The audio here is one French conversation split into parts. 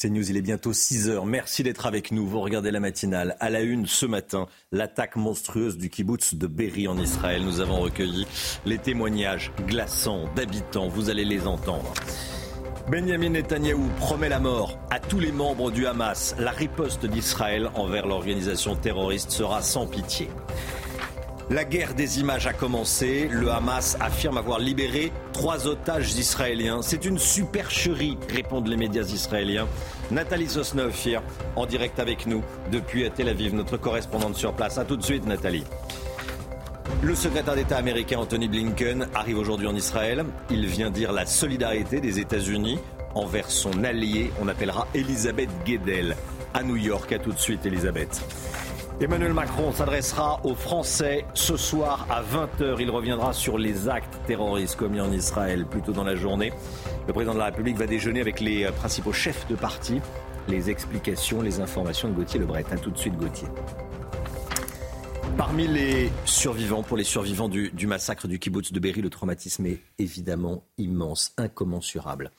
C'est News, il est bientôt 6 heures. Merci d'être avec nous. Vous regardez la matinale. À la une ce matin, l'attaque monstrueuse du kibbutz de Berry en Israël. Nous avons recueilli les témoignages glaçants d'habitants. Vous allez les entendre. Benjamin Netanyahou promet la mort à tous les membres du Hamas. La riposte d'Israël envers l'organisation terroriste sera sans pitié. La guerre des images a commencé. Le Hamas affirme avoir libéré trois otages israéliens. C'est une supercherie, répondent les médias israéliens. Nathalie Sosnofir, en direct avec nous depuis Tel Aviv, notre correspondante sur place. A tout de suite, Nathalie. Le secrétaire d'État américain Anthony Blinken arrive aujourd'hui en Israël. Il vient dire la solidarité des États-Unis envers son allié, on appellera Elisabeth Guedel, à New York. À tout de suite, Elisabeth. Emmanuel Macron s'adressera aux Français ce soir à 20h. Il reviendra sur les actes terroristes commis en Israël plus tôt dans la journée. Le président de la République va déjeuner avec les principaux chefs de parti. Les explications, les informations de Gauthier Lebret. A tout de suite, Gauthier. Parmi les survivants, pour les survivants du, du, massacre du kibbutz de Berry, le traumatisme est évidemment immense, incommensurable.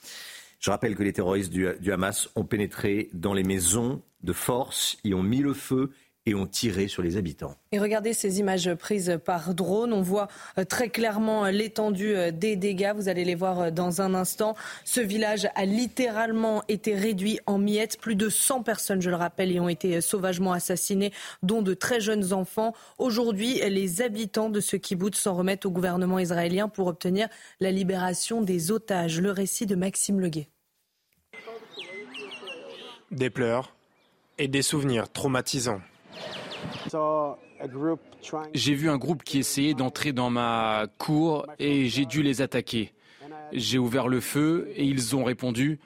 Je rappelle que les terroristes du, du Hamas ont pénétré dans les maisons de force, y ont mis le feu et ont tiré sur les habitants. Et regardez ces images prises par drone. On voit euh, très clairement l'étendue euh, des dégâts. Vous allez les voir euh, dans un instant. Ce village a littéralement été réduit en miettes. Plus de 100 personnes, je le rappelle, y ont été sauvagement assassinées, dont de très jeunes enfants. Aujourd'hui, les habitants de ce kibbutz s'en remettent au gouvernement israélien pour obtenir la libération des otages. Le récit de Maxime Leguet. Des pleurs et des souvenirs traumatisants. J'ai vu un groupe qui essayait d'entrer dans ma cour et j'ai dû les attaquer. J'ai ouvert le feu et ils ont répondu.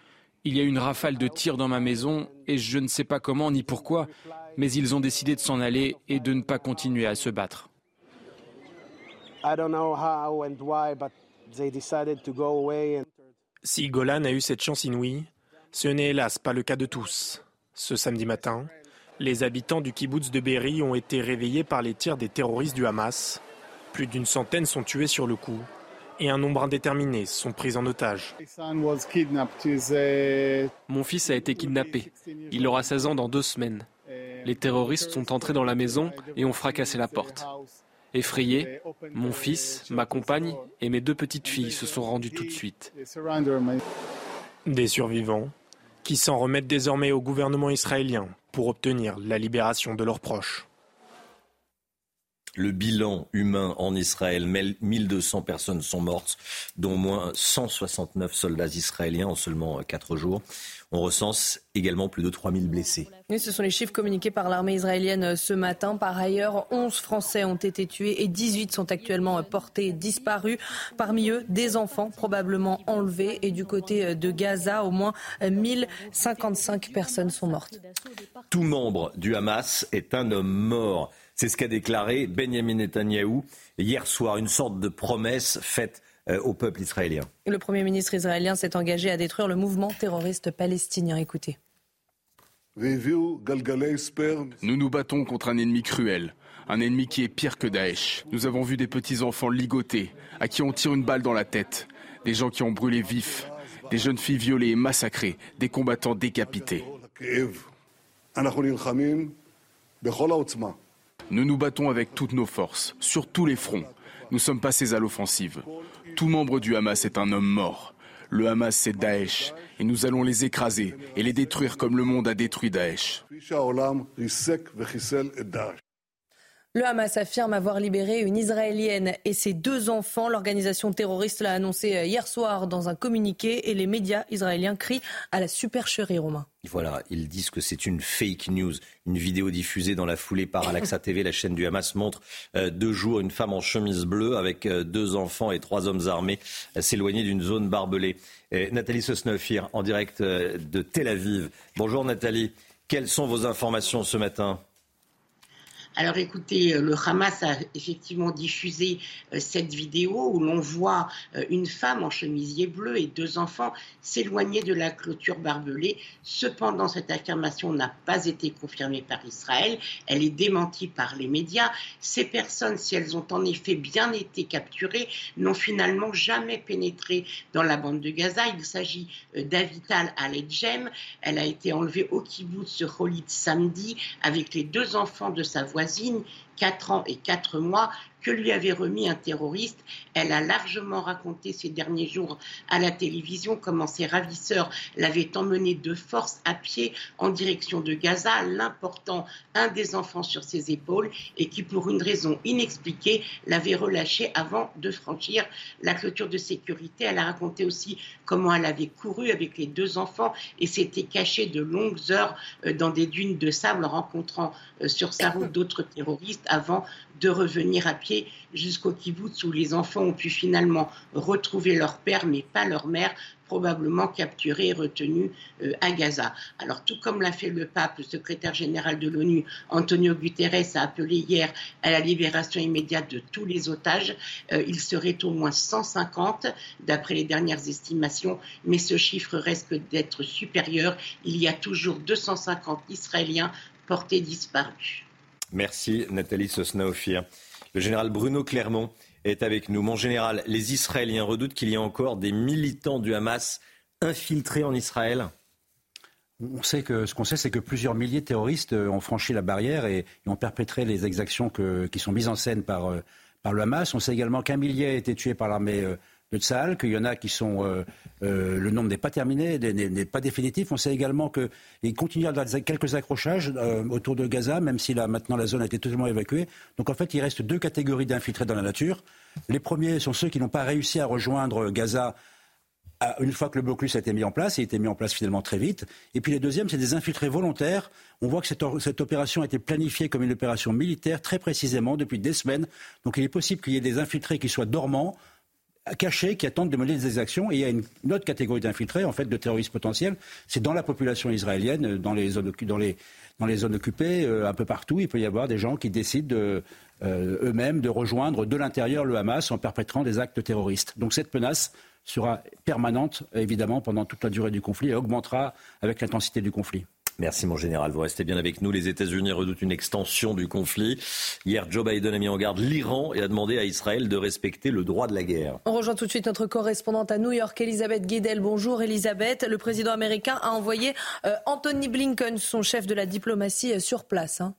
Il y a une rafale de tirs dans ma maison et je ne sais pas comment ni pourquoi, mais ils ont décidé de s'en aller et de ne pas continuer à se battre. Si Golan a eu cette chance inouïe, ce n'est hélas pas le cas de tous. Ce samedi matin, les habitants du kibbutz de Berry ont été réveillés par les tirs des terroristes du Hamas. Plus d'une centaine sont tués sur le coup et un nombre indéterminé sont pris en otage. Mon fils a été kidnappé. Il aura 16 ans dans deux semaines. Les terroristes sont entrés dans la maison et ont fracassé la porte. Effrayés, mon fils, ma compagne et mes deux petites filles se sont rendus tout de suite. Des survivants qui s'en remettent désormais au gouvernement israélien pour obtenir la libération de leurs proches. Le bilan humain en Israël, 1200 personnes sont mortes, dont au moins 169 soldats israéliens en seulement 4 jours. On recense également plus de 3000 blessés. Ce sont les chiffres communiqués par l'armée israélienne ce matin. Par ailleurs, 11 Français ont été tués et 18 sont actuellement portés disparus. Parmi eux, des enfants probablement enlevés. Et du côté de Gaza, au moins 1055 personnes sont mortes. Tout membre du Hamas est un homme mort. C'est ce qu'a déclaré Benjamin Netanyahou hier soir, une sorte de promesse faite euh, au peuple israélien. Le Premier ministre israélien s'est engagé à détruire le mouvement terroriste palestinien. Écoutez. Nous nous battons contre un ennemi cruel, un ennemi qui est pire que Daesh. Nous avons vu des petits-enfants ligotés, à qui on tire une balle dans la tête, des gens qui ont brûlé vifs, des jeunes filles violées et massacrées, des combattants décapités. Nous nous battons avec toutes nos forces, sur tous les fronts. Nous sommes passés à l'offensive. Tout membre du Hamas est un homme mort. Le Hamas, c'est Daesh. Et nous allons les écraser et les détruire comme le monde a détruit Daesh. Le Hamas affirme avoir libéré une Israélienne et ses deux enfants. L'organisation terroriste l'a annoncé euh, hier soir dans un communiqué et les médias israéliens crient à la supercherie romain. Voilà, ils disent que c'est une fake news. Une vidéo diffusée dans la foulée par Alexa TV, la chaîne du Hamas, montre euh, deux jours une femme en chemise bleue avec euh, deux enfants et trois hommes armés s'éloigner d'une zone barbelée. Nathalie Sosnofir, en direct de Tel Aviv. Bonjour Nathalie, quelles sont vos informations ce matin? Alors écoutez, euh, le Hamas a effectivement diffusé euh, cette vidéo où l'on voit euh, une femme en chemisier bleu et deux enfants s'éloigner de la clôture barbelée. Cependant, cette affirmation n'a pas été confirmée par Israël. Elle est démentie par les médias. Ces personnes, si elles ont en effet bien été capturées, n'ont finalement jamais pénétré dans la bande de Gaza. Il s'agit d'Avital Aledjem. Elle a été enlevée au kibbutz Holit samedi avec les deux enfants de sa voisine voisine, 4 ans et 4 mois, que lui avait remis un terroriste. Elle a largement raconté ces derniers jours à la télévision comment ses ravisseurs l'avaient emmené de force à pied en direction de Gaza, l'important un des enfants sur ses épaules et qui, pour une raison inexpliquée, l'avait relâché avant de franchir la clôture de sécurité. Elle a raconté aussi comment elle avait couru avec les deux enfants et s'était cachée de longues heures euh, dans des dunes de sable, rencontrant euh, sur sa route d'autres terroristes avant de revenir à pied jusqu'au kibbutz où les enfants ont pu finalement retrouver leur père mais pas leur mère, probablement capturés et retenus euh, à Gaza. Alors tout comme l'a fait le pape, le secrétaire général de l'ONU, Antonio Guterres, a appelé hier à la libération immédiate de tous les otages. Euh, il serait au moins 150 d'après les dernières estimations, mais ce chiffre risque d'être supérieur. Il y a toujours 250 Israéliens portés disparus. Merci Nathalie Sosnaofir. Le général Bruno Clermont est avec nous. Mon général, les Israéliens redoutent qu'il y ait encore des militants du Hamas infiltrés en Israël on sait que ce qu'on sait, c'est que plusieurs milliers de terroristes euh, ont franchi la barrière et, ont perpétré les exactions qui sont mises en scène par, euh, par le Hamas. On sait également qu'un millier a été tué par l'armée euh, de Tsahal, qu'il y en a qui sont. Euh, euh, le nombre n'est pas terminé, n'est pas définitif. On sait également qu'il continue à avoir quelques accrochages euh, autour de Gaza, même si là, maintenant la zone a été totalement évacuée. Donc en fait, il reste deux catégories d'infiltrés dans la nature. Les premiers sont ceux qui n'ont pas réussi à rejoindre Gaza une fois que le blocus a été mis en place, il a été mis en place finalement très vite. Et puis les deuxièmes, c'est des infiltrés volontaires. On voit que cette, opération a été planifiée comme une opération militaire très précisément depuis des semaines. Donc il est possible qu'il y ait des infiltrés qui soient dormants, cachés qui attendent de mener des actions. Et il y a une, autre catégorie d'infiltrés, en fait, de terroristes potentiels. C'est dans la population israélienne, dans les zones, dans les, dans les zones occupées, euh, un peu partout. Il peut y avoir des gens qui décident euh, eux-mêmes de rejoindre de l'intérieur le Hamas en perpétrant des actes terroristes. Donc cette menace sera permanente, évidemment, pendant toute la durée du conflit et augmentera avec l'intensité du conflit. Merci mon général, vous restez bien avec nous. Les États-Unis redoutent une extension du conflit. Hier, Joe Biden a mis en garde l'Iran et a demandé à Israël de respecter le droit de la guerre. On rejoint tout de suite notre correspondante à New York, Elisabeth Guedel. Bonjour Elisabeth. Le président américain a envoyé euh, Anthony Blinken, son chef de la diplomatie, euh, sur place. Hein.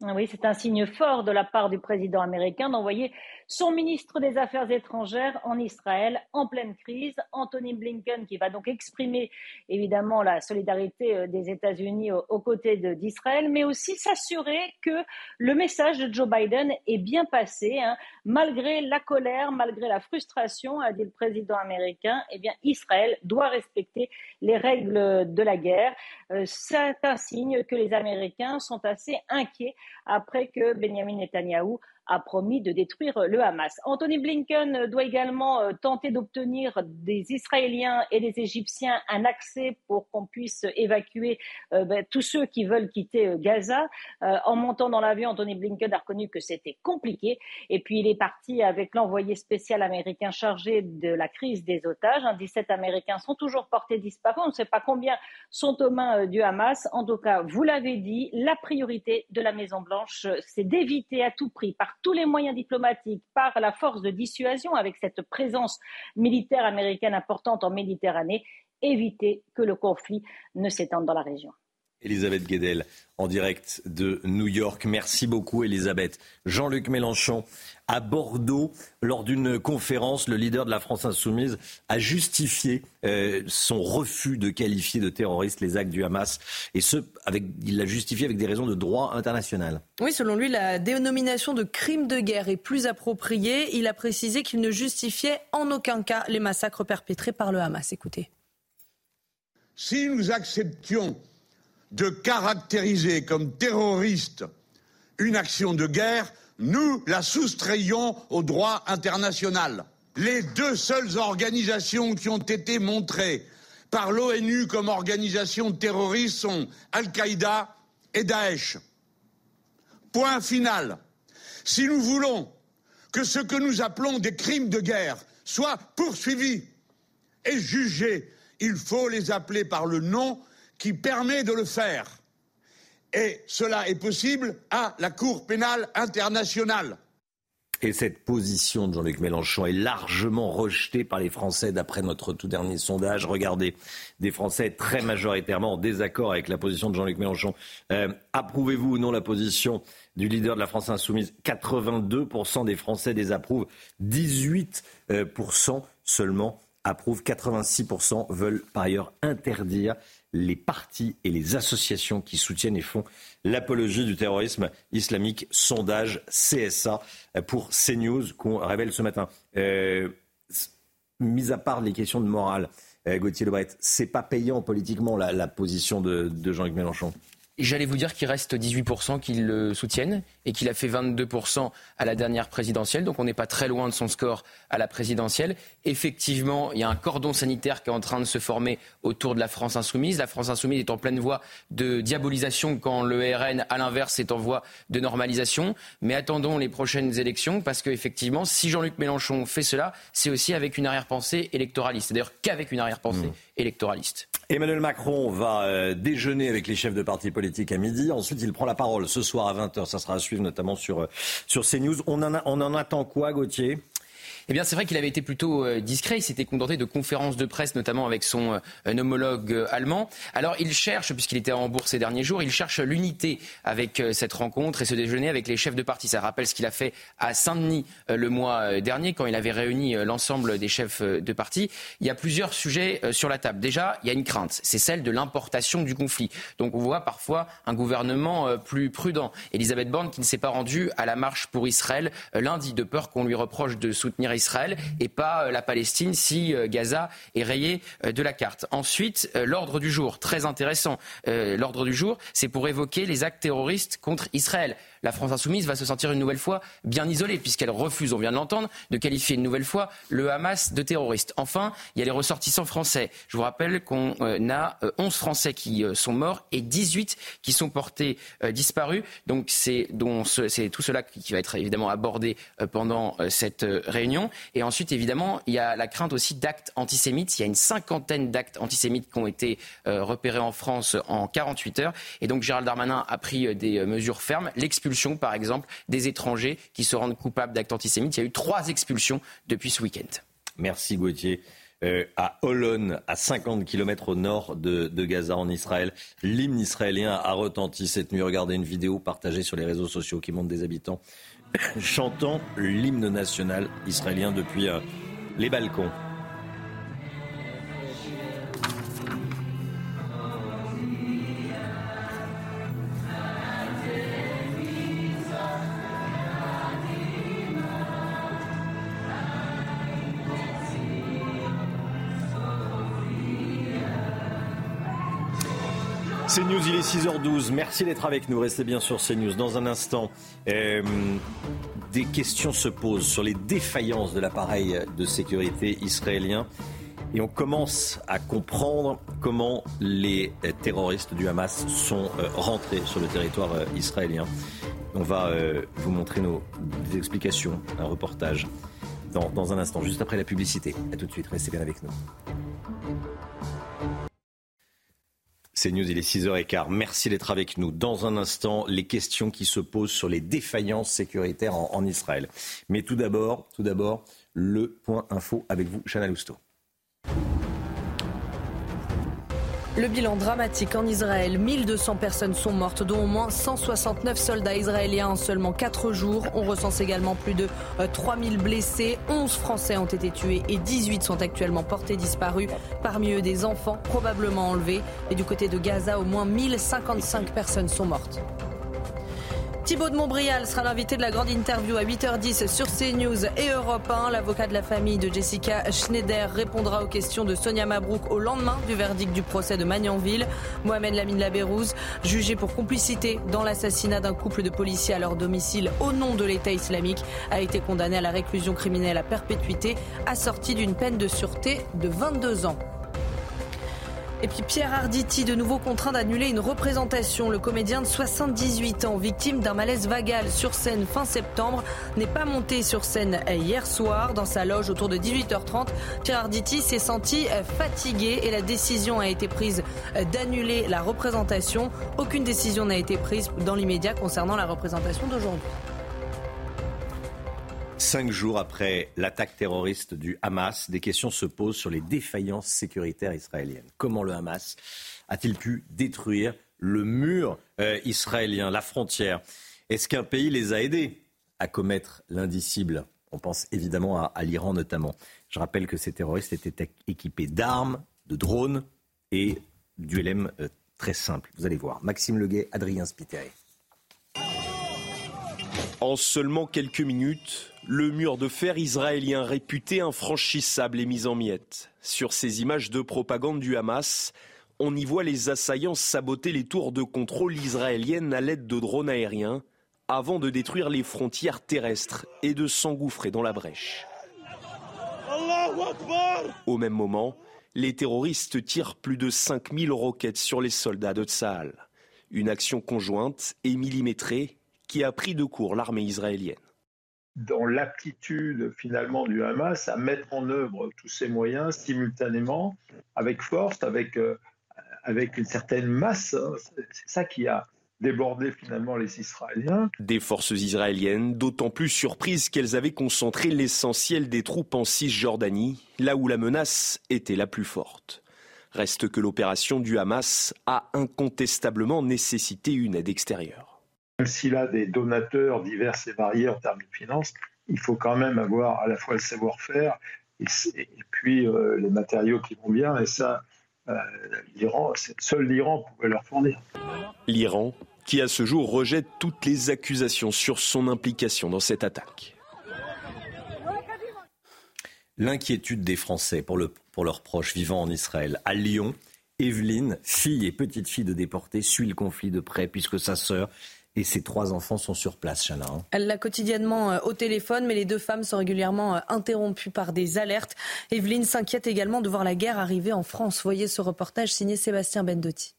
Oui, c'est un signe fort de la part du président américain d'envoyer son ministre des Affaires étrangères en Israël en pleine crise, Anthony Blinken, qui va donc exprimer évidemment la solidarité euh, des États-Unis aux côtés d'Israël, mais aussi s'assurer que le message de Joe Biden est bien passé, hein. malgré la colère, malgré la frustration, a dit le président américain. Eh Israël doit respecter les règles de la guerre. Euh, c'est un signe que les Américains sont assez inquiets après que Benjamin Netanyahou a promis de détruire le Hamas. Anthony Blinken doit également euh, tenter d'obtenir des Israéliens et des Égyptiens un accès pour qu'on puisse évacuer euh, ben, tous ceux qui veulent quitter euh, Gaza. en montant dans l'avion, Anthony Blinken a reconnu que c'était compliqué. Et puis il est parti avec l'envoyé spécial américain chargé de la crise des otages. 17 Américains sont toujours portés disparus. On ne sait pas combien sont aux mains du Hamas. En tout cas, vous l'avez dit, la priorité de la Maison-Blanche, c'est d'éviter à tout prix, par tous les moyens diplomatiques, par la force de dissuasion, avec cette présence militaire américaine importante en Méditerranée, éviter que le conflit ne s'étende dans la région. Elisabeth Guedel, en direct de New York. Merci beaucoup, Elisabeth. Jean-Luc Mélenchon, à Bordeaux, lors d'une conférence, le leader de la France insoumise a justifié euh, son refus de qualifier de terroristes les actes du Hamas. Et ce, avec, il l'a justifié avec des raisons de droit international. Oui, selon lui, la dénomination de crime de guerre est plus appropriée. Il a précisé qu'il ne justifiait en aucun cas les massacres perpétrés par le Hamas. Écoutez. Si nous acceptions de caractériser comme terroriste une action de guerre, nous la soustrayons au droit international. Les deux seules organisations qui ont été montrées par l'ONU comme organisations terroristes sont Al-Qaïda et Daesh. Point final. Si nous voulons que ce que nous appelons des crimes de guerre soient poursuivis et jugés, il faut les appeler par le nom qui permet de le faire. Et cela est possible à la Cour pénale internationale. Et cette position de Jean-Luc Mélenchon est largement rejetée par les Français d'après notre tout dernier sondage. Regardez, des Français très majoritairement en désaccord avec la position de Jean-Luc Mélenchon. Euh, approuvez-vous ou non la position du leader de la France insoumise? 82% des Français désapprouvent, 18% euh, seulement approuvent, 86% veulent par ailleurs interdire les partis et les associations qui soutiennent et font l'apologie du terrorisme islamique. Sondage CSA pour CNews qu'on révèle ce matin. Euh, mis à part les questions de morale, euh, Gauthier Lebret, c'est pas payant politiquement la, position de Jean-Luc Mélenchon? J'allais vous dire qu'il reste 18% qui le soutiennent et qu'il a fait 22% à la dernière présidentielle. Donc on n'est pas très loin de son score à la présidentielle. Effectivement, il y a un cordon sanitaire qui est en train de se former autour de la France insoumise. La France insoumise est en pleine voie de diabolisation quand le RN, à l'inverse, est en voie de normalisation. Mais attendons les prochaines élections parce qu'effectivement, si Jean-Luc Mélenchon fait cela, c'est aussi avec une arrière-pensée électoraliste. C'est-à-dire qu'avec une arrière-pensée mmh. électoraliste. Emmanuel Macron va euh, déjeuner avec les chefs de partis politiques à midi. Ensuite, il prend la parole ce soir à 20h. Ça sera à suivre notamment sur, euh, sur CNews. On en, on en attend quoi, Gauthier? Eh bien, c'est vrai qu'il avait été plutôt euh, discret. Il s'était contenté de conférences de presse, notamment avec son euh, homologue euh, allemand. Alors, il cherche, puisqu'il était en bourse ces derniers jours, il cherche l'unité avec cette rencontre et ce déjeuner avec les chefs de parti. Ça rappelle ce qu'il a fait à Saint-Denis le mois dernier, quand il avait réuni l'ensemble des chefs de parti. Il y a plusieurs sujets sur la table. Déjà, il y a une crainte, c'est celle de l'importation du conflit. Donc, on voit parfois un gouvernement plus prudent. Elisabeth Borne qui ne s'est pas rendue à la marche pour Israël lundi, de peur qu'on lui reproche de soutenir Israël et pas euh, la Palestine si euh, Gaza est rayé euh, de la carte. Ensuite, l'ordre du jour, très intéressant. L'ordre du jour, c'est pour évoquer les actes terroristes contre Israël la France insoumise va se sentir une nouvelle fois bien isolée, puisqu'elle refuse, on vient de l'entendre, de qualifier une nouvelle fois le Hamas de terroriste. Enfin, il y a les ressortissants français. Je vous rappelle qu'on a 11 Français qui sont morts et 18 qui sont portés disparus. Donc c'est tout cela qui va être évidemment abordé pendant cette réunion. Et ensuite, évidemment, il y a la crainte aussi d'actes antisémites. Il y a une cinquantaine d'actes antisémites qui ont été euh, repérés en France en 48 heures. Et donc, Gérald Darmanin a pris euh, des euh, mesures fermes. L'expulsion, par exemple, des étrangers qui se rendent coupables d'actes antisémites. Il y a eu trois expulsions depuis ce week-end. Merci Gauthier. à Holon, à 50 km au nord de, de Gaza, en Israël. L'hymne israélien a retenti cette nuit. Regardez une vidéo partagée sur les réseaux sociaux qui montre des habitants chantant l'hymne national israélien depuis euh, les balcons. 6h12. Merci d'être avec nous. Restez bien sur CNews. Dans un instant, euh, des questions se posent sur les défaillances de l'appareil de sécurité israélien. Et on commence à comprendre comment les terroristes du Hamas sont euh, rentrés sur le territoire euh, israélien. On va vous montrer nos explications, un reportage dans, dans un instant, juste après la publicité. A tout de suite, restez bien avec nous. C'est News, il est 6h15. Merci d'être avec nous. Dans un instant, les questions qui se posent sur les défaillances sécuritaires en, Israël. Mais tout d'abord, tout d'abord, le point info avec vous, Chana Lousteau. Le bilan dramatique en Israël, 1200 personnes sont mortes, dont au moins 169 soldats israéliens en seulement 4 jours. On recense également plus de 3000 euh, blessés, 11 Français ont été tués et 18 sont actuellement portés disparus. Parmi eux des enfants probablement enlevés. Et du côté de Gaza, au moins 1055 personnes sont mortes. Thibaut de Montbrial sera l'invité de la grande interview à 8h10 sur CNews et Europe 1. L'avocat de la famille de Jessica Schneider répondra aux questions de Sonia Mabrouk au lendemain du verdict du procès de Magnanville. Mohamed Lamine Labérouz, jugé pour complicité dans l'assassinat d'un couple de policiers à leur domicile au nom de l'État islamique, a été condamné à la réclusion criminelle à perpétuité, assorti d'une peine de sûreté de 22 ans. Et puis Pierre Arditi, de nouveau contraint d'annuler une représentation. Le comédien de 78 ans, victime d'un malaise vagal sur scène fin septembre, n'est pas monté sur scène hier soir. Dans sa loge autour de 18h30, Pierre Arditi s'est senti fatigué et la décision a été prise d'annuler la représentation. Aucune décision n'a été prise dans l'immédiat concernant la représentation d'aujourd'hui. Cinq jours après l'attaque terroriste du Hamas, des questions se posent sur les défaillances sécuritaires israéliennes. Comment le Hamas a-t-il pu détruire le mur euh, israélien, la frontière? Est-ce qu'un pays les a aidés à commettre l'indicible? On pense évidemment à, l'Iran notamment. Je rappelle que ces terroristes étaient équipés d'armes, de drones et du LM euh, très simple. Vous allez voir. Maxime Leguet, Adrien Spiteri. En seulement quelques minutes, le mur de fer israélien réputé infranchissable est mis en miettes. Sur ces images de propagande du Hamas, on y voit les assaillants saboter les tours de contrôle israéliennes à l'aide de drones aériens avant de détruire les frontières terrestres et de s'engouffrer dans la brèche. Au même moment, les terroristes tirent plus de 5000 roquettes sur les soldats de Tsahal. Une action conjointe et millimétrée qui a pris de court l'armée israélienne. Dans l'aptitude finalement du Hamas à mettre en œuvre tous ces moyens simultanément, avec force, avec, euh, avec une certaine masse, hein. c'est ça qui a débordé finalement les Israéliens. Des forces israéliennes, d'autant plus surprises qu'elles avaient concentré l'essentiel des troupes en Cisjordanie, là où la menace était la plus forte. Reste que l'opération du Hamas a incontestablement nécessité une aide extérieure. Même s'il a des donateurs divers et variés en termes de finances, il faut quand même avoir à la fois le savoir-faire et, puis euh, les matériaux qui vont bien. Et ça, euh, l'Iran, seul l'Iran pouvait leur fournir. L'Iran, qui à ce jour rejette toutes les accusations sur son implication dans cette attaque. L'inquiétude des Français pour, le, pour leurs proches vivant en Israël. À Lyon, Evelyne, fille et petite fille de déportés, suit le conflit de près puisque sa sœur et ses trois enfants sont sur place, Chana. Hein. Elle l'a quotidiennement euh, au téléphone, mais les deux femmes sont régulièrement euh, interrompues par des alertes. Evelyne s'inquiète également de voir la guerre arriver en France. Voyez ce reportage signé Sébastien Bendotti.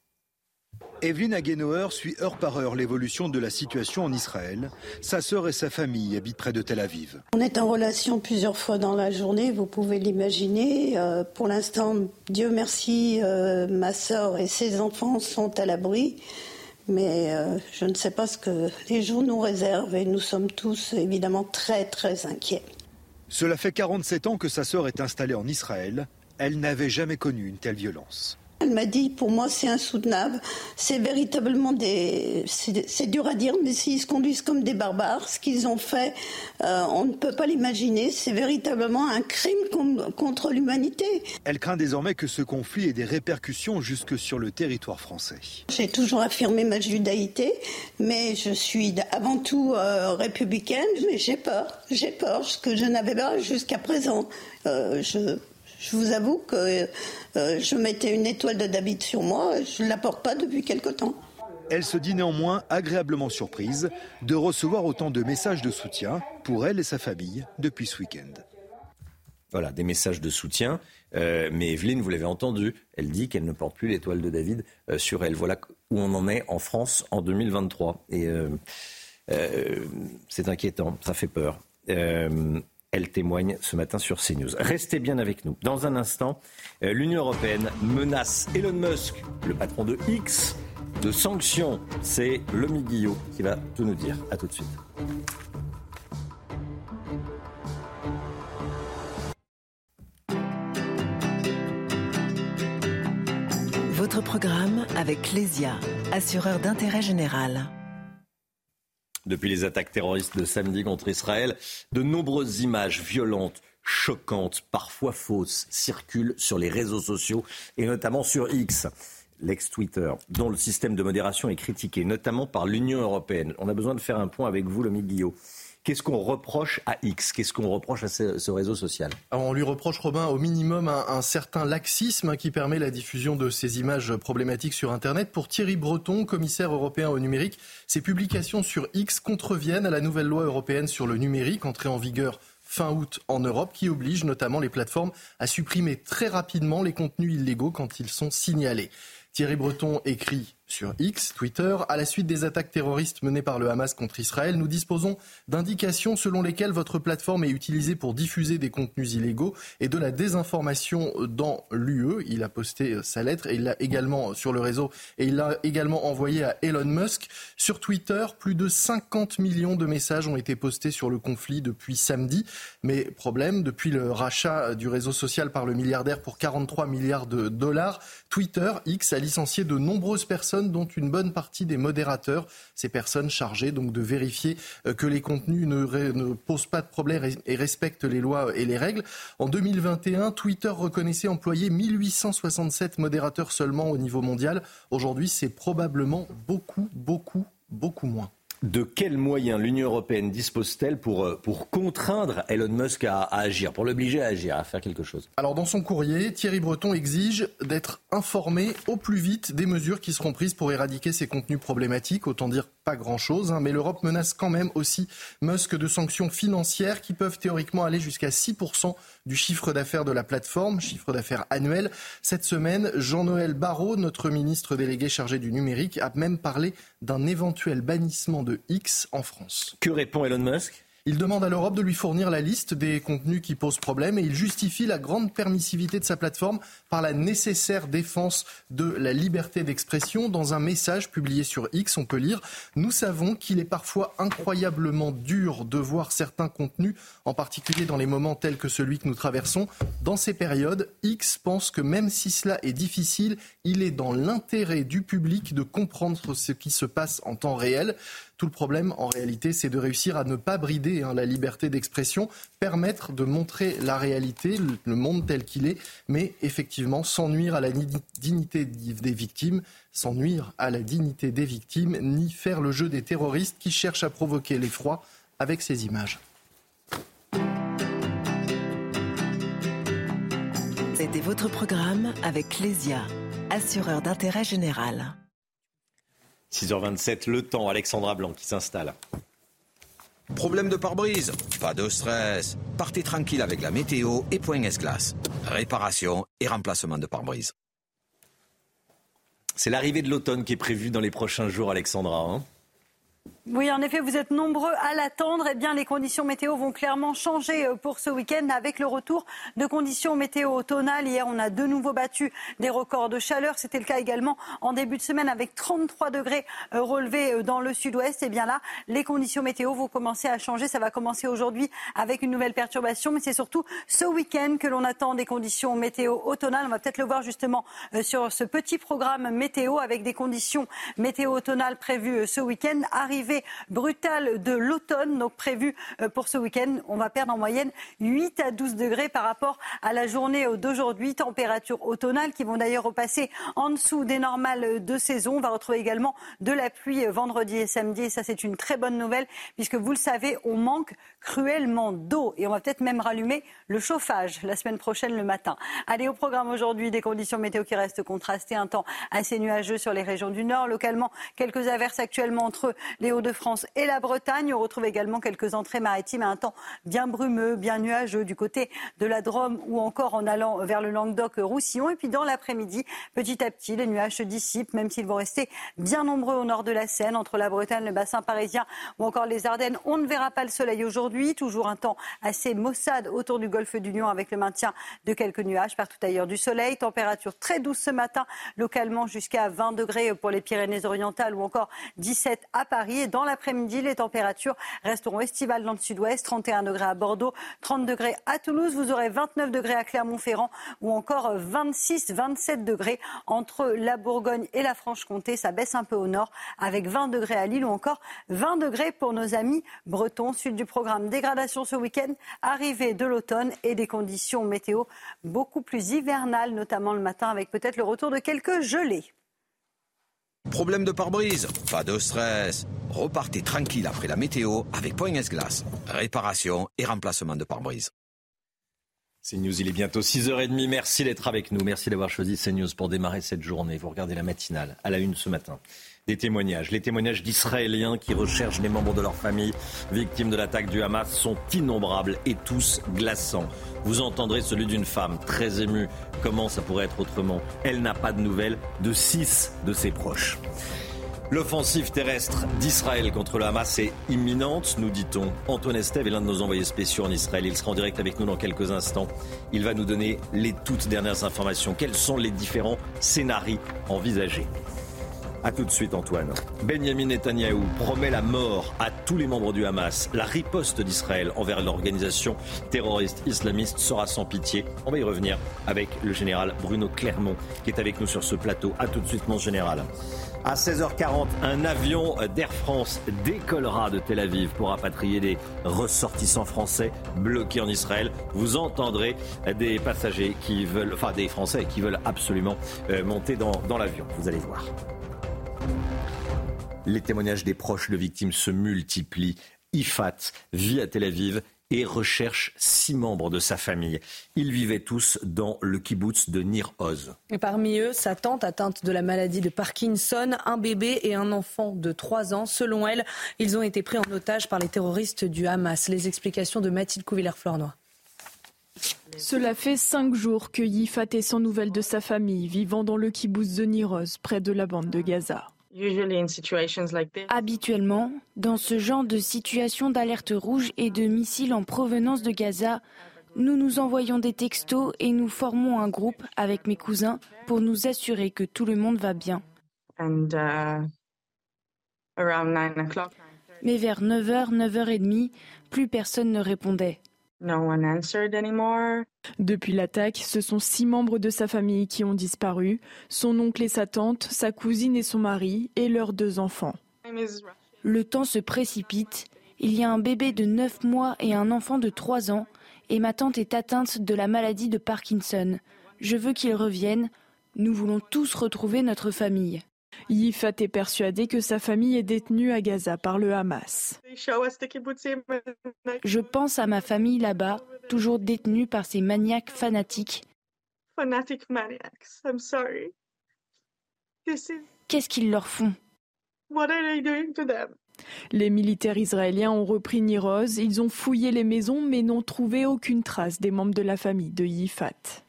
Evelyne Agenauer suit heure par heure l'évolution de la situation en Israël. Sa sœur et sa famille habitent près de Tel Aviv. On est en relation plusieurs fois dans la journée, vous pouvez l'imaginer. Euh, pour l'instant, Dieu merci, ma sœur et ses enfants sont à l'abri. Mais euh, je ne sais pas ce que les jours nous réservent et nous sommes tous évidemment très très inquiets. Cela fait 47 ans que sa sœur est installée en Israël. Elle n'avait jamais connu une telle violence. Elle m'a dit, pour moi, c'est insoutenable. C'est véritablement des. C'est dur à dire, mais s'ils se conduisent comme des barbares, ce qu'ils ont fait, euh, on ne peut pas l'imaginer. C'est véritablement un crime contre l'humanité. Elle craint désormais que ce conflit ait des répercussions jusque sur le territoire français. J'ai toujours affirmé ma judaïté, mais je suis avant tout euh, républicaine, mais j'ai peur. J'ai peur, ce que je n'avais pas jusqu'à présent. Euh, je je vous avoue que euh, je mettais une étoile de David sur moi, je ne la porte pas depuis quelque temps. Elle se dit néanmoins agréablement surprise de recevoir autant de messages de soutien pour elle et sa famille depuis ce week-end. Voilà, des messages de soutien. Euh, mais Evelyne, vous l'avez entendu, elle dit qu'elle ne porte plus l'étoile de David euh, sur elle. Voilà où on en est en France en 2023. Et c'est inquiétant, ça fait peur. Elle témoigne ce matin sur CNews. Restez bien avec nous. Dans un instant, euh, l'Union européenne menace Elon Musk, le patron de X, de sanctions. C'est Lomi Guillot qui va tout nous dire. A tout de suite. votre programme avec Clésia, assureur d'intérêt général. Depuis les attaques terroristes de samedi contre Israël, de nombreuses images violentes, choquantes, parfois fausses, circulent sur les réseaux sociaux et notamment sur X l'ex-Twitter, dont le système de modération est critiqué, notamment par l'Union européenne. On a besoin de faire un point avec vous, Lomi Guillot. Qu'est-ce qu'on reproche à X? Qu'est-ce qu'on reproche à ce, réseau social? On lui reproche, Robin, au minimum un, certain laxisme qui permet la diffusion de ces images problématiques sur Internet. Pour Thierry Breton, commissaire européen au numérique, ces publications sur X contreviennent à la nouvelle loi européenne sur le numérique, entrée en vigueur fin août en Europe, qui oblige notamment les plateformes à supprimer très rapidement les contenus illégaux quand ils sont signalés. Thierry Breton écrit sur X, Twitter, à la suite des attaques terroristes menées par le Hamas contre Israël, nous disposons d'indications selon lesquelles votre plateforme est utilisée pour diffuser des contenus illégaux et de la désinformation dans l'UE. Il a posté sa lettre et il l'a également sur le réseau et il l'a également envoyé à Elon Musk. Sur Twitter, plus de 50 millions de messages ont été postés sur le conflit depuis samedi. Mais problème, depuis le rachat du réseau social par le milliardaire pour 43 milliards de dollars, Twitter, X, a licencié de nombreuses personnes dont une bonne partie des modérateurs, ces personnes chargées de vérifier euh, que les contenus ne, posent pas de problème et respectent les lois et les règles. En 2021, Twitter reconnaissait employer 1867 modérateurs seulement au niveau mondial. Aujourd'hui, c'est probablement beaucoup, beaucoup, beaucoup moins. De quels moyens l'Union européenne dispose-t-elle pour, euh, contraindre Elon Musk à, agir, pour l'obliger à agir, à faire quelque chose? Alors dans son courrier, Thierry Breton exige d'être informé au plus vite des mesures qui seront prises pour éradiquer ces contenus problématiques, autant dire pas grand-chose, hein, mais l'Europe menace quand même aussi Musk de sanctions financières qui peuvent théoriquement aller jusqu'à 6% du chiffre d'affaires de la plateforme, chiffre d'affaires annuel. Cette semaine, Jean-Noël Barrot, notre ministre délégué chargé du numérique, a même parlé d'un éventuel bannissement de X en France. Que répond Elon Musk? Il demande à l'Europe de lui fournir la liste des contenus qui posent problème et il justifie la grande permissivité de sa plateforme par la nécessaire défense de la liberté d'expression. Dans un message publié sur X, on peut lire Nous savons qu'il est parfois incroyablement dur de voir certains contenus, en particulier dans les moments tels que celui que nous traversons. Dans ces périodes, X pense que même si cela est difficile, il est dans l'intérêt du public de comprendre ce qui se passe en temps réel. Tout le problème, en réalité, c'est de réussir à ne pas brider hein, la liberté d'expression, permettre de montrer la réalité, le monde tel qu'il est, mais effectivement sans nuire à la dignité des victimes, sans nuire à la dignité des victimes, ni faire le jeu des terroristes qui cherchent à provoquer l'effroi avec ces images. C'était votre programme avec Clésia, assureur d'intérêt général. 6h27, le temps, Alexandra Blanc qui s'installe. Problème de pare-brise? Pas de stress. Partez tranquille avec la météo et Point S-Glace. Réparation et remplacement de pare-brise. C'est l'arrivée de l'automne qui est prévue dans les prochains jours, Alexandra. Hein oui, en effet, vous êtes nombreux à l'attendre. Eh bien, les conditions météo vont clairement changer euh, pour ce week-end avec le retour de conditions météo automnales. Hier, on a de nouveau battu des records de chaleur. C'était le cas également en début de semaine avec 33 degrés euh, relevés euh, dans le sud-ouest. Eh bien là, les conditions météo vont commencer à changer. Ça va commencer aujourd'hui avec une nouvelle perturbation, mais c'est surtout ce week-end que l'on attend des conditions météo automnales. On va peut-être le voir justement sur ce petit programme météo avec des conditions météo automnales prévues ce week-end brutale de l'automne, donc prévue euh, pour ce week-end. On va perdre en moyenne 8 à 12 degrés par rapport à la journée d'aujourd'hui. Températures automnales qui vont d'ailleurs repasser en dessous des normales de saison. On va retrouver également de la pluie vendredi et samedi. Ça, c'est une très bonne nouvelle puisque vous le savez, on manque cruellement d'eau. Et on va peut-être même rallumer le chauffage la semaine prochaine le matin. Allez, au programme aujourd'hui, des conditions météo qui restent contrastées. Un temps assez nuageux sur les régions du nord. Localement, quelques averses actuellement entre les Hauts-de-France et la Bretagne. On retrouve également quelques entrées maritimes à un temps bien brumeux, bien nuageux du côté de la Drôme ou encore en allant vers le Languedoc-Roussillon. Et puis dans l'après-midi, petit à petit, les nuages se dissipent, même s'ils vont rester bien nombreux au nord de la Seine, entre la Bretagne, le bassin parisien ou encore les Ardennes. On ne verra pas le soleil aujourd'hui. Toujours un temps assez maussade autour du golfe du Lion avec le maintien de quelques nuages partout ailleurs du soleil. Température très douce ce matin, localement jusqu'à 20 degrés pour les Pyrénées-Orientales ou encore 17 à Paris. Et dans l'après-midi, les températures resteront estivales dans le sud-ouest. 31 degrés à Bordeaux, 30 degrés à Toulouse. Vous aurez 29 degrés à Clermont-Ferrand ou encore 26, 27 degrés entre la Bourgogne et la Franche-Comté. Ça baisse un peu au nord avec 20 degrés à Lille ou encore 20 degrés pour nos amis bretons. Suite du programme dégradation ce week-end, arrivée de l'automne et des conditions météo beaucoup plus hivernales, notamment le matin avec peut-être le retour de quelques gelées. Problème de pare-brise Pas de stress. Repartez tranquille après la météo avec Point S-Glace. Réparation et remplacement de pare-brise. CNews, il est bientôt 6h30. Merci d'être avec nous. Merci d'avoir choisi CNews pour démarrer cette journée. Vous regardez la matinale à la une ce matin. Des témoignages. Les témoignages d'Israéliens qui recherchent les membres de leur famille victimes de l'attaque du Hamas sont innombrables et tous glaçants. Vous entendrez celui d'une femme très émue. Comment ça pourrait être autrement? Elle n'a pas de nouvelles de six de ses proches. L'offensive terrestre d'Israël contre le Hamas est imminente, nous dit-on. Antoine Estève est l'un de nos envoyés spéciaux en Israël. Il sera en direct avec nous dans quelques instants. Il va nous donner les toutes dernières informations. Quels sont les différents scénarios envisagés? A tout de suite Antoine. Benjamin Netanyahou promet la mort à tous les membres du Hamas. La riposte d'Israël envers l'organisation terroriste islamiste sera sans pitié. On va y revenir avec le général Bruno Clermont qui est avec nous sur ce plateau. A tout de suite mon général. À 16h40, un avion d'Air France décollera de Tel Aviv pour rapatrier des ressortissants français bloqués en Israël. Vous entendrez des passagers qui veulent, enfin des Français qui veulent absolument euh, monter dans, dans l'avion. Vous allez voir. Les témoignages des proches de victimes se multiplient. Ifat vit à Tel Aviv et recherche six membres de sa famille. Ils vivaient tous dans le kibbutz de Nir Oz. Et parmi eux, sa tante atteinte de la maladie de Parkinson, un bébé et un enfant de 3 ans. Selon elle, ils ont été pris en otage par les terroristes du Hamas. Les explications de Mathilde Couvillère-Flornois. Cela fait cinq jours que Yifat est sans nouvelles de sa famille, vivant dans le kibbutz de Niroz, près de la bande de Gaza. Habituellement, dans ce genre de situation d'alerte rouge et de missiles en provenance de Gaza, nous nous envoyons des textos et nous formons un groupe avec mes cousins pour nous assurer que tout le monde va bien. Uh, Mais vers 9h, 9h30, plus personne ne répondait. Depuis l'attaque, ce sont six membres de sa famille qui ont disparu, son oncle et sa tante, sa cousine et son mari, et leurs deux enfants. Le temps se précipite, il y a un bébé de 9 mois et un enfant de 3 ans, et ma tante est atteinte de la maladie de Parkinson. Je veux qu'ils reviennent, nous voulons tous retrouver notre famille. Yifat est persuadé que sa famille est détenue à Gaza par le Hamas. Je pense à ma famille là-bas, toujours détenue par ces maniaques fanatiques. Qu'est-ce qu'ils leur font? les militaires israéliens ont repris Niroz, ils ont fouillé les maisons mais n'ont trouvé aucune trace des membres de la famille de Yifat.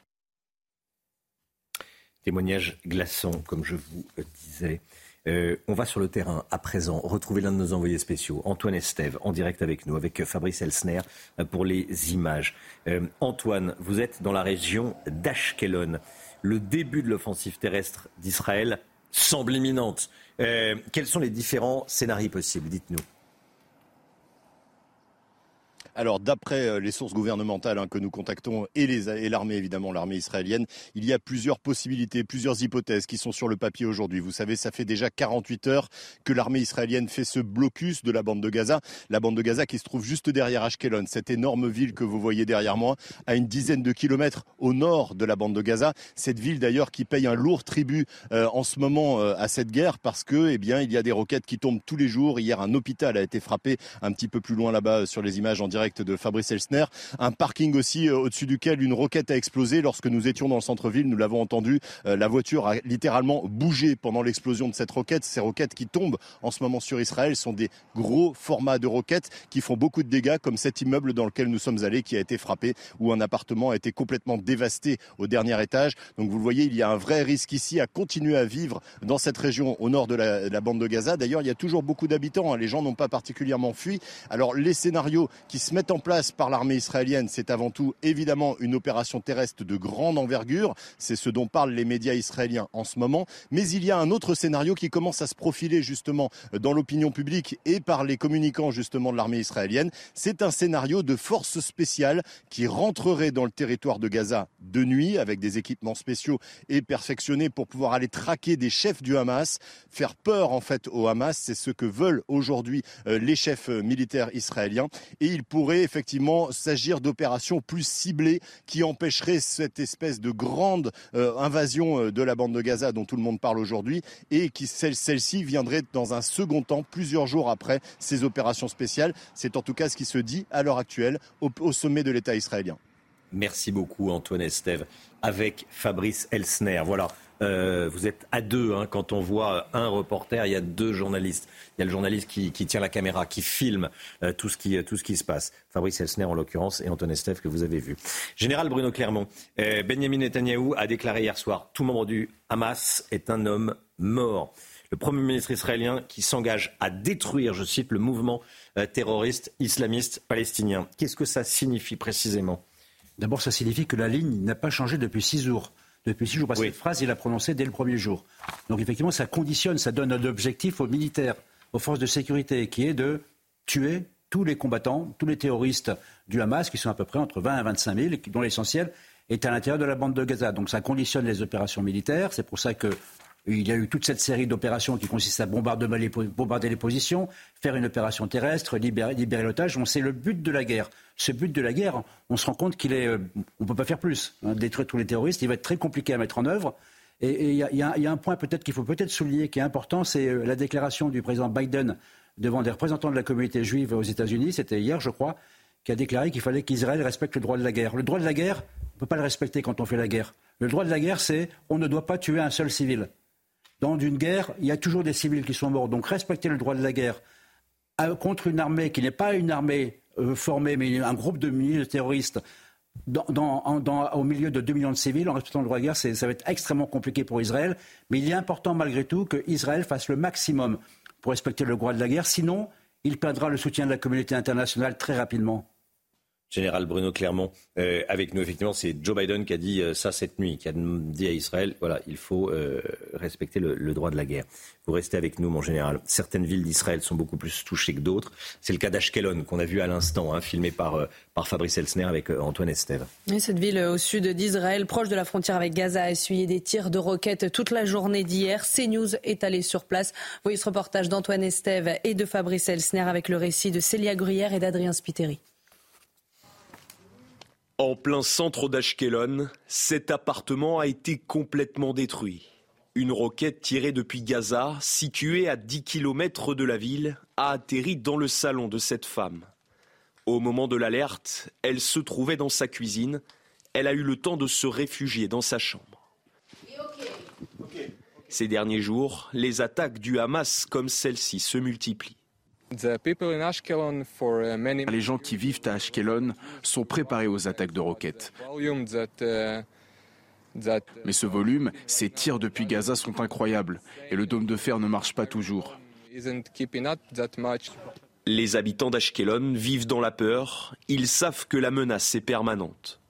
Témoignage glaçant, comme je vous disais. Euh, on va sur le terrain à présent retrouver l'un de nos envoyés spéciaux, Antoine Estève, en direct avec nous, avec Fabrice Elsner euh, pour les images. Euh, Antoine, vous êtes dans la région d'Ashkelon. Le début de l'offensive terrestre d'Israël semble imminente. quels sont les différents scénarios possibles Dites-nous? Alors, d'après euh, les sources gouvernementales hein, que nous contactons et, l'armée, évidemment, l'armée israélienne, il y a plusieurs possibilités, plusieurs hypothèses qui sont sur le papier aujourd'hui. Vous savez, ça fait déjà 48 heures que l'armée israélienne fait ce blocus de la bande de Gaza. La bande de Gaza qui se trouve juste derrière Ashkelon, cette énorme ville que vous voyez derrière moi, à une dizaine de kilomètres au nord de la bande de Gaza. Cette ville d'ailleurs qui paye un lourd tribut euh, en ce moment euh, à cette guerre parce que, eh bien, il y a des roquettes qui tombent tous les jours. Hier, un hôpital a été frappé un petit peu plus loin là-bas sur les images en direct de Fabrice Elsner. Un parking aussi euh, au-dessus duquel une roquette a explosé. Lorsque nous étions dans le centre-ville, nous l'avons entendu, euh, la voiture a littéralement bougé pendant l'explosion de cette roquette. Ces roquettes qui tombent en ce moment sur Israël sont des gros formats de roquettes qui font beaucoup de dégâts, comme cet immeuble dans lequel nous sommes allés qui a été frappé, où un appartement a été complètement dévasté au dernier étage. Donc vous le voyez, il y a un vrai risque ici à continuer à vivre dans cette région au nord de la, bande de Gaza. D'ailleurs, il y a toujours beaucoup d'habitants. Hein. Les gens n'ont pas particulièrement fui. Alors les scénarios qui se met en place par l'armée israélienne, c'est avant tout évidemment une opération terrestre de grande envergure. C'est ce dont parlent les médias israéliens en ce moment. Mais il y a un autre scénario qui commence à se profiler justement dans l'opinion publique et par les communicants justement de l'armée israélienne. C'est un scénario de force spéciale qui rentrerait dans le territoire de Gaza de nuit avec des équipements spéciaux et perfectionnés pour pouvoir aller traquer des chefs du Hamas, faire peur en fait au Hamas. C'est ce que veulent aujourd'hui euh, les chefs militaires israéliens. Et il pourrait effectivement s'agir d'opérations plus ciblées qui empêcheraient cette espèce de grande euh, invasion euh, de la bande de Gaza dont tout le monde parle aujourd'hui et qui celle-ci viendrait dans un second temps, plusieurs jours après ces opérations spéciales. C'est en tout cas ce qui se dit à l'heure actuelle au, sommet de l'État israélien. Merci beaucoup Antoine Estève avec Fabrice Elsner. Voilà. Euh, vous êtes à deux hein, quand on voit un reporter, il y a deux journalistes. Il y a le journaliste qui, tient la caméra, qui filme euh, tout, ce qui, se passe. Fabrice Elsner en l'occurrence et Antoine Estève que vous avez vu. Général Bruno Clermont, euh, Benjamin Netanyahou a déclaré hier soir tout membre du Hamas est un homme mort. Le Premier ministre israélien qui s'engage à détruire, je cite, le mouvement terroriste islamiste palestinien. Qu'est-ce que ça signifie précisément? D'abord, ça signifie que la ligne n'a pas changé depuis six jours depuis six jours. Parce que cette phrase, il l'a prononcée dès le premier jour. Donc effectivement, ça conditionne, ça donne un objectif aux militaires, aux forces de sécurité, qui est de tuer tous les combattants, tous les terroristes du Hamas, qui sont à peu près entre 20 et 25 000, dont l'essentiel est à l'intérieur de la bande de Gaza. Donc ça conditionne les opérations militaires. C'est pour ça que il y a eu toute cette série d'opérations qui consistent à bombarder les, positions, faire une opération terrestre, libérer, l'otage. On sait le but de la guerre. Ce but de la guerre, on se rend compte qu'il est. Euh, on ne peut pas faire plus. Hein, détruire tous les terroristes, il va être très compliqué à mettre en œuvre. Et il y, a un point peut-être qu'il faut peut-être souligner qui est important, c'est euh, la déclaration du président Biden devant des représentants de la communauté juive aux États-Unis, c'était hier, je crois, qui a déclaré qu'il fallait qu'Israël respecte le droit de la guerre. Le droit de la guerre, on ne peut pas le respecter quand on fait la guerre. Le droit de la guerre, c'est on ne doit pas tuer un seul civil dans une guerre, il y a toujours des civils qui sont morts. Donc respecter le droit de la guerre euh, contre une armée qui n'est pas une armée euh, formée, mais un groupe de milliers de terroristes au milieu de 2 millions de civils, en respectant le droit de guerre, ça va être extrêmement compliqué pour Israël. Mais il est important malgré tout qu'Israël fasse le maximum pour respecter le droit de la guerre. Sinon, il perdra le soutien de la communauté internationale très rapidement. Général Bruno Clermont, euh, avec nous, effectivement, c'est Joe Biden qui a dit euh, ça cette nuit, qui a dit à Israël, voilà, il faut euh, respecter le, droit de la guerre. Vous restez avec nous, mon général. Certaines villes d'Israël sont beaucoup plus touchées que d'autres. C'est le cas d'Ashkelon, qu'on a vu à l'instant, hein, filmé par, par Fabrice Elsner avec Antoine Estève. cette ville au sud d'Israël, proche de la frontière avec Gaza, a essuyé des tirs de roquettes toute la journée d'hier. CNews est allé sur place. Voyez ce reportage d'Antoine Estève et de Fabrice Elsner avec le récit de Célia Gruyère et d'Adrien Spiteri. En plein centre d'Ashkelon, cet appartement a été complètement détruit. Une roquette tirée depuis Gaza, située à 10 km de la ville, a atterri dans le salon de cette femme. Au moment de l'alerte, elle se trouvait dans sa cuisine. Elle a eu le temps de se réfugier dans sa chambre. Ces derniers jours, les attaques du Hamas comme celle-ci se multiplient. Uh, Les gens qui vivent à Ashkelon sont préparés aux attaques de roquettes. Uh, Mais ce volume, ces tirs depuis Gaza sont incroyables et le dôme de fer ne marche pas toujours. Les habitants d'Ashkelon vivent dans la peur. Ils savent que la menace est permanente.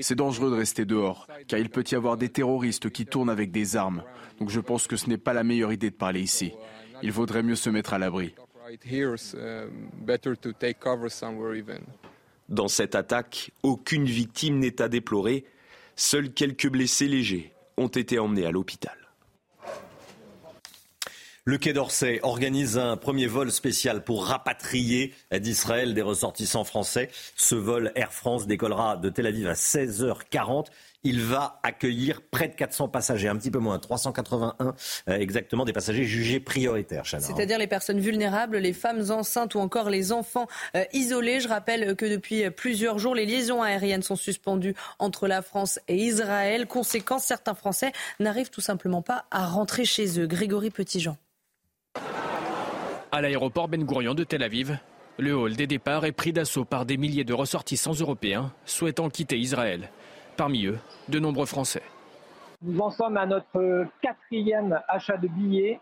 C'est dangereux de rester dehors, car il peut y avoir des terroristes qui tournent avec des armes. Donc je pense que ce n'est pas la meilleure idée de parler ici. Il vaudrait mieux se mettre à l'abri. Dans cette attaque, aucune victime n'est à déplorer. Seuls quelques blessés légers ont été emmenés à l'hôpital. Le Quai d'Orsay organise un premier vol spécial pour rapatrier d'Israël des ressortissants français. Ce vol Air France décollera de Tel Aviv à 16h40 il va accueillir près de 400 passagers, un petit peu moins, 381 euh, exactement des passagers jugés prioritaires. C'est-à-dire les personnes vulnérables, les femmes enceintes ou encore les enfants euh, isolés. Je rappelle que depuis plusieurs jours, les liaisons aériennes sont suspendues entre la France et Israël. Conséquence, certains Français n'arrivent tout simplement pas à rentrer chez eux. Grégory Petitjean. À l'aéroport Ben Gurion de Tel Aviv, le hall des départs est pris d'assaut par des milliers de ressortissants européens souhaitant quitter Israël. Parmi eux, de nombreux Français. Nous en sommes à notre quatrième achat de billets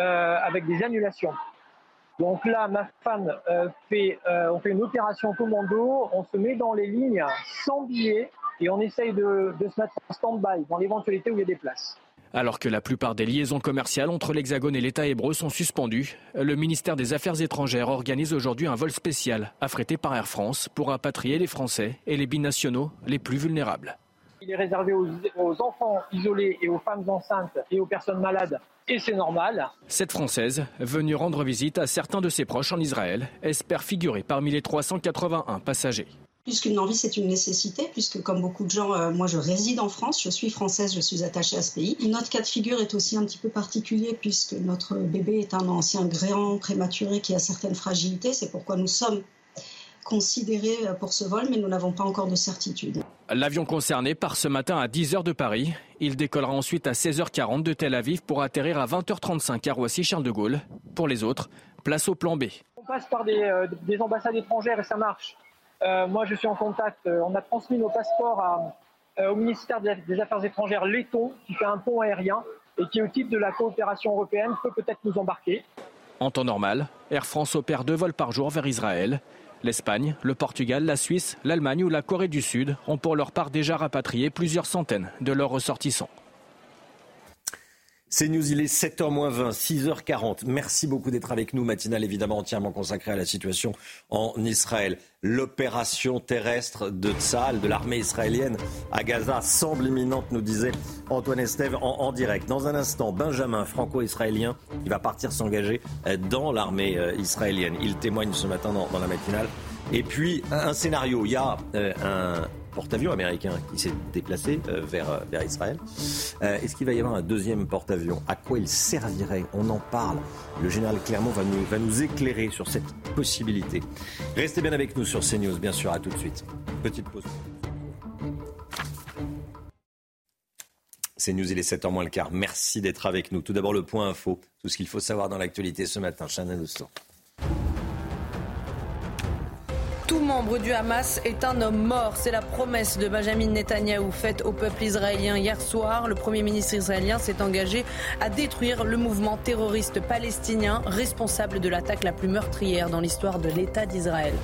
euh, avec des annulations. Donc là, ma femme euh, fait, euh, on fait une opération commando, on se met dans les lignes sans billets et on essaye de, de se mettre en stand-by dans l'éventualité où il y a des places. Alors que la plupart des liaisons commerciales entre l'Hexagone et l'État hébreu sont suspendues, le ministère des Affaires étrangères organise aujourd'hui un vol spécial affrété par Air France pour rapatrier les Français et les binationaux les plus vulnérables. Il est réservé aux, enfants isolés et aux femmes enceintes et aux personnes malades et c'est normal. Cette Française, venue rendre visite à certains de ses proches en Israël, espère figurer parmi les 381 passagers. Puisqu'une envie, c'est une nécessité, puisque comme beaucoup de gens, euh, moi je réside en France, je suis française, je suis attachée à ce pays. Notre cas de figure est aussi un petit peu particulier, puisque notre bébé est un ancien gréant prématuré qui a certaines fragilités. C'est pourquoi nous sommes considérés euh, pour ce vol, mais nous n'avons pas encore de certitude. L'avion concerné part ce matin à 10h de Paris. Il décollera ensuite à 16h40 de Tel Aviv pour atterrir à 20h35 à Roissy-Charles de Gaulle. Pour les autres, place au plan B. On passe par des, euh, des ambassades étrangères et ça marche. Euh, moi, je suis en contact. Euh, on a transmis nos passeports euh, au ministère des Affaires étrangères letton, qui fait un pont aérien et qui, au titre de la coopération européenne, peut peut-être nous embarquer. En temps normal, Air France opère deux vols par jour vers Israël. L'Espagne, le Portugal, la Suisse, l'Allemagne ou la Corée du Sud ont pour leur part déjà rapatrié plusieurs centaines de leurs ressortissants. C'est News, il est 7h20, 6h40. Merci beaucoup d'être avec nous. Matinale évidemment entièrement consacrée à la situation en Israël. L'opération terrestre de Tzal, de l'armée israélienne à Gaza, semble imminente, nous disait Antoine Estève en, direct. Dans un instant, Benjamin, franco-israélien, qui va partir s'engager dans l'armée euh, israélienne. Il témoigne ce matin dans, la matinale. Et puis, un, scénario. Il y a euh, un porte-avions américain qui s'est déplacé euh, vers, euh, vers Israël. Euh, est-ce qu'il va y avoir un deuxième porte-avions? À quoi il servirait? On en parle. Le général Clermont va nous, va nous éclairer sur cette possibilité. Restez bien avec nous sur CNews, bien sûr. À tout de suite. Petite pause. CNews, il est 7h moins le quart. Merci d'être avec nous. Tout d'abord, le point info. Tout ce qu'il faut savoir dans l'actualité ce matin. Chanel Oustan. Tout membre du Hamas est un homme mort. C'est la promesse de Benjamin Netanyahou faite au peuple israélien hier soir. Le Premier ministre israélien s'est engagé à détruire le mouvement terroriste palestinien responsable de l'attaque la plus meurtrière dans l'histoire de l'État d'Israël.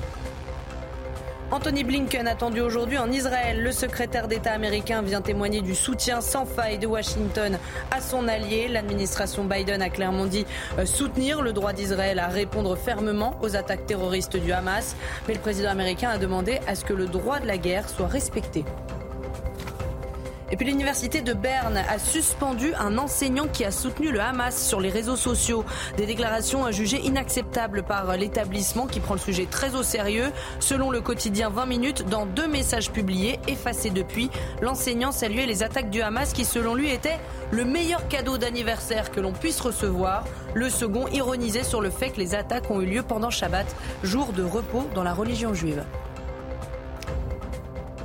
Anthony Blinken attendu aujourd'hui en Israël. Le secrétaire d'État américain vient témoigner du soutien sans faille de Washington à son allié. L'administration Biden a clairement dit euh, soutenir le droit d'Israël à répondre fermement aux attaques terroristes du Hamas. Mais le président américain a demandé à ce que le droit de la guerre soit respecté. Et puis l'université de Berne a suspendu un enseignant qui a soutenu le Hamas sur les réseaux sociaux. Des déclarations jugées inacceptables par l'établissement qui prend le sujet très au sérieux. Selon le quotidien 20 minutes, dans deux messages publiés, effacés depuis, l'enseignant saluait les attaques du Hamas qui selon lui étaient le meilleur cadeau d'anniversaire que l'on puisse recevoir. Le second ironisait sur le fait que les attaques ont eu lieu pendant Shabbat, jour de repos dans la religion juive.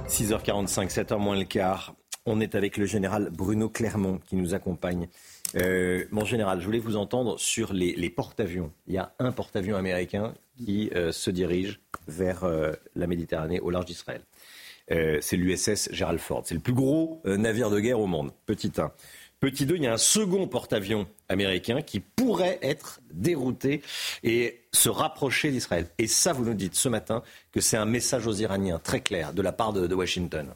6h45, 7h moins le quart. On est avec le général Bruno Clermont qui nous accompagne. Euh, mon général, je voulais vous entendre sur les, porte-avions. Il y a un porte-avions américain qui euh, se dirige vers euh, la Méditerranée au large d'Israël. c'est l'USS Gerald Ford. C'est le plus gros navire de guerre au monde. Petit 1. Petit 2, il y a un second porte-avions américain qui pourrait être dérouté et se rapprocher d'Israël. Et ça, vous nous dites ce matin que c'est un message aux Iraniens très clair de la part de Washington.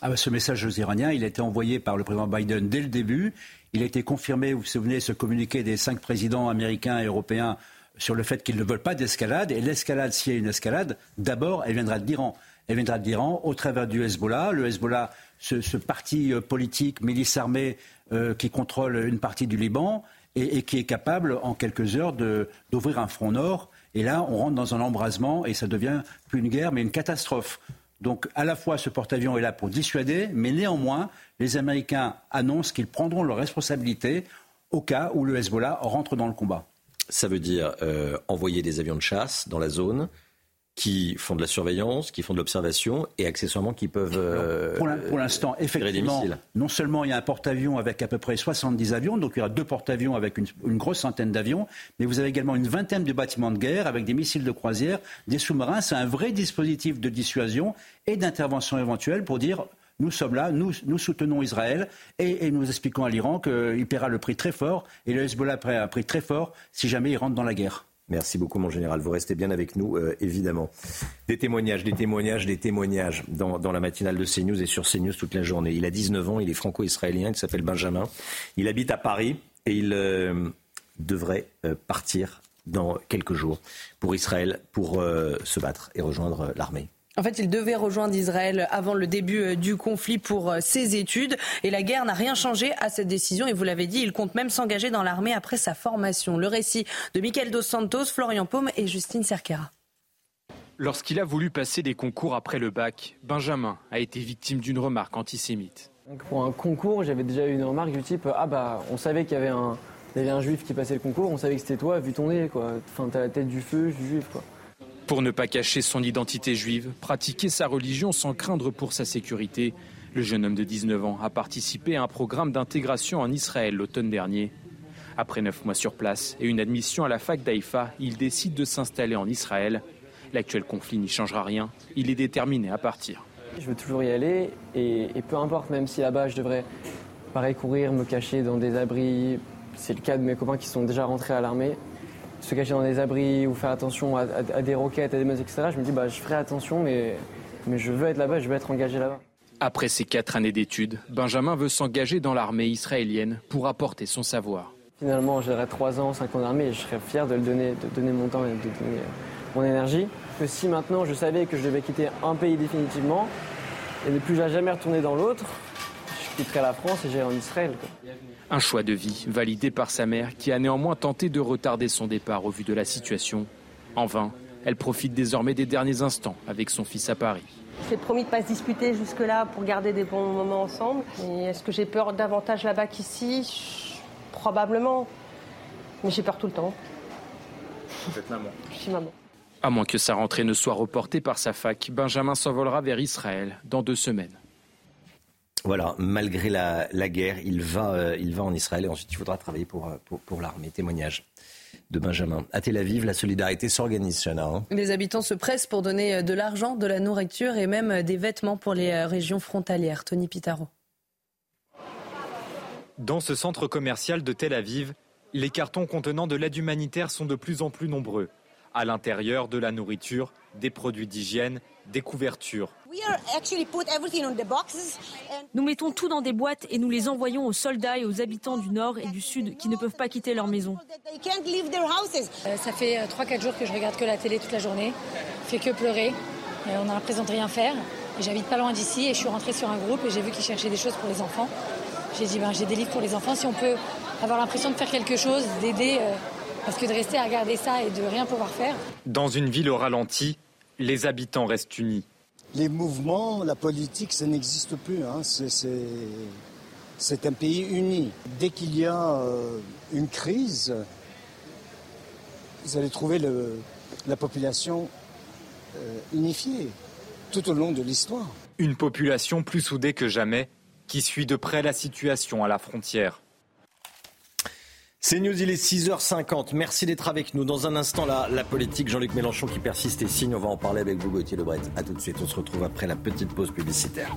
Ah bah, ce message aux Iraniens, il a été envoyé par le président Biden dès le début. Il a été confirmé, vous vous souvenez, ce communiqué des cinq présidents américains et européens sur le fait qu'ils ne veulent pas d'escalade. Et l'escalade, s'il y a une escalade, d'abord, elle viendra d'Iran. Elle viendra d'Iran au travers du Hezbollah. Le Hezbollah, ce, parti euh, politique, milice armée euh, qui contrôle une partie du Liban et, et qui est capable, en quelques heures, d'ouvrir un front nord. Et là, on rentre dans un embrasement et ça devient plus une guerre, mais une catastrophe. Donc à la fois ce porte-avions est là pour dissuader, mais néanmoins les Américains annoncent qu'ils prendront leurs responsabilités au cas où le Hezbollah rentre dans le combat. Ça veut dire euh, envoyer des avions de chasse dans la zone, qui font de la surveillance, qui font de l'observation et accessoirement qui peuvent. Euh, pour l'instant, effectivement, non seulement il y a un porte-avions avec à peu près 70 avions, donc il y aura deux porte-avions avec une, grosse centaine d'avions, mais vous avez également une vingtaine de bâtiments de guerre avec des missiles de croisière, des sous-marins. C'est un vrai dispositif de dissuasion et d'intervention éventuelle pour dire nous sommes là, nous, nous soutenons Israël et, et nous expliquons à l'Iran qu'il paiera le prix très fort et le Hezbollah paiera un prix très fort si jamais il rentre dans la guerre. Merci beaucoup, mon général. Vous restez bien avec nous, euh, évidemment. Des témoignages, des témoignages, des témoignages dans, la matinale de CNews et sur CNews toute la journée. Il a 19 ans, il est franco-israélien, il s'appelle Benjamin. Il habite à Paris et il euh, devrait euh, partir dans quelques jours pour Israël pour se battre et rejoindre l'armée. En fait, il devait rejoindre Israël avant le début euh, du conflit pour euh, ses études. Et la guerre n'a rien changé à cette décision. Et vous l'avez dit, il compte même s'engager dans l'armée après sa formation. Le récit de Michael Dos Santos, Florian Paume et Justine Cerquera. Lorsqu'il a voulu passer des concours après le bac, Benjamin a été victime d'une remarque antisémite. pour un concours, j'avais déjà eu une remarque du type Ah bah, on savait qu'il y avait un, un juif qui passait le concours, on savait que c'était toi, vu ton nez, quoi. Enfin, t'as la tête du feu, du juif, quoi. Pour ne pas cacher son identité juive, pratiquer sa religion sans craindre pour sa sécurité, le jeune homme de 19 ans a participé à un programme d'intégration en Israël l'automne dernier. Après neuf mois sur place et une admission à la fac d'Aïfa, il décide de s'installer en Israël. L'actuel conflit n'y changera rien. Il est déterminé à partir. Je veux toujours y aller et, peu importe, même si là-bas je devrais pareil courir, me cacher dans des abris. C'est le cas de mes copains qui sont déjà rentrés à l'armée se cacher dans des abris ou faire attention à, des roquettes, à des meutes, etc. Je me dis, bah, je ferai attention, mais, mais je veux être là-bas, je veux être engagé là-bas. Après ces quatre années d'études, Benjamin veut s'engager dans l'armée israélienne pour apporter son savoir. Finalement, j'aurai trois ans, cinq ans d'armée et je serais fier de le donner, de donner mon temps et de donner mon énergie. Que si maintenant je savais que je devais quitter un pays définitivement et ne plus jamais retourner dans l'autre, je quitterais la France et j'irais en Israël. Un choix de vie validé par sa mère qui a néanmoins tenté de retarder son départ au vu de la situation. En vain, elle profite désormais des derniers instants avec son fils à Paris. C'est promis de ne pas se disputer jusque-là pour garder des bons moments ensemble. est-ce que j'ai peur davantage là-bas qu'ici? Probablement. Mais j'ai peur tout le temps. Vous êtes maman Je suis maman. À moins que sa rentrée ne soit reportée par sa fac, Benjamin s'envolera vers Israël dans deux semaines. Voilà, malgré la, guerre, il va, euh, il va en Israël et ensuite il faudra travailler pour, euh, pour, l'armée. Témoignage de Benjamin. À Tel Aviv, la solidarité s'organise, Chana. Les habitants se pressent pour donner euh, de l'argent, de la nourriture et même des vêtements pour les régions frontalières. Tony Pitaro. Dans ce centre commercial de Tel Aviv, les cartons contenant de l'aide humanitaire sont de plus en plus nombreux. À l'intérieur, de la nourriture, des produits d'hygiène, des couvertures. Nous mettons tout dans des boîtes et nous les envoyons aux soldats et aux habitants du Nord et du Sud qui ne peuvent pas quitter leur maison. Euh, ça fait 3-4 euh, jours que je regarde que la télé toute la journée, fait que pleurer. Euh, on a l'impression de rien faire. J'habite pas loin d'ici et je suis rentrée sur un groupe et j'ai vu qu'ils cherchaient des choses pour les enfants. J'ai dit, ben, j'ai des livres pour les enfants. Si on peut avoir l'impression de faire quelque chose, d'aider, parce que de rester à regarder ça et de rien pouvoir faire. Dans une ville au ralenti, les habitants restent unis les mouvements, la politique, ça n'existe plus. Hein. C'est un pays uni. Dès qu'il y a euh, une crise, vous allez trouver la population euh, unifiée tout au long de l'histoire. Une population plus soudée que jamais qui suit de près la situation à la frontière. C'est News, il est 6h50. Merci d'être avec nous. Dans un instant, la, la politique, Jean-Luc Mélenchon qui persiste et signe. On va en parler avec vous, Gauthier Lebret. A tout de suite. On se retrouve après la petite pause publicitaire.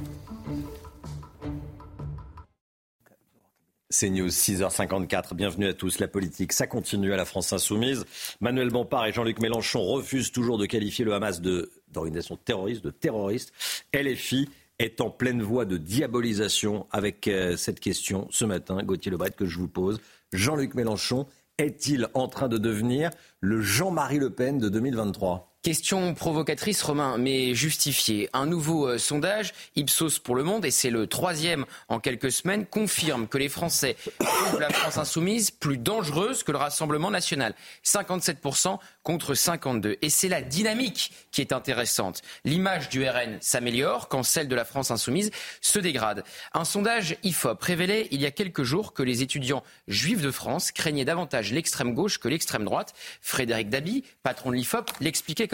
C'est News, 6h54. Bienvenue à tous. La politique, ça continue à la France Insoumise. Manuel Bompard et Jean-Luc Mélenchon refusent toujours de qualifier le Hamas d'organisation terroriste, de terroriste. LFI est en pleine voie de diabolisation avec euh, cette question ce matin, Gauthier Lebret, que je vous pose. Jean-Luc Mélenchon est-il en train de devenir le Jean-Marie Le Pen de 2023 Question provocatrice, Romain, mais justifiée. Un nouveau euh, sondage, Ipsos pour le Monde, et c'est le troisième en quelques semaines, confirme que les Français trouvent la France insoumise plus dangereuse que le Rassemblement national. 57% contre 52. Et c'est la dynamique qui est intéressante. L'image du RN s'améliore quand celle de la France insoumise se dégrade. Un sondage IFOP révélait il y a quelques jours que les étudiants juifs de France craignaient davantage l'extrême gauche que l'extrême droite. Frédéric Dabi, patron de l'IFOP, l'expliquait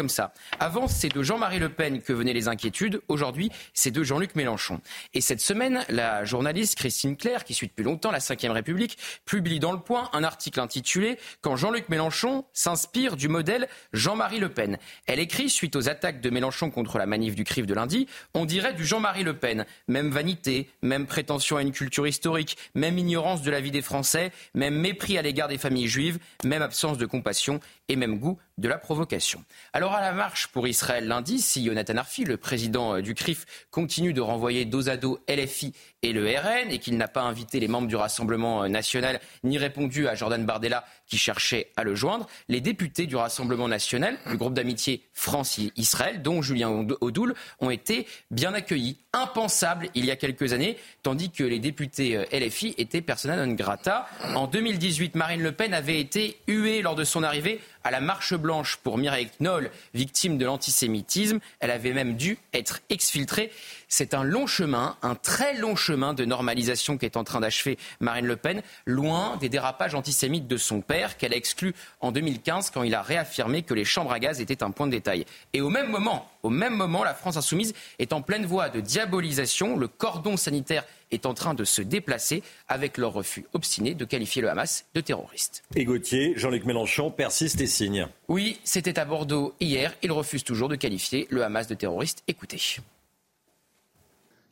Avant, c'est de Jean-Marie Le Pen que venaient les inquiétudes. Aujourd'hui, c'est de Jean-Luc Mélenchon. Et cette semaine, la journaliste Christine Claire, qui suit depuis longtemps la Ve République, publie dans Le Point un article intitulé Quand Jean-Luc Mélenchon s'inspire du modèle Jean-Marie Le Pen. Elle écrit, suite aux attaques de Mélenchon contre la manif du CRIF de lundi, on dirait du Jean-Marie Le Pen. Même vanité, même prétention à une culture historique, même ignorance de la vie des Français, même mépris à l'égard des familles juives, même absence de compassion. et même goût de la provocation. Alors à la marche pour Israël lundi, si Jonathan Arfi, le président euh, du CRIF, continue de renvoyer dos à dos LFI et le RN et qu'il n'a pas invité les membres du Rassemblement euh, national ni répondu à Jordan Bardella qui cherchait à le joindre, les députés du Rassemblement national, du groupe d'amitié France-Israël, dont Julien Audoul, ont été bien accueillis, impensables il y a quelques années, tandis que les députés euh, LFI étaient persona non grata. En 2018, Marine Le Pen avait été huée lors de son arrivée à la marche blanche pour Mireille Knoll, victime de l'antisémitisme. Elle avait même dû être exfiltrée. C'est un long chemin, un très long chemin de normalisation qu'est en train d'achever Marine Le Pen, loin des dérapages antisémites de son père qu'elle a exclu en 2015 quand il a réaffirmé que les chambres à gaz étaient un point de détail. Et au même moment, au même moment, la France insoumise est en pleine voie de diabolisation. Le cordon sanitaire est en train de se déplacer avec leur refus obstiné de qualifier le Hamas de terroriste. Et Gauthier, Jean-Luc Mélenchon persiste et signe. Oui, c'était à Bordeaux hier. Il refuse toujours de qualifier le Hamas de terroriste. Écoutez.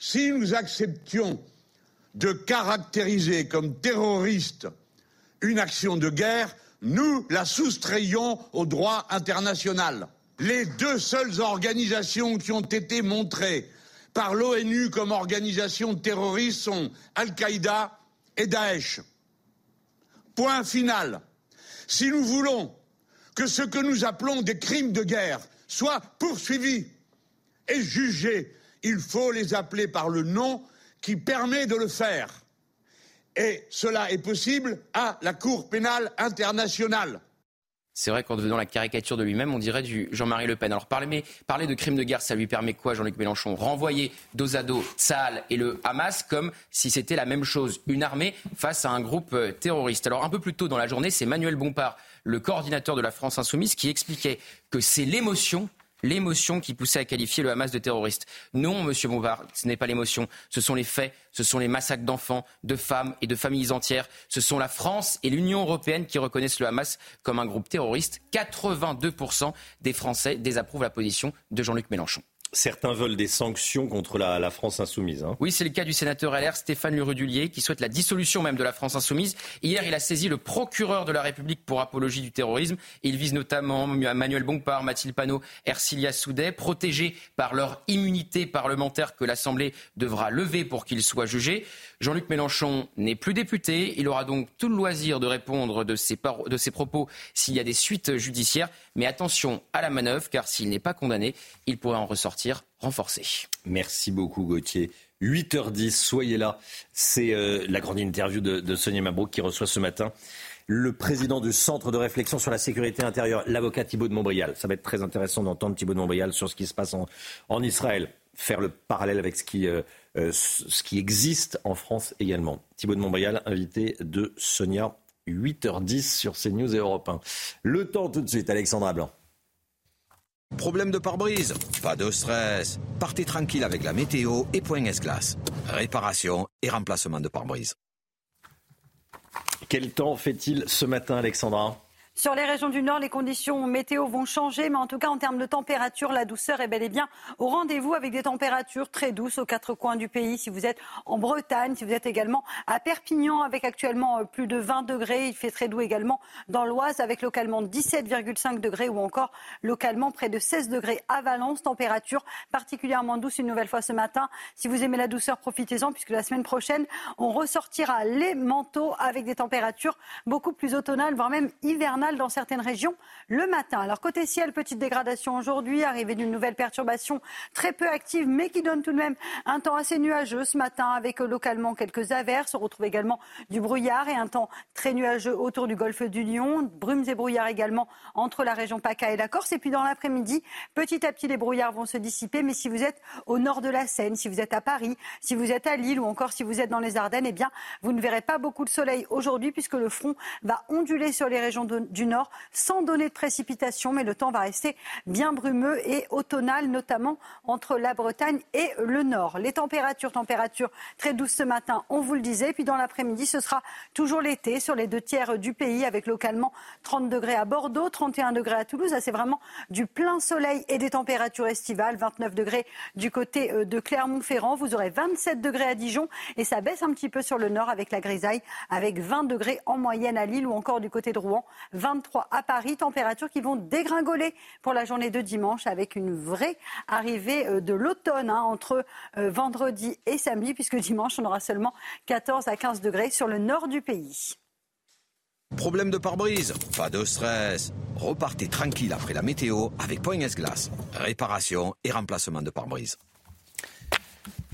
Si nous acceptions de caractériser comme terroriste une action de guerre, nous la soustrayons au droit international. Les deux seules organisations qui ont été montrées par l'ONU comme organisation terroriste sont Al-Qaïda et Daesh. Point final. Si nous voulons que ce que nous appelons des crimes de guerre soient poursuivis et jugés, il faut les appeler par le nom qui permet de le faire. Et cela est possible à la Cour pénale internationale. C'est vrai qu'en devenant la caricature de lui-même, on dirait du Jean-Marie Le Pen. Alors parler, de crimes de guerre, ça lui permet quoi, Jean-Luc Mélenchon? Renvoyer dos à dos Tsahal et le Hamas comme si c'était la même chose, une armée face à un groupe euh, terroriste. Alors un peu plus tôt dans la journée, c'est Manuel Bompard, le coordinateur de la France Insoumise, qui expliquait que c'est l'émotion l'émotion qui poussait à qualifier le Hamas de terroriste. Non, monsieur Bompard, ce n'est pas l'émotion, ce sont les faits, ce sont les massacres d'enfants, de femmes et de familles entières. Ce sont la France et l'Union européenne qui reconnaissent le Hamas comme un groupe terroriste. 82% des Français désapprouvent la position de Jean-Luc Mélenchon. Certains veulent des sanctions contre la, France insoumise. Hein. Oui, c'est le cas du sénateur LR Stéphane Lerudulier qui souhaite la dissolution même de la France insoumise. Hier, il a saisi le procureur de la République pour apologie du terrorisme. Il vise notamment Manuel Bompard, Mathilde Panot, Ercilia Soudet, protégés par leur immunité parlementaire que l'Assemblée devra lever pour qu'ils soient jugés. Jean-Luc Mélenchon n'est plus député. Il aura donc tout le loisir de répondre de ses, propos s'il y a des suites judiciaires. Mais attention à la manœuvre, car s'il n'est pas condamné, il pourrait en ressortir renforcé. Merci beaucoup Gauthier. 8h10, soyez là. C'est euh, la grande interview de, Sonia Mabrouk qui reçoit ce matin le président du Centre de réflexion sur la sécurité intérieure, l'avocat Thibault de Montbrial. Ça va être très intéressant d'entendre Thibault de Montbrial sur ce qui se passe en, Israël, faire le parallèle avec ce qui, euh, ce qui existe en France également. Thibault de Montbrial, invité de Sonia 8h10 sur CNews et Europe 1. Le temps tout de suite, Alexandra Blanc. Problème de pare-brise Pas de stress. Partez tranquille avec la météo et Point S-Glace. Réparation et remplacement de pare-brise. Quel temps fait-il ce matin, Alexandra? Sur les régions du Nord, les conditions météo vont changer, mais en tout cas en termes de température, la douceur est bel et bien au rendez-vous avec des températures très douces aux quatre coins du pays. Si vous êtes en Bretagne, si vous êtes également à Perpignan avec actuellement euh, plus de 20 degrés, il fait très doux également dans l'Oise avec localement 17,5 degrés ou encore localement près de 16 degrés à Valence. Température particulièrement douce une nouvelle fois ce matin. Si vous aimez la douceur, profitez-en puisque la semaine prochaine, on ressortira les manteaux avec des températures beaucoup plus automnales, voire même hivernales dans certaines régions le matin. Alors côté ciel, petite dégradation aujourd'hui, arrivée d'une nouvelle perturbation très peu active, mais qui donne tout de même un temps assez nuageux ce matin, avec localement quelques averses. On retrouve également du brouillard et un temps très nuageux autour du golfe du Lion. Brumes et brouillards également entre la région PACA et la Corse. Et puis dans l'après-midi, petit à petit, les brouillards vont se dissiper. Mais si vous êtes au nord de la Seine, si vous êtes à Paris, si vous êtes à Lille ou encore si vous êtes dans les Ardennes, eh bien, vous ne verrez pas beaucoup de soleil aujourd'hui puisque le front va onduler sur les régions de, du nord sans donner de précipitations, mais le temps va rester bien brumeux et automnal, notamment entre la Bretagne et le nord. Les températures, températures très douces ce matin, on vous le disait. Puis dans l'après-midi, ce sera toujours l'été sur les deux tiers du pays, avec localement 30 degrés à Bordeaux, 31 degrés à Toulouse. c'est vraiment du plein soleil et des températures estivales. 29 degrés du côté euh, de Clermont-Ferrand. Vous aurez 27 degrés à Dijon et ça baisse un petit peu sur le nord avec la grisaille, avec 20 degrés en moyenne à Lille ou encore du côté de Rouen. 23 à Paris. Températures qui vont dégringoler pour la journée de dimanche avec une vraie arrivée euh, de l'automne hein, entre euh, vendredi et samedi, puisque dimanche, on aura seulement 14 à 15 degrés sur le nord du pays. Problème de pare-brise Pas de stress. Repartez tranquille après la météo avec Point S-Glace. Réparation et remplacement de pare-brise.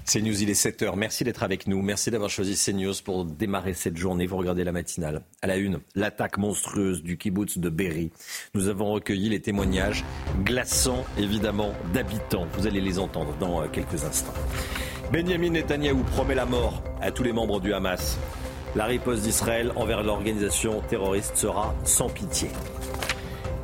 CNews, il est 7h. Merci d'être avec nous. Merci d'avoir choisi CNews pour démarrer cette journée. Vous regardez la matinale. À la une, l'attaque monstrueuse du kibbutz de Berry. Nous avons recueilli les témoignages glaçants, évidemment, d'habitants. Vous allez les entendre dans euh, quelques instants. Benjamin Netanyahou promet la mort à tous les membres du Hamas. La riposte d'Israël envers l'organisation terroriste sera sans pitié.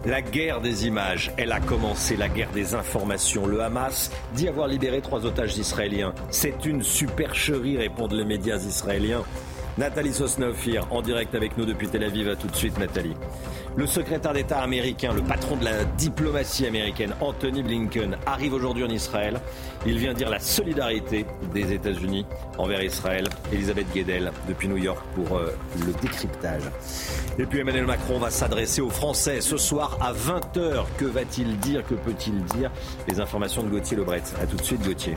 La guerre des images, elle a commencé, la guerre des informations. Le Hamas dit avoir libéré trois otages israéliens. C'est une supercherie, répondent les médias israéliens. Nathalie Sosnaufir, en direct avec nous depuis Tel Aviv. À tout de suite, Nathalie. Le secrétaire d'État américain, le patron de la diplomatie américaine, Anthony Blinken, arrive aujourd'hui en Israël. Il vient dire la solidarité des États-Unis envers Israël. Elisabeth Guedel, depuis New York, pour euh, le décryptage. Et puis Emmanuel Macron va s'adresser aux Français ce soir à 20h. Que va-t-il dire? Que peut-il dire? Les informations de Gauthier Lebret. A tout de suite, Gauthier.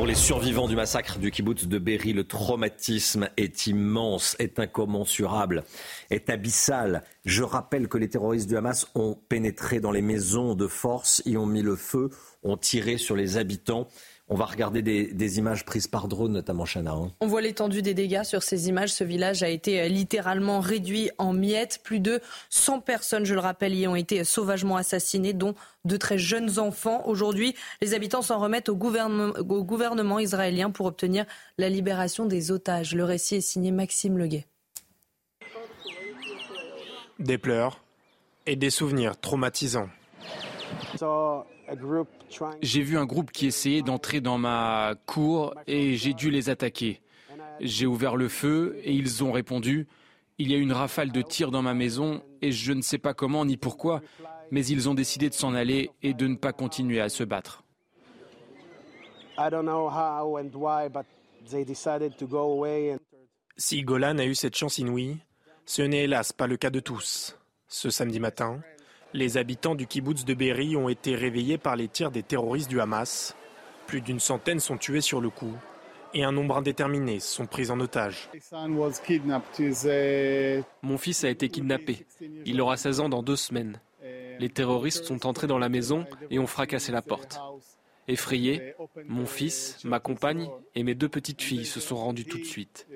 Pour les survivants du massacre du kibbutz de Berry, le traumatisme est immense, est incommensurable, est abyssal. Je rappelle que les terroristes du Hamas ont pénétré dans les maisons de force, y ont mis le feu, ont tiré sur les habitants. On va regarder des, images prises par drone, notamment Chana. Hein. On voit l'étendue des dégâts sur ces images. Ce village a été euh, littéralement réduit en miettes. Plus de 100 personnes, je le rappelle, y ont été sauvagement assassinées, dont de très jeunes enfants. Aujourd'hui, les habitants s'en remettent au gouvernement, au gouvernement israélien pour obtenir la libération des otages. Le récit est signé Maxime Leguet. Des pleurs et des souvenirs traumatisants. J'ai vu un groupe qui essayait d'entrer dans ma cour et j'ai dû les attaquer. J'ai ouvert le feu et ils ont répondu. Il y a une rafale de tirs dans ma maison et je ne sais pas comment ni pourquoi, mais ils ont décidé de s'en aller et de ne pas continuer à se battre. Si Golan a eu cette chance inouïe, ce n'est hélas pas le cas de tous. Ce samedi matin, les habitants du kibbutz de Berry ont été réveillés par les tirs des terroristes du Hamas. Plus d'une centaine sont tués sur le coup et un nombre indéterminé sont pris en otage. Mon fils a été kidnappé. Il aura 16 ans dans deux semaines. Les terroristes sont entrés dans la maison et ont fracassé la porte. Effrayés, mon fils, ma compagne et mes deux petites filles se sont rendus tout de suite.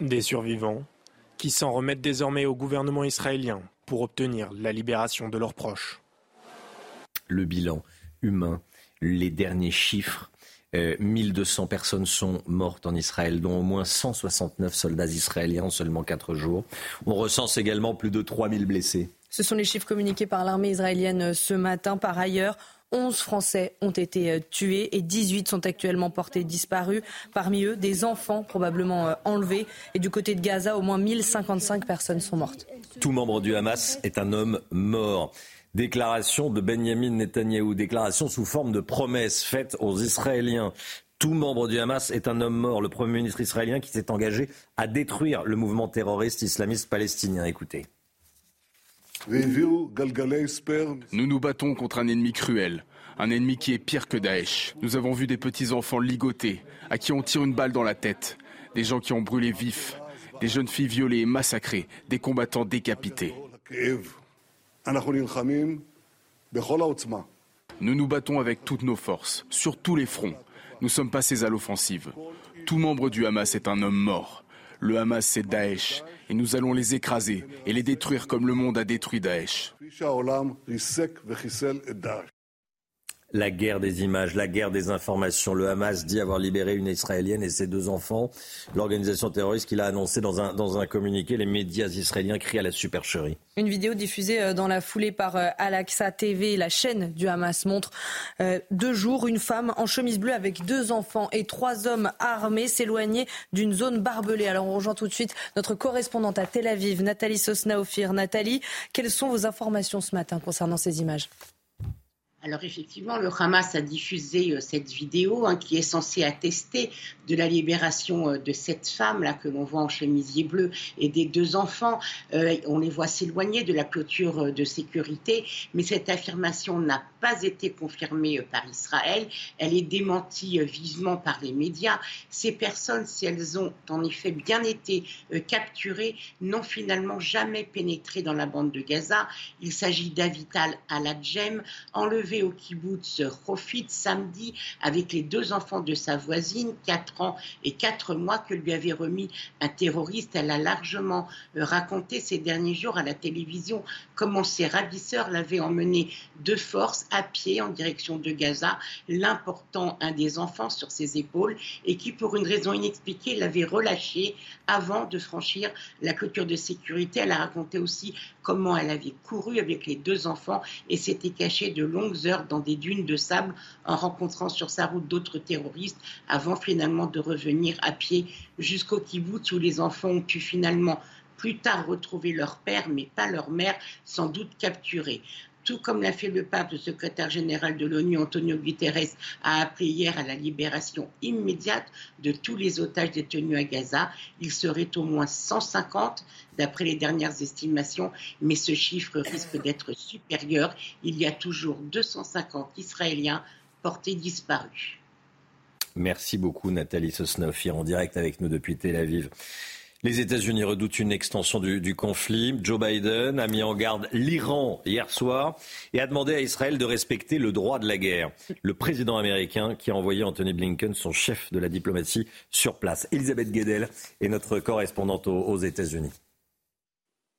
Des survivants qui s'en remettent désormais au gouvernement israélien pour obtenir la libération de leurs proches. Le bilan humain, les derniers chiffres. 1200 euh, personnes sont mortes en Israël, dont au moins 169 soldats israéliens en seulement 4 jours. On recense également plus de 3000 blessés. Ce sont les chiffres communiqués par l'armée israélienne ce matin. Par ailleurs, 11 Français ont été euh, tués et 18 sont actuellement portés disparus. Parmi eux, des enfants probablement euh, enlevés. Et du côté de Gaza, au moins 1055 personnes sont mortes. Tout membre du Hamas est un homme mort. Déclaration de Benjamin Netanyahou, déclaration sous forme de promesse faite aux Israéliens. Tout membre du Hamas est un homme mort. Le Premier ministre israélien qui s'est engagé à détruire le mouvement terroriste islamiste palestinien. Écoutez. Nous nous battons contre un ennemi cruel, un ennemi qui est pire que Daesh. Nous avons vu des petits-enfants ligotés, à qui on tire une balle dans la tête, des gens qui ont brûlé vifs, des jeunes filles violées et massacrées, des combattants décapités. Nous nous battons avec toutes nos forces, sur tous les fronts. Nous sommes passés à l'offensive. Tout membre du Hamas est un homme mort. Le Hamas, c'est Daesh. Et nous allons les écraser et les détruire comme le monde a détruit Daesh. La guerre des images, la guerre des informations. Le Hamas dit avoir libéré une Israélienne et ses deux enfants. L'organisation terroriste qui l'a annoncé dans un, communiqué. Les médias israéliens crient à la supercherie. Une vidéo diffusée euh, dans la foulée par euh, Al-Aqsa TV, la chaîne du Hamas, montre euh, deux jours une femme en chemise bleue avec deux enfants et trois hommes armés s'éloigner d'une zone barbelée. Alors on rejoint tout de suite notre correspondante à Tel Aviv, Nathalie Sosnaofir. Nathalie, quelles sont vos informations ce matin concernant ces images? Alors effectivement, le Hamas a diffusé euh, cette vidéo hein, qui est censée attester de la libération euh, de cette femme là que l'on voit en chemisier bleu et des deux enfants. Euh, on les voit s'éloigner de la clôture de sécurité, mais cette affirmation n'a pas été confirmée par Israël. Elle est démentie vivement par les médias. Ces personnes, si elles ont en effet bien été capturées, n'ont finalement jamais pénétré dans la bande de Gaza. Il s'agit d'Avital Aladjem, enlevé au kibbutz Rofit samedi avec les deux enfants de sa voisine, 4 ans et 4 mois, que lui avait remis un terroriste. Elle a largement euh, raconté ces derniers jours à la télévision comment ses ravisseurs l'avaient emmené de force à pied en direction de Gaza, l'important un des enfants sur ses épaules et qui, pour une raison inexpliquée, l'avait relâché avant de franchir la clôture de sécurité. Elle a raconté aussi comment elle avait couru avec les deux enfants et s'était cachée de longues heures dans des dunes de sable en rencontrant sur sa route d'autres terroristes avant finalement de revenir à pied jusqu'au kibbutz où les enfants ont pu finalement plus tard retrouver leur père, mais pas leur mère, sans doute capturés tout comme l'a fait le pape, le secrétaire général de l'ONU, Antonio Guterres, a appelé hier à la libération immédiate de tous les otages détenus à Gaza. Il serait au moins 150 d'après les dernières estimations, mais ce chiffre risque d'être supérieur. Il y a toujours 250 Israéliens portés disparus. Merci beaucoup Nathalie Sosnoff, en direct avec nous depuis Tel Aviv. Les États-Unis redoutent une extension du, conflit. Joe Biden a mis en garde l'Iran hier soir et a demandé à Israël de respecter le droit de la guerre. Le président américain qui a envoyé Anthony Blinken, son chef de la diplomatie, sur place. Elisabeth Guedel est notre correspondante aux États-Unis.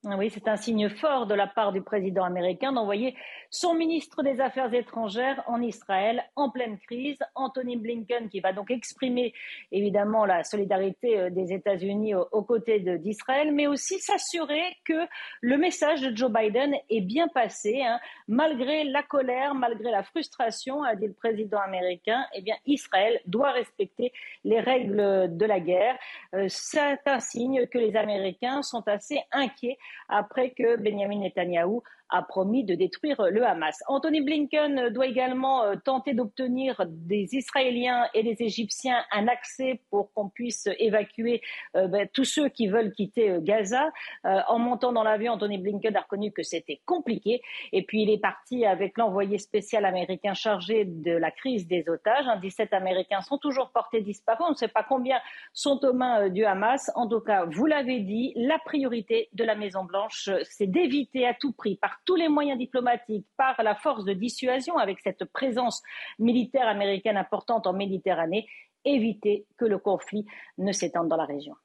Ah oui, c'est un signe fort de la part du président américain d'envoyer son ministre des Affaires étrangères en Israël en pleine crise, Anthony Blinken, qui va donc exprimer évidemment la solidarité euh, des États-Unis aux côtés d'Israël, mais aussi s'assurer que le message de Joe Biden est bien passé, hein. malgré la colère, malgré la frustration, a dit le président américain. Eh bien, Israël doit respecter les règles de la guerre. Euh, c'est un signe que les Américains sont assez inquiets après que Benjamin Netanyahou a promis de détruire le Hamas. Anthony Blinken doit également euh, tenter d'obtenir des Israéliens et des Égyptiens un accès pour qu'on puisse évacuer euh, ben, tous ceux qui veulent quitter euh, Gaza. en montant dans l'avion, Anthony Blinken a reconnu que c'était compliqué. Et puis il est parti avec l'envoyé spécial américain chargé de la crise des otages. 17 Américains sont toujours portés disparus. On ne sait pas combien sont aux mains du Hamas. En tout cas, vous l'avez dit, la priorité de la Maison-Blanche, c'est d'éviter à tout prix, par tous les moyens diplomatiques, par la force de dissuasion, avec cette présence militaire américaine importante en Méditerranée, éviter que le conflit ne s'étende dans la région.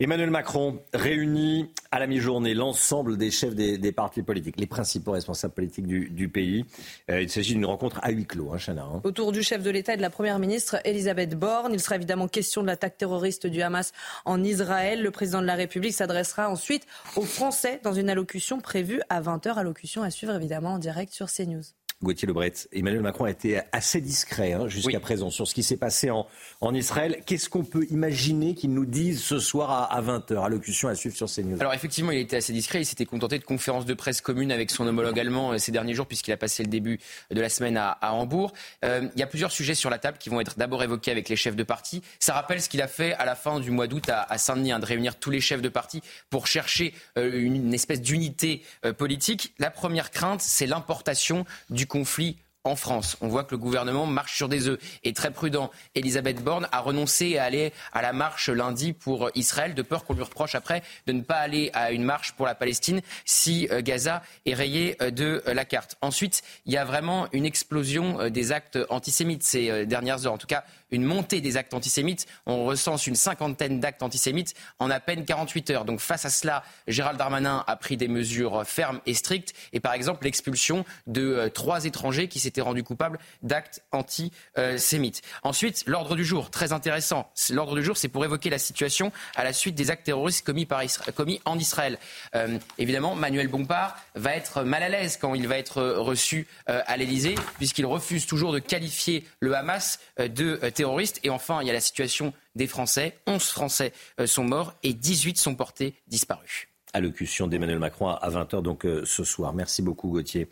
Emmanuel Macron réunit à la mi-journée l'ensemble des chefs des, partis politiques, les principaux responsables politiques du, pays. Euh, il s'agit d'une rencontre à huis clos, hein, Chana. Hein. Autour du chef de l'État et de la Première ministre, Elisabeth Borne. Il sera évidemment question de l'attaque terroriste du Hamas en Israël. Le président de la République s'adressera ensuite aux Français dans une allocution prévue à 20h. Allocution à suivre évidemment en direct sur CNews. Gauthier Lebret, Emmanuel Macron a été assez discret hein, jusqu'à présent sur ce qui s'est passé en, en Israël. Qu'est-ce qu'on peut imaginer qu'il nous dise ce soir à, à 20h Allocution à suivre sur CNews. Alors effectivement, il était assez discret. Il s'était contenté de conférences de presse communes avec son homologue allemand euh, ces derniers jours puisqu'il a passé le début de la semaine à, à Hambourg. Euh, il y a plusieurs sujets sur la table qui vont être d'abord évoqués avec les chefs de parti. Ça rappelle ce qu'il a fait à la fin du mois d'août à, à Saint-Denis, hein, de réunir tous les chefs de parti pour chercher euh, une, une, espèce d'unité euh, politique. La première crainte, c'est l'importation du conflit en France. On voit que le gouvernement marche sur des œufs et très prudent. Elisabeth Borne a renoncé à aller à la marche lundi pour Israël, de peur qu'on lui reproche après de ne pas aller à une marche pour la Palestine si euh, Gaza est rayé euh, de euh, la carte. Ensuite, il y a vraiment une explosion des actes antisémites ces dernières heures. En tout cas, une montée des actes antisémites. On recense une cinquantaine d'actes antisémites en à peine 48 heures. Donc face à cela, Gérald Darmanin a pris des mesures fermes et strictes. Et par exemple, l'expulsion de euh, trois étrangers qui s'étaient rendus coupables d'actes antisémites. Ensuite, l'ordre du jour, très intéressant. L'ordre du jour, c'est pour évoquer la situation à la suite des actes terroristes commis, en Israël. Euh, évidemment, Manuel Bompard va être mal à l'aise quand il va être reçu euh, à l'Élysée, puisqu'il refuse toujours de qualifier le Hamas de terroristes. Et enfin, il y a la situation des Français. 11 Français euh, sont morts et 18 sont portés disparus. Allocution d'Emmanuel Macron à 20h donc euh, ce soir. Merci beaucoup Gauthier.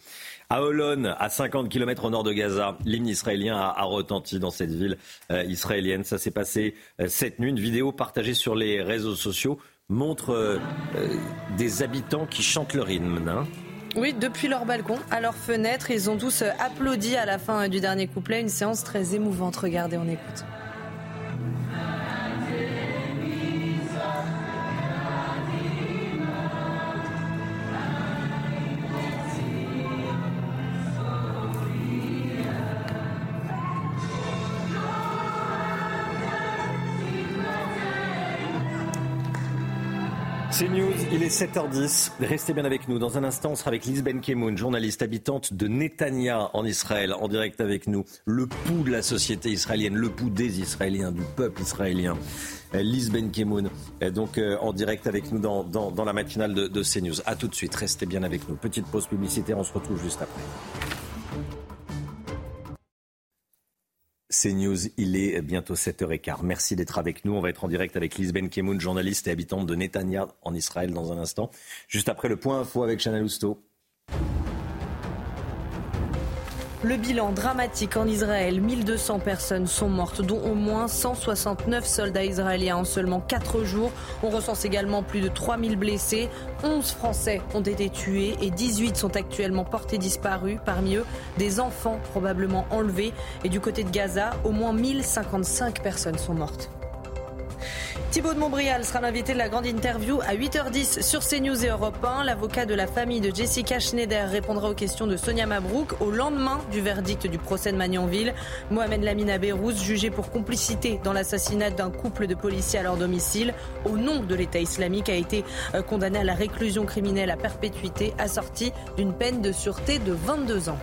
À Holon, à 50 km au nord de Gaza, l'hymne israélien a, retenti dans cette ville euh, israélienne. Ça s'est passé cette nuit. Une vidéo partagée sur les réseaux sociaux montre des habitants qui chantent leur hymne. Hein. Oui, depuis leur balcon, à leur fenêtre, ils ont tous applaudi à la fin du dernier couplet. Une séance très émouvante. Regardez, on écoute. Est 7h10. Restez bien avec nous. Dans un instant, on sera avec Liz Benkemoun, journaliste habitante de Netanya en Israël, en direct avec nous. Le pouls de la société israélienne, le pouls des Israéliens, du peuple israélien. Euh, Liz Benkemoun, donc euh, en direct avec nous dans, dans, la matinale de, de CNews. A tout de suite, restez bien avec nous. Petite pause publicitaire, on se retrouve juste après. C'est News, il est bientôt 7h15. Merci d'être avec nous. On va être en direct avec Lisben Kemoun, journaliste et habitante de Netanya en Israël dans un instant. Juste après le point info avec Chanel Housteau. Le bilan dramatique en Israël, 1200 personnes sont mortes, dont au moins 169 soldats israéliens en seulement 4 jours. On recense également plus de 3000 blessés. 11 Français ont été tués et 18 sont actuellement portés disparus. Parmi eux, des enfants probablement enlevés. Et du côté de Gaza, au moins 1055 personnes sont mortes. Thibaut de Montbrial sera l'invité de la grande interview à 8h10 sur CNews et Europe 1. L'avocat de la famille de Jessica Schneider répondra aux questions de Sonia Mabrouk au lendemain du verdict du procès de Magnanville. Mohamed Lamina Beyrouth, jugé pour complicité dans l'assassinat d'un couple de policiers à leur domicile au nom de l'État islamique, a été euh, condamné à la réclusion criminelle à perpétuité assortie d'une peine de sûreté de 22 ans.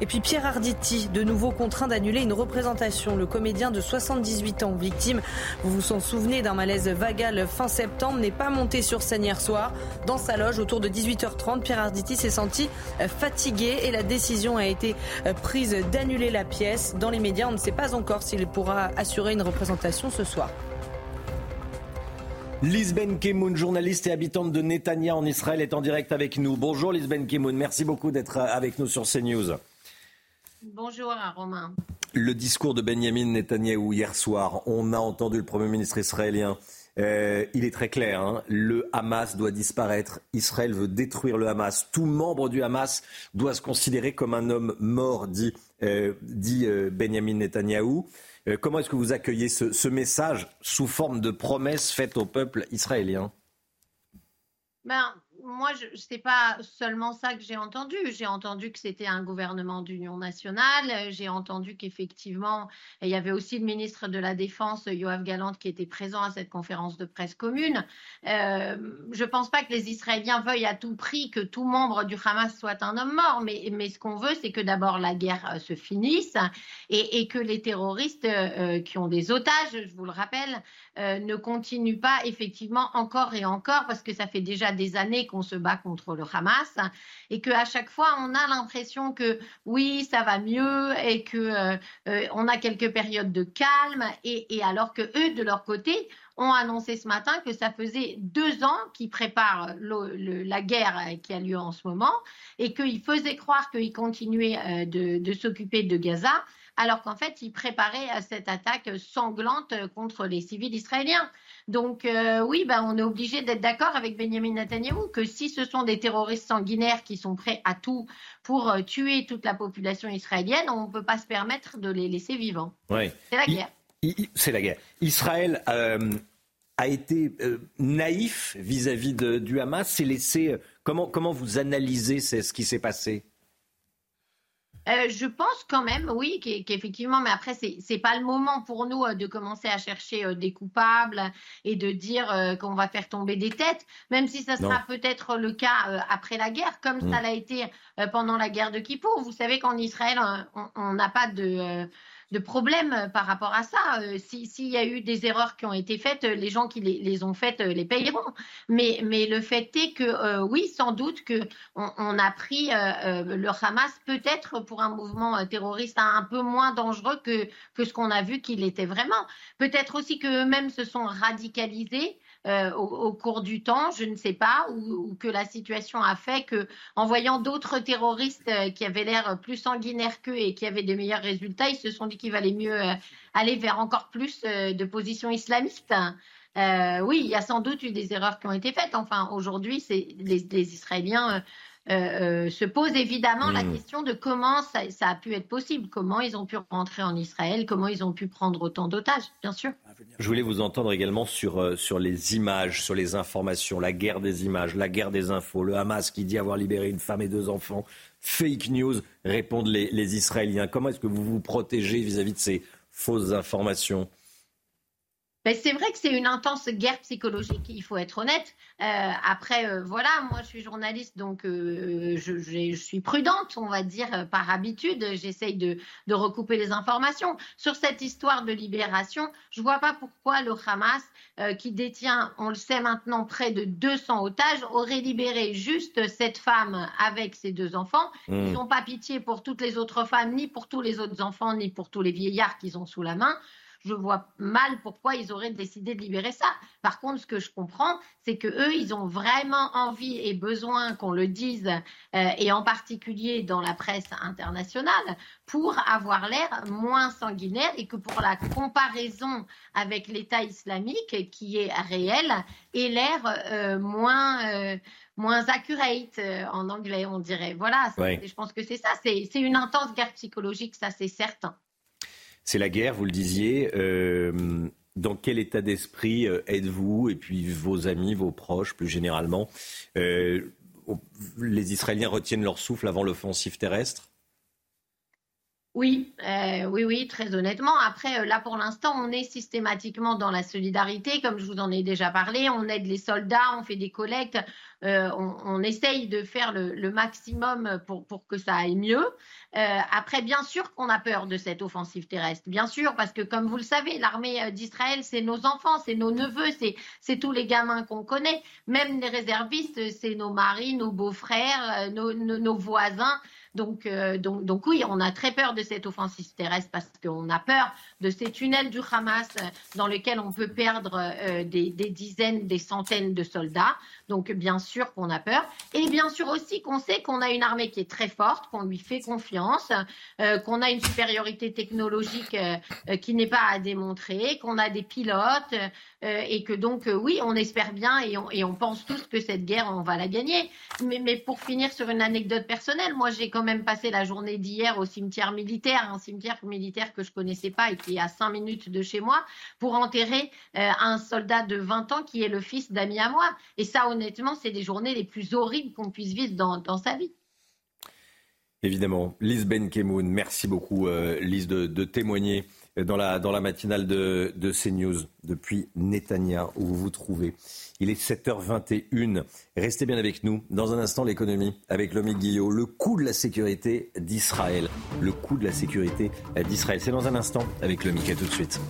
Et puis Pierre Arditi, de nouveau contraint d'annuler une représentation. Le comédien de 78 ans, victime, vous vous en souvenez d'un malaise vagal fin septembre, n'est pas monté sur scène hier soir. Dans sa loge, autour de 18h30, Pierre Arditi s'est senti euh, fatigué et la décision a été euh, prise d'annuler la pièce. Dans les médias, on ne sait pas encore s'il pourra assurer une représentation ce soir. Lisben Kemoun, journaliste et habitante de Netanya en Israël, est en direct avec nous. Bonjour Lisben Kemoun, merci beaucoup d'être euh, avec nous sur CNews. Bonjour Romain. Le discours de Benjamin Netanyahou hier soir, on a entendu le Premier ministre israélien. Euh, il est très clair, hein. le Hamas doit disparaître, Israël veut détruire le Hamas, tout membre du Hamas doit se considérer comme un homme mort, dit, euh, dit euh, Benjamin Netanyahou. comment est-ce que vous accueillez ce, ce, message sous forme de promesse faite au peuple israélien? Ben, moi, ce n'est pas seulement ça que j'ai entendu. J'ai entendu que c'était un gouvernement d'union nationale. J'ai entendu qu'effectivement, il y avait aussi le ministre de la Défense, Yoav Galant, qui était présent à cette conférence de presse commune. Euh, je pense pas que les Israéliens veuillent à tout prix que tout membre du Hamas soit un homme mort, mais, ce qu'on veut, c'est que d'abord la guerre euh, se finisse et, que les terroristes euh, qui ont des otages, je vous le rappelle, ne continuent pas effectivement encore et encore, parce que ça fait déjà des années qu'on se bat contre le Hamas et qu'à chaque fois on a l'impression que oui ça va mieux et que euh, euh, on a quelques périodes de calme et, alors que eux de leur côté ont annoncé ce matin que ça faisait deux ans qu'ils préparent la guerre qui a lieu en ce moment et qu'ils faisaient croire qu'ils continuaient euh, de, de s'occuper de Gaza alors qu'en fait, ils préparaient cette attaque sanglante contre les civils israéliens. Donc euh, oui, ben, on est obligé d'être d'accord avec Benjamin Netanyahu que si ce sont des terroristes sanguinaires qui sont prêts à tout pour euh, tuer toute la population israélienne, on ne peut pas se permettre de les laisser vivants. C'est la guerre. C'est la guerre. Israël euh, a été naïf vis-à-vis du Hamas. Laissé. Comment, comment vous analysez ce qui s'est passé? Euh, je pense quand même, oui, qu'effectivement, mais après, c'est n'est pas le moment pour nous euh, de commencer à chercher euh, des coupables et de dire qu'on va faire tomber des têtes, même si ça sera peut-être le cas après la guerre, comme mm. ça l'a été pendant la guerre de Kippour. Vous savez qu'en Israël, on n'a pas de de problème euh, par rapport à ça. Euh, s'il y a eu des erreurs qui ont été faites, les gens qui les, ont faites euh, les payeront. Mais, mais le fait est que oui, sans doute que on, a pris le Hamas peut-être pour un mouvement terroriste un, peu moins dangereux que, que ce qu'on a vu qu'il était vraiment. Peut-être aussi qu'eux-mêmes se sont radicalisés euh, au, cours du temps, je ne sais pas, ou, que la situation a fait que, en voyant d'autres terroristes euh, qui avaient l'air plus sanguinaires qu'eux et qui avaient de meilleurs résultats, ils se sont dit qu'il valait mieux aller vers encore plus de positions islamistes. oui, il y a sans doute eu des erreurs qui ont été faites. Enfin, aujourd'hui, c'est les, les, Israéliens euh, euh, se pose évidemment la hmm. question de comment ça, a pu être possible, comment ils ont pu rentrer en Israël, comment ils ont pu prendre autant d'otages, bien sûr. Je voulais vous entendre également sur, euh, sur les images, sur les informations, la guerre des images, la guerre des infos, le Hamas qui dit avoir libéré une femme et deux enfants. Fake news, répondent les, les Israéliens. Comment est-ce que vous vous protégez vis-à-vis de ces fausses informations? Ben, c'est vrai que c'est une intense guerre psychologique, il faut être honnête. Euh, après, euh, voilà, moi je suis journaliste, donc euh, je, je, suis prudente, on va dire, par habitude. J'essaye de, de, recouper les informations. Sur cette histoire de libération, je vois pas pourquoi le Hamas, qui détient, on le sait maintenant, près de 200 otages, aurait libéré juste cette femme avec ses deux enfants. Ils n'ont pas pitié pour toutes les autres femmes, ni pour tous les autres enfants, ni pour tous les vieillards qu'ils ont sous la main je vois mal pourquoi ils auraient décidé de libérer ça. Par contre, ce que je comprends, c'est que eux, ils ont vraiment envie et besoin qu'on le dise, euh, et en particulier dans la presse internationale, pour avoir l'air moins sanguinaire et que pour la comparaison avec l'État islamique, qui est réel, ait l'air euh, moins. Euh, moins accurate en anglais, on dirait. Voilà, je pense que c'est ça. C'est une intense guerre psychologique, ça c'est certain. C'est la guerre, vous le disiez. Euh, dans quel état d'esprit euh, êtes-vous et puis vos amis, vos proches plus généralement? Euh, Les Israéliens retiennent leur souffle avant l'offensive terrestre? Oui, oui, oui, très honnêtement. Après, là, pour l'instant, on est systématiquement dans la solidarité, comme je vous en ai déjà parlé. On aide les soldats, on fait des collectes. Euh, on, essaye de faire le, maximum pour, pour, que ça aille mieux. Euh, après, bien sûr qu'on a peur de cette offensive terrestre, bien sûr, parce que comme vous le savez, l'armée euh, d'Israël, c'est nos enfants, c'est nos neveux, c'est tous les gamins qu'on connaît, même les réservistes, c'est nos maris, nos beaux-frères, nos, nos, voisins. Donc, donc, donc, oui, on a très peur de cette offensive terrestre parce qu'on a peur de ces tunnels du Hamas dans lesquels on peut perdre des, des, dizaines, des centaines de soldats. Donc, bien sûr, qu'on a peur. Et bien sûr aussi qu'on sait qu'on a une armée qui est très forte, qu'on lui fait confiance, euh, qu'on a une supériorité technologique euh, euh, qui n'est pas à démontrer, qu'on a des pilotes et que donc oui, on espère bien et on, et on, pense tous que cette guerre, on va la gagner. Mais, mais pour finir sur une anecdote personnelle, moi j'ai quand même passé la journée d'hier au cimetière militaire, un cimetière militaire que je connaissais pas et qui est à 5 minutes de chez moi, pour enterrer un soldat de 20 ans qui est le fils d'amis à moi. Et ça, honnêtement, c'est des journées les plus horribles qu'on puisse vivre dans, sa vie. Évidemment. Lise Benkemoun, merci beaucoup euh, Lise de, témoigner dans la, matinale de, de CNews depuis Netanya où vous vous trouvez. Il est 7h21. Restez bien avec nous. Dans un instant, l'économie avec Lomi Guillot. Le coût de la sécurité d'Israël. Le coût de la sécurité d'Israël. C'est dans un instant avec Lomi. À tout de suite.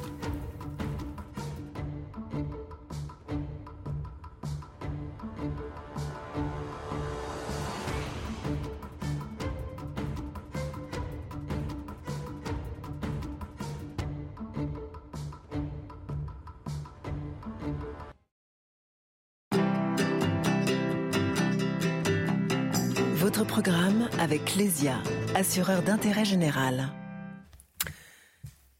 Assureur d'intérêt général.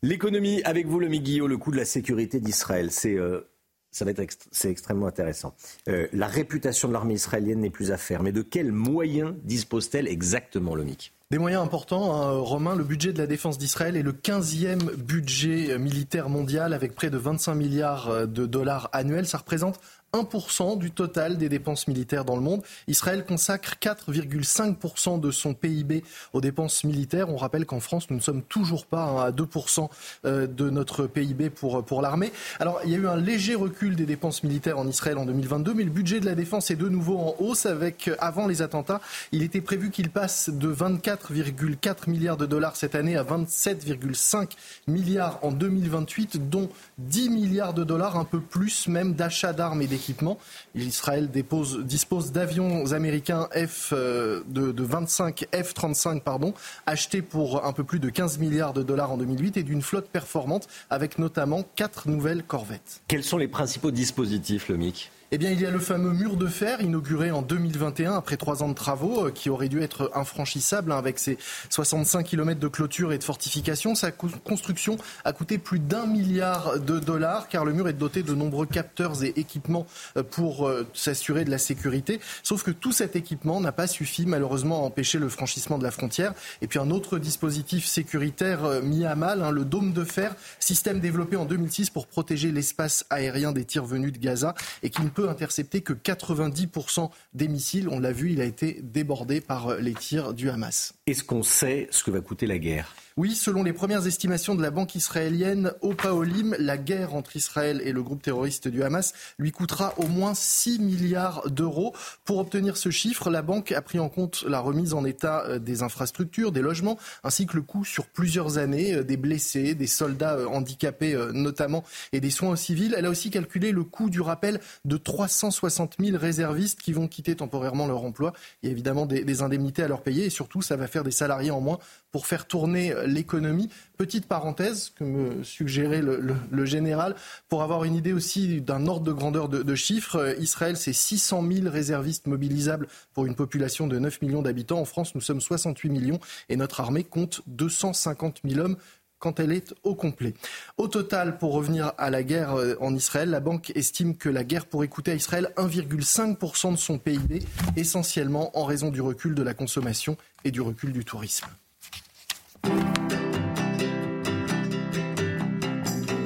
L'économie, avec vous, le Guillot, le coût de la sécurité d'Israël, c'est euh, ça va être c'est extrêmement intéressant. Euh, la réputation de l'armée israélienne n'est plus à faire, mais de quels moyens dispose-t-elle exactement, le des moyens importants, hein, Romain. Le budget de la défense d'Israël est le 15e budget militaire mondial avec près de 25 milliards de dollars annuels. Ça représente 1% du total des dépenses militaires dans le monde. Israël consacre 4,5% de son PIB aux dépenses militaires. On rappelle qu'en France, nous ne sommes toujours pas hein, à 2% euh, de notre PIB pour, pour l'armée. Alors, il y a eu un léger recul des dépenses militaires en Israël en 2022, mais le budget de la défense est de nouveau en hausse avec, euh, avant les attentats, il était prévu qu'il passe de 24,4 milliards de dollars cette année à 27,5 milliards en 2028, dont 10 milliards de dollars, un peu plus même d'achat d'armes et d'équipements équipement. Israël dispose d'avions américains F, de, de 25 F-35 pardon, achetés pour un peu plus de 15 milliards de dollars en 2008 et d'une flotte performante avec notamment quatre nouvelles corvettes. Quels sont les principaux dispositifs, le MIC eh bien, il y a le fameux mur de fer inauguré en 2021 après trois ans de travaux euh, qui aurait dû être infranchissable hein, avec ses 65 km de clôture et de fortification. Sa construction a coûté plus d'un milliard de dollars car le mur est doté de nombreux capteurs et équipements euh, pour euh, s'assurer de la sécurité. Sauf que tout cet équipement n'a pas suffi malheureusement à empêcher le franchissement de la frontière. Et puis un autre dispositif sécuritaire mis à mal, hein, le dôme de fer, système développé en 2006 pour protéger l'espace aérien des tirs venus de Gaza et qui ne peut intercepter que 90% des missiles. On l'a vu, il a été débordé par les tirs du Hamas. Est-ce qu'on sait ce que va coûter la guerre? Oui, selon les premières estimations de la banque israélienne Opaolim, la guerre entre Israël et le groupe terroriste du Hamas lui coûtera au moins 6 milliards d'euros. Pour obtenir ce chiffre, la banque a pris en compte la remise en état euh, des infrastructures, des logements, ainsi que le coût sur plusieurs années euh, des blessés, des soldats euh, handicapés notamment, et des soins aux civils. Elle a aussi calculé le coût du rappel de 360 000 réservistes qui vont quitter temporairement leur emploi. Il y a évidemment des, des indemnités à leur payer et surtout, ça va faire des salariés en moins pour faire tourner l'économie. Petite parenthèse que me suggérait le, général, pour avoir une idée aussi d'un ordre de grandeur de, chiffres, Israël, c'est 600 000 réservistes mobilisables pour une population de 9 millions d'habitants. En France, nous sommes 68 millions et notre armée compte 250 000 hommes quand elle est au complet. Au total, pour revenir à la guerre euh, en Israël, la banque estime que la guerre pourrait coûter à Israël 1,5% de son PIB, essentiellement en raison du recul de la consommation et du recul du tourisme.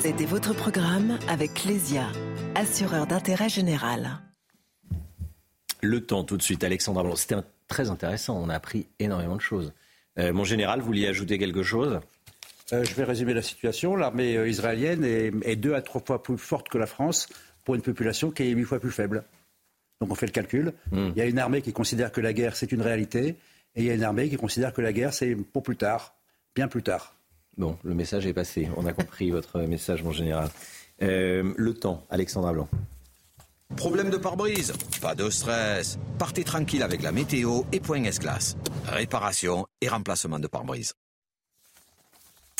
C'était votre programme avec Clésia, assureur d'intérêt général. Le temps tout de suite, Alexandra Blanc. C'était très intéressant, on a appris énormément de choses. Euh, mon général, vous vouliez ajouter quelque chose? Euh, Je vais résumer la situation. L'armée euh, israélienne est, deux à trois fois plus forte que la France pour une population qui est huit fois plus faible. Donc on fait le calcul. Hmm. Il y a une armée qui considère que la guerre, c'est une réalité. Et il y a une armée qui considère que la guerre, c'est pour plus tard bien plus tard. Bon, le message est passé. On a compris votre message, mon général. Euh, le temps, Alexandra Blanc. Problème de pare-brise Pas de stress. Partez tranquille avec la météo et point S-Glace. Réparation et remplacement de pare-brise.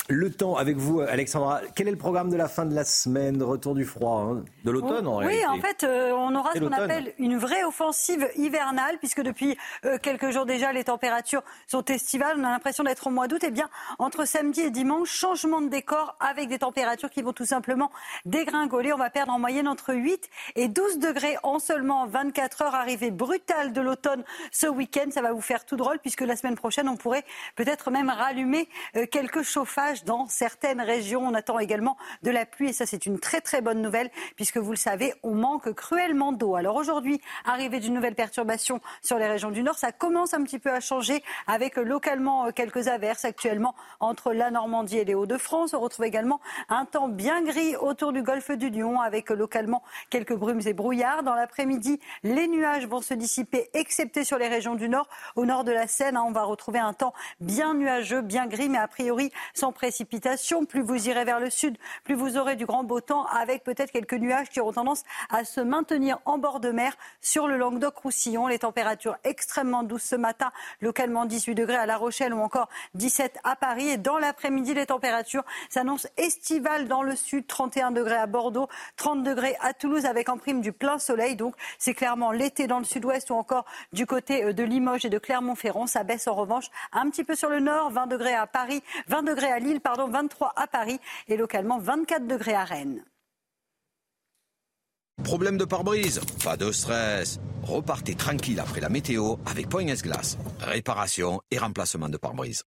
Le temps avec vous, Alexandra. Quel est le programme de la fin de la semaine? Retour du froid, hein de l'automne en réalité Oui, en fait, euh, on aura ce qu'on appelle une vraie offensive hivernale, puisque depuis euh, quelques jours déjà, les températures sont estivales. On a l'impression d'être au mois d'août. Et eh bien, entre samedi et dimanche, changement de décor avec des températures qui vont tout simplement dégringoler. On va perdre en moyenne entre 8 et 12 degrés en seulement 24 heures. Arrivée brutale de l'automne ce week-end. Ça va vous faire tout drôle, puisque la semaine prochaine, on pourrait peut-être même rallumer euh, quelques chauffages dans certaines régions. On attend également de la pluie et ça c'est une très très bonne nouvelle puisque vous le savez, on manque cruellement d'eau. Alors aujourd'hui, arrivée d'une nouvelle perturbation sur les régions du nord, ça commence un petit peu à changer avec localement euh, quelques averses actuellement entre la Normandie et les Hauts-de-France. On retrouve également un temps bien gris autour du golfe du Lion avec localement quelques brumes et brouillards. Dans l'après-midi, les nuages vont se dissiper, excepté sur les régions du nord. Au nord de la Seine, hein, on va retrouver un temps bien nuageux, bien gris, mais a priori sans Plus vous irez vers le sud, plus vous aurez du grand beau temps avec peut-être quelques nuages qui auront tendance à se maintenir en bord de mer sur le Languedoc-Roussillon. Les températures extrêmement douces ce matin, localement 18 degrés à La Rochelle ou encore 17 à Paris. Et dans l'après-midi, les températures s'annoncent estivales dans le sud, 31 degrés à Bordeaux, 30 degrés à Toulouse avec en prime du plein soleil. Donc c'est clairement l'été dans le sud-ouest ou encore du côté euh, de Limoges et de Clermont-Ferrand. Ça baisse en revanche un petit peu sur le nord, 20 degrés à Paris, 20 degrés à Lille pardon, 23 à Paris et localement 24 degrés à Rennes. Problème de pare-brise? Pas de stress. Repartez tranquille après la météo avec Point Glace. Réparation et remplacement de pare-brise.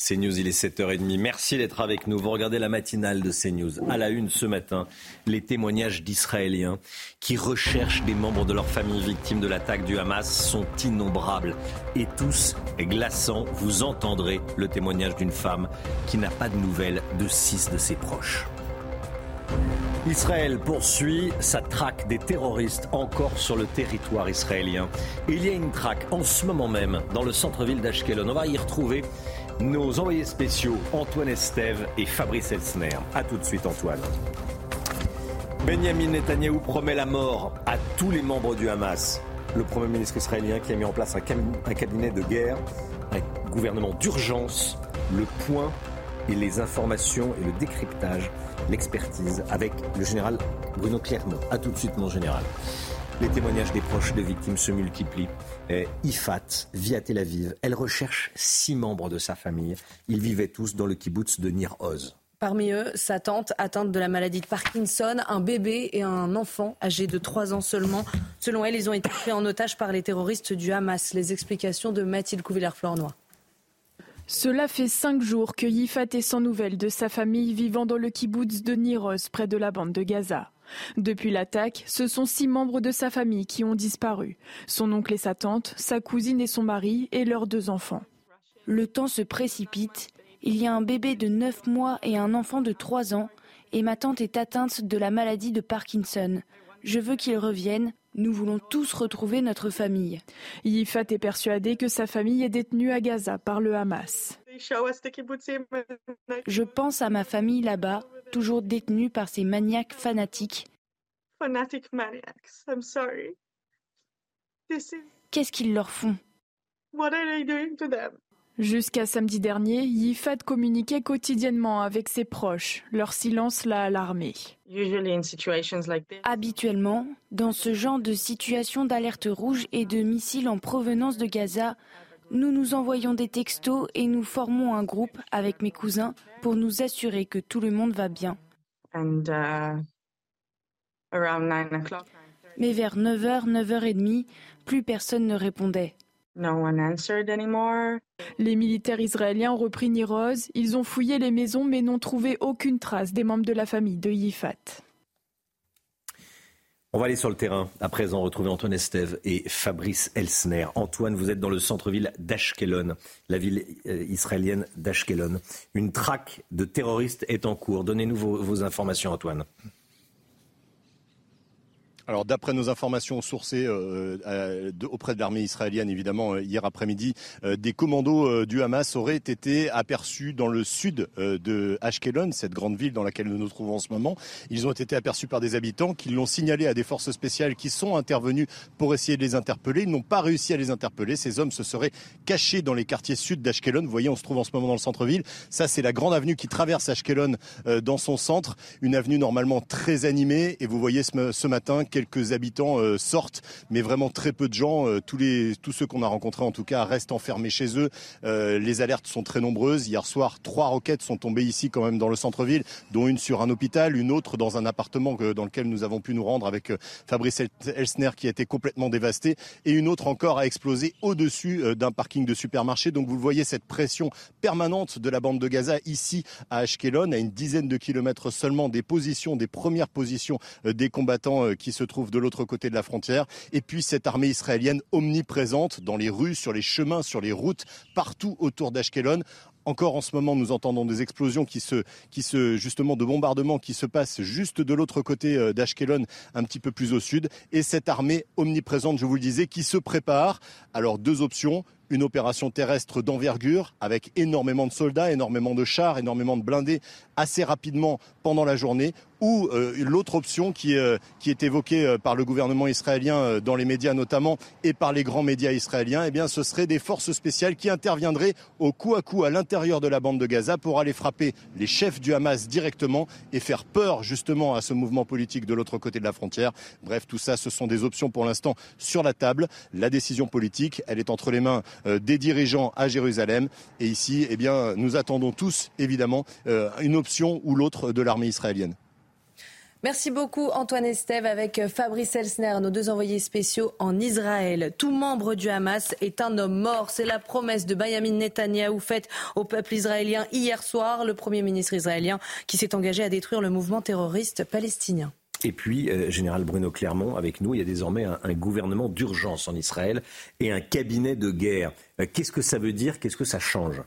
CNews, il est 7h30. Merci d'être avec nous. Vous regardez la matinale de CNews. À la une ce matin, les témoignages d'Israéliens qui recherchent des membres de leur famille victimes de l'attaque du Hamas sont innombrables et tous glaçants. Vous entendrez le témoignage d'une femme qui n'a pas de nouvelles de six de ses proches. Israël poursuit sa traque des terroristes encore sur le territoire israélien. il y a une traque en ce moment même dans le centre-ville d'Ashkelon. On va y retrouver nos envoyés spéciaux Antoine Estève et Fabrice Elsner. A tout de suite Antoine. Benjamin Netanyahou promet la mort à tous les membres du Hamas. Le Premier ministre israélien qui a mis en place un, cabinet de guerre, un gouvernement d'urgence, le point et les informations et le décryptage, l'expertise avec le général Bruno Clermont. A tout de suite, mon général. Les témoignages des proches de victimes se multiplient. Ifat vit à Tel Aviv. Elle recherche six membres de sa famille. Ils vivaient tous dans le kibbutz de Nir Oz. Parmi eux, sa tante atteinte de la maladie de Parkinson, un bébé et un enfant âgé de 3 ans seulement. Selon elle, ils ont été pris en otage par les terroristes du Hamas. Les explications de Mathilde Couvillère-Flornois. Cela fait cinq jours que Yifat est sans nouvelles de sa famille vivant dans le kibbutz de Niroz, près de la bande de Gaza. Depuis l'attaque, ce sont six membres de sa famille qui ont disparu. Son oncle et sa tante, sa cousine et son mari et leurs deux enfants. Le temps se précipite il y a un bébé de 9 mois et un enfant de 3 ans, et ma tante est atteinte de la maladie de Parkinson. Je veux qu'ils reviennent. Nous voulons tous retrouver notre famille. Yifat est persuadé que sa famille est détenue à Gaza par le Hamas. Je pense à ma famille là-bas, toujours détenue par ces maniaques fanatiques. Qu'est-ce qu'ils leur font? Jusqu'à samedi dernier, Yifat communiquait quotidiennement avec ses proches. Leur silence l'a alarmé. Habituellement, dans ce genre de situation d'alerte rouge et de missiles en provenance de Gaza, nous nous envoyons des textos et nous formons un groupe avec mes cousins pour nous assurer que tout le monde va bien. Uh, Mais vers 9h, 9h30, plus personne ne répondait. Les militaires israéliens ont repris Niroz. Ils ont fouillé les maisons mais n'ont trouvé aucune trace des membres de la famille de Yifat. On va aller sur le terrain. À présent, retrouver Antoine Estève et Fabrice Elsner. Antoine, vous êtes dans le centre-ville d'Ashkelon, la ville euh, israélienne d'Ashkelon. Une traque de terroristes est en cours. Donnez-nous vos informations, Antoine. Alors d'après nos informations sourcées euh, euh, auprès de l'armée israélienne, évidemment, euh, hier après-midi, des commandos du Hamas auraient été aperçus dans le sud de Ashkelon, cette grande ville dans laquelle nous nous trouvons en ce moment. Ils ont été aperçus par des habitants qui l'ont signalé à des forces spéciales qui sont intervenues pour essayer de les interpeller. Ils n'ont pas réussi à les interpeller. Ces hommes se seraient cachés dans les quartiers sud d'Ashkelon. Vous voyez, on se trouve en ce moment dans le centre-ville. Ça, c'est la grande avenue qui traverse Ashkelon dans son centre. Une avenue normalement très animée. Et vous voyez ce, matin, habitants euh, sortent, mais vraiment très peu de gens. Euh, tous, les, tous ceux qu'on a rencontrés, en tout cas, restent enfermés chez eux. Euh, les alertes sont très nombreuses. Hier soir, trois roquettes sont tombées ici, quand même, dans le centre-ville, dont une sur un hôpital, une autre dans un appartement dans lequel nous avons pu nous rendre avec Fabrice Elsner, qui a été complètement dévasté, et une autre encore a explosé au-dessus d'un parking de supermarché. Donc vous voyez, cette pression permanente de la bande de Gaza ici à Ashkelon, à une dizaine de kilomètres seulement des positions, des premières positions des combattants qui se trouvent de l'autre côté de la frontière. Et puis cette armée israélienne omniprésente dans les rues, sur les chemins, sur les routes, partout autour d'Ashkelon. Encore en ce moment, nous entendons des explosions qui se, qui se, justement, de bombardements qui se passent juste de l'autre côté euh, d'Ashkelon, un petit peu plus au sud. Et cette armée omniprésente, je vous le disais, qui se prépare. Alors, deux options une opération terrestre d'envergure avec énormément de soldats, énormément de chars, énormément de blindés assez rapidement pendant la journée ou euh, l'autre option qui, euh, qui est évoquée euh, par le gouvernement israélien dans les médias notamment et par les grands médias israéliens, eh bien ce serait des forces spéciales qui interviendraient au coup à coup à l'intérieur de la bande de Gaza pour aller frapper les chefs du Hamas directement et faire peur justement à ce mouvement politique de l'autre côté de la frontière. Bref, tout ça, ce sont des options pour l'instant sur la table. La décision politique, elle est entre les mains des dirigeants à Jérusalem et ici, eh bien, nous attendons tous évidemment une option ou l'autre de l'armée israélienne. Merci beaucoup Antoine Estève avec Fabrice Elsner, nos deux envoyés spéciaux en Israël. Tout membre du Hamas est un homme mort. C'est la promesse de Benjamin Netanyahou faite au peuple israélien hier soir, le Premier ministre israélien qui s'est engagé à détruire le mouvement terroriste palestinien. Et puis, euh, Général Bruno Clermont, avec nous, il y a désormais un, gouvernement d'urgence en Israël et un cabinet de guerre. Euh, qu'est-ce que ça veut dire? Qu'est-ce que ça change?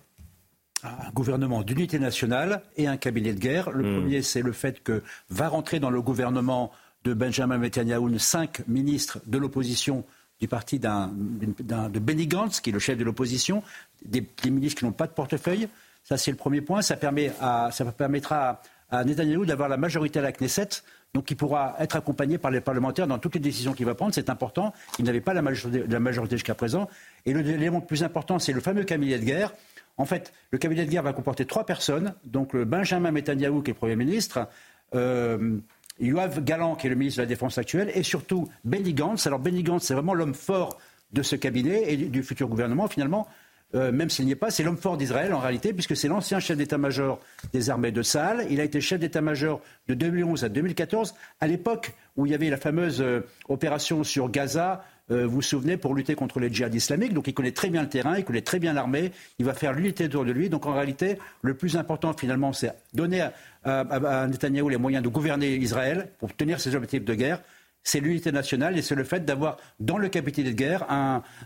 Un gouvernement d'unité nationale et un cabinet de guerre. Le hmm. premier, c'est le fait que va rentrer dans le gouvernement de Benjamin Netanyahu cinq ministres de l'opposition du parti de Benny Gantz, qui est le chef de l'opposition, des, ministres qui n'ont pas de portefeuille. Ça, c'est le premier point. Ça, permet à, ça permettra à Netanyahou d'avoir la majorité à la Knesset, donc il pourra être accompagné par les parlementaires dans toutes les décisions qu'il va prendre. C'est important. Il n'avait pas la majorité, la majorité jusqu'à présent. Et l'élément le plus important, c'est le fameux cabinet de guerre. En fait, le cabinet de guerre va comporter trois personnes. Donc Benjamin Netanyahou, qui est Premier ministre, euh, Yoav qui est le ministre de la Défense actuel, et surtout Benny Gantz. Alors Benny Gantz, c'est vraiment l'homme fort de ce cabinet et du futur gouvernement, finalement. Euh, même s'il n'y est pas, c'est l'homme fort d'Israël en réalité, puisque c'est l'ancien chef d'état-major des armées de Saal. Il a été chef d'état-major de 2011 à 2014, à l'époque où il y avait la fameuse euh, opération sur Gaza, euh, vous vous souvenez, pour lutter contre les djihadistes islamiques. Donc il connaît très bien le terrain, il connaît très bien l'armée, il va faire l'unité autour de lui. Donc en réalité, le plus important finalement, c'est donner à, à, Netanyahou les moyens de gouverner Israël pour tenir ses objectifs de guerre c'est l'unité nationale et c'est le fait d'avoir dans le capitaine de guerre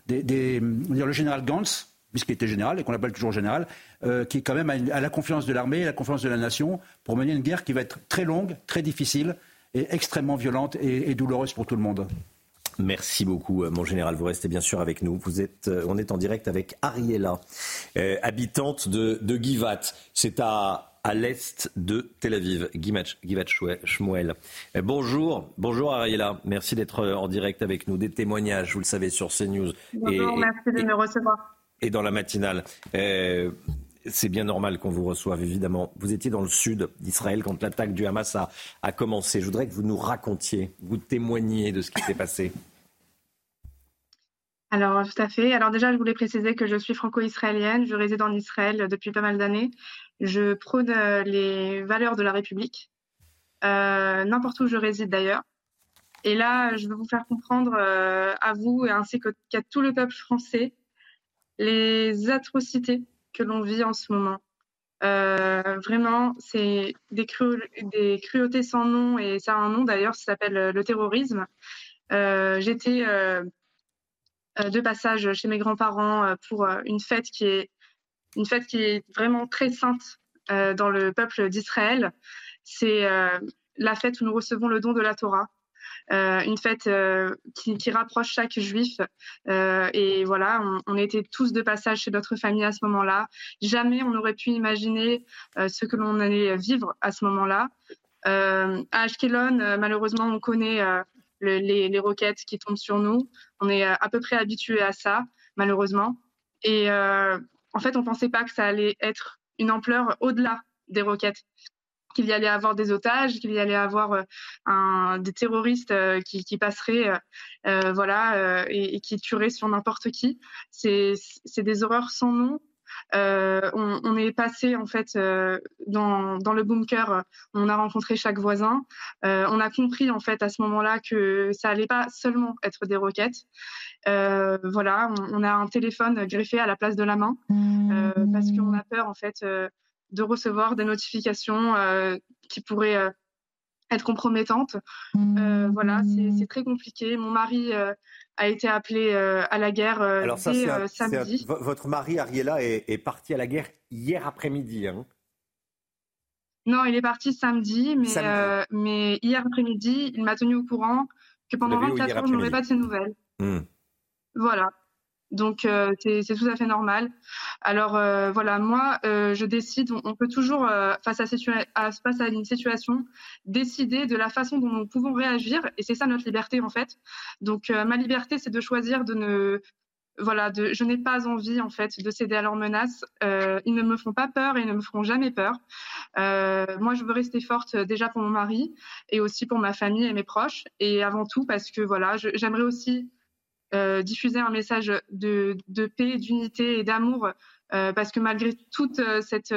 le général Gantz, puisqu'il était général et qu'on l'appelle toujours général, euh, qui quand même a, la confiance de l'armée et la confiance de la nation pour mener une guerre qui va être très longue, très difficile et extrêmement violente et, douloureuse pour tout le monde. Merci beaucoup, euh, mon général. Vous restez bien sûr avec nous. Vous êtes, euh, on est en direct avec Ariella, habitante de, de Givat. C'est à à l'est de Tel Aviv. Givat Shmuel. Bonjour, bonjour Ariella. Merci d'être en direct avec nous. Des témoignages, vous le savez, sur CNews. Bonjour, merci de me recevoir et dans la matinale. Euh, c'est bien normal qu'on vous reçoive, évidemment. Vous étiez dans le sud d'Israël quand l'attaque du Hamas a, commencé. Je voudrais que vous nous racontiez, vous témoigniez de ce qui s'est passé. Alors, tout à fait. Alors déjà, je voulais préciser que je suis franco-israélienne. Je réside en Israël depuis pas mal d'années. Je prône euh, les valeurs de la République, euh, n'importe où je réside d'ailleurs. Et là, je veux vous faire comprendre à vous ainsi qu'à tout le peuple français les atrocités que l'on vit en ce moment. Euh, vraiment, c'est des, cruautés sans nom et ça a un nom d'ailleurs, ça s'appelle euh, le terrorisme. Euh, J'étais euh, euh, de passage chez mes grands-parents pour une fête qui est une fête qui est vraiment très sainte dans le peuple d'Israël. C'est la fête où nous recevons le don de la Torah. Euh, une fête euh, qui, rapproche chaque juif. Euh, et voilà, on, était tous de passage chez notre famille à ce moment-là. Jamais on n'aurait pu imaginer ce que l'on allait vivre à ce moment-là. à Ashkelon, malheureusement, on connaît le, les, roquettes qui tombent sur nous. On est à peu près habitué à ça, malheureusement. Et en fait, on pensait pas que ça allait être une ampleur au-delà des roquettes qu'il y allait avoir des otages, qu'il y allait avoir euh, des terroristes euh, qui, passeraient, euh, voilà, et, qui tueraient sur n'importe qui. C'est des horreurs sans nom. On, est passé en fait dans, le bunker, on a rencontré chaque voisin. On a compris en fait à ce moment-là que ça allait pas seulement être des roquettes. voilà, on, on, a un téléphone greffé à la place de la main parce qu'on a peur en fait de recevoir des notifications euh, qui pourraient euh, être compromettantes. Euh, voilà, c'est très compliqué. Mon mari a été appelé à la guerre Alors ça, dès samedi. votre mari, Ariella, est, est, parti à la guerre hier après-midi. Hein non, il est parti samedi, mais, mais hier après-midi, il m'a tenu au courant que pendant 24 heures, je n'aurais pas de ses nouvelles. Hmm. Voilà. Donc euh, c'est tout à fait normal. Alors euh, voilà, moi euh, je décide. On, peut toujours face à, face à une situation décider de la façon dont nous pouvons réagir, et c'est ça notre liberté en fait. Donc ma liberté, c'est de choisir de ne voilà, de, je n'ai pas envie en fait de céder à leurs menaces. ils ne me font pas peur et ils ne me feront jamais peur. moi, je veux rester forte déjà pour mon mari et aussi pour ma famille et mes proches, et avant tout parce que voilà, j'aimerais aussi euh, diffuser un message de, de paix, d'unité et d'amour, euh, parce que malgré toute euh, cette,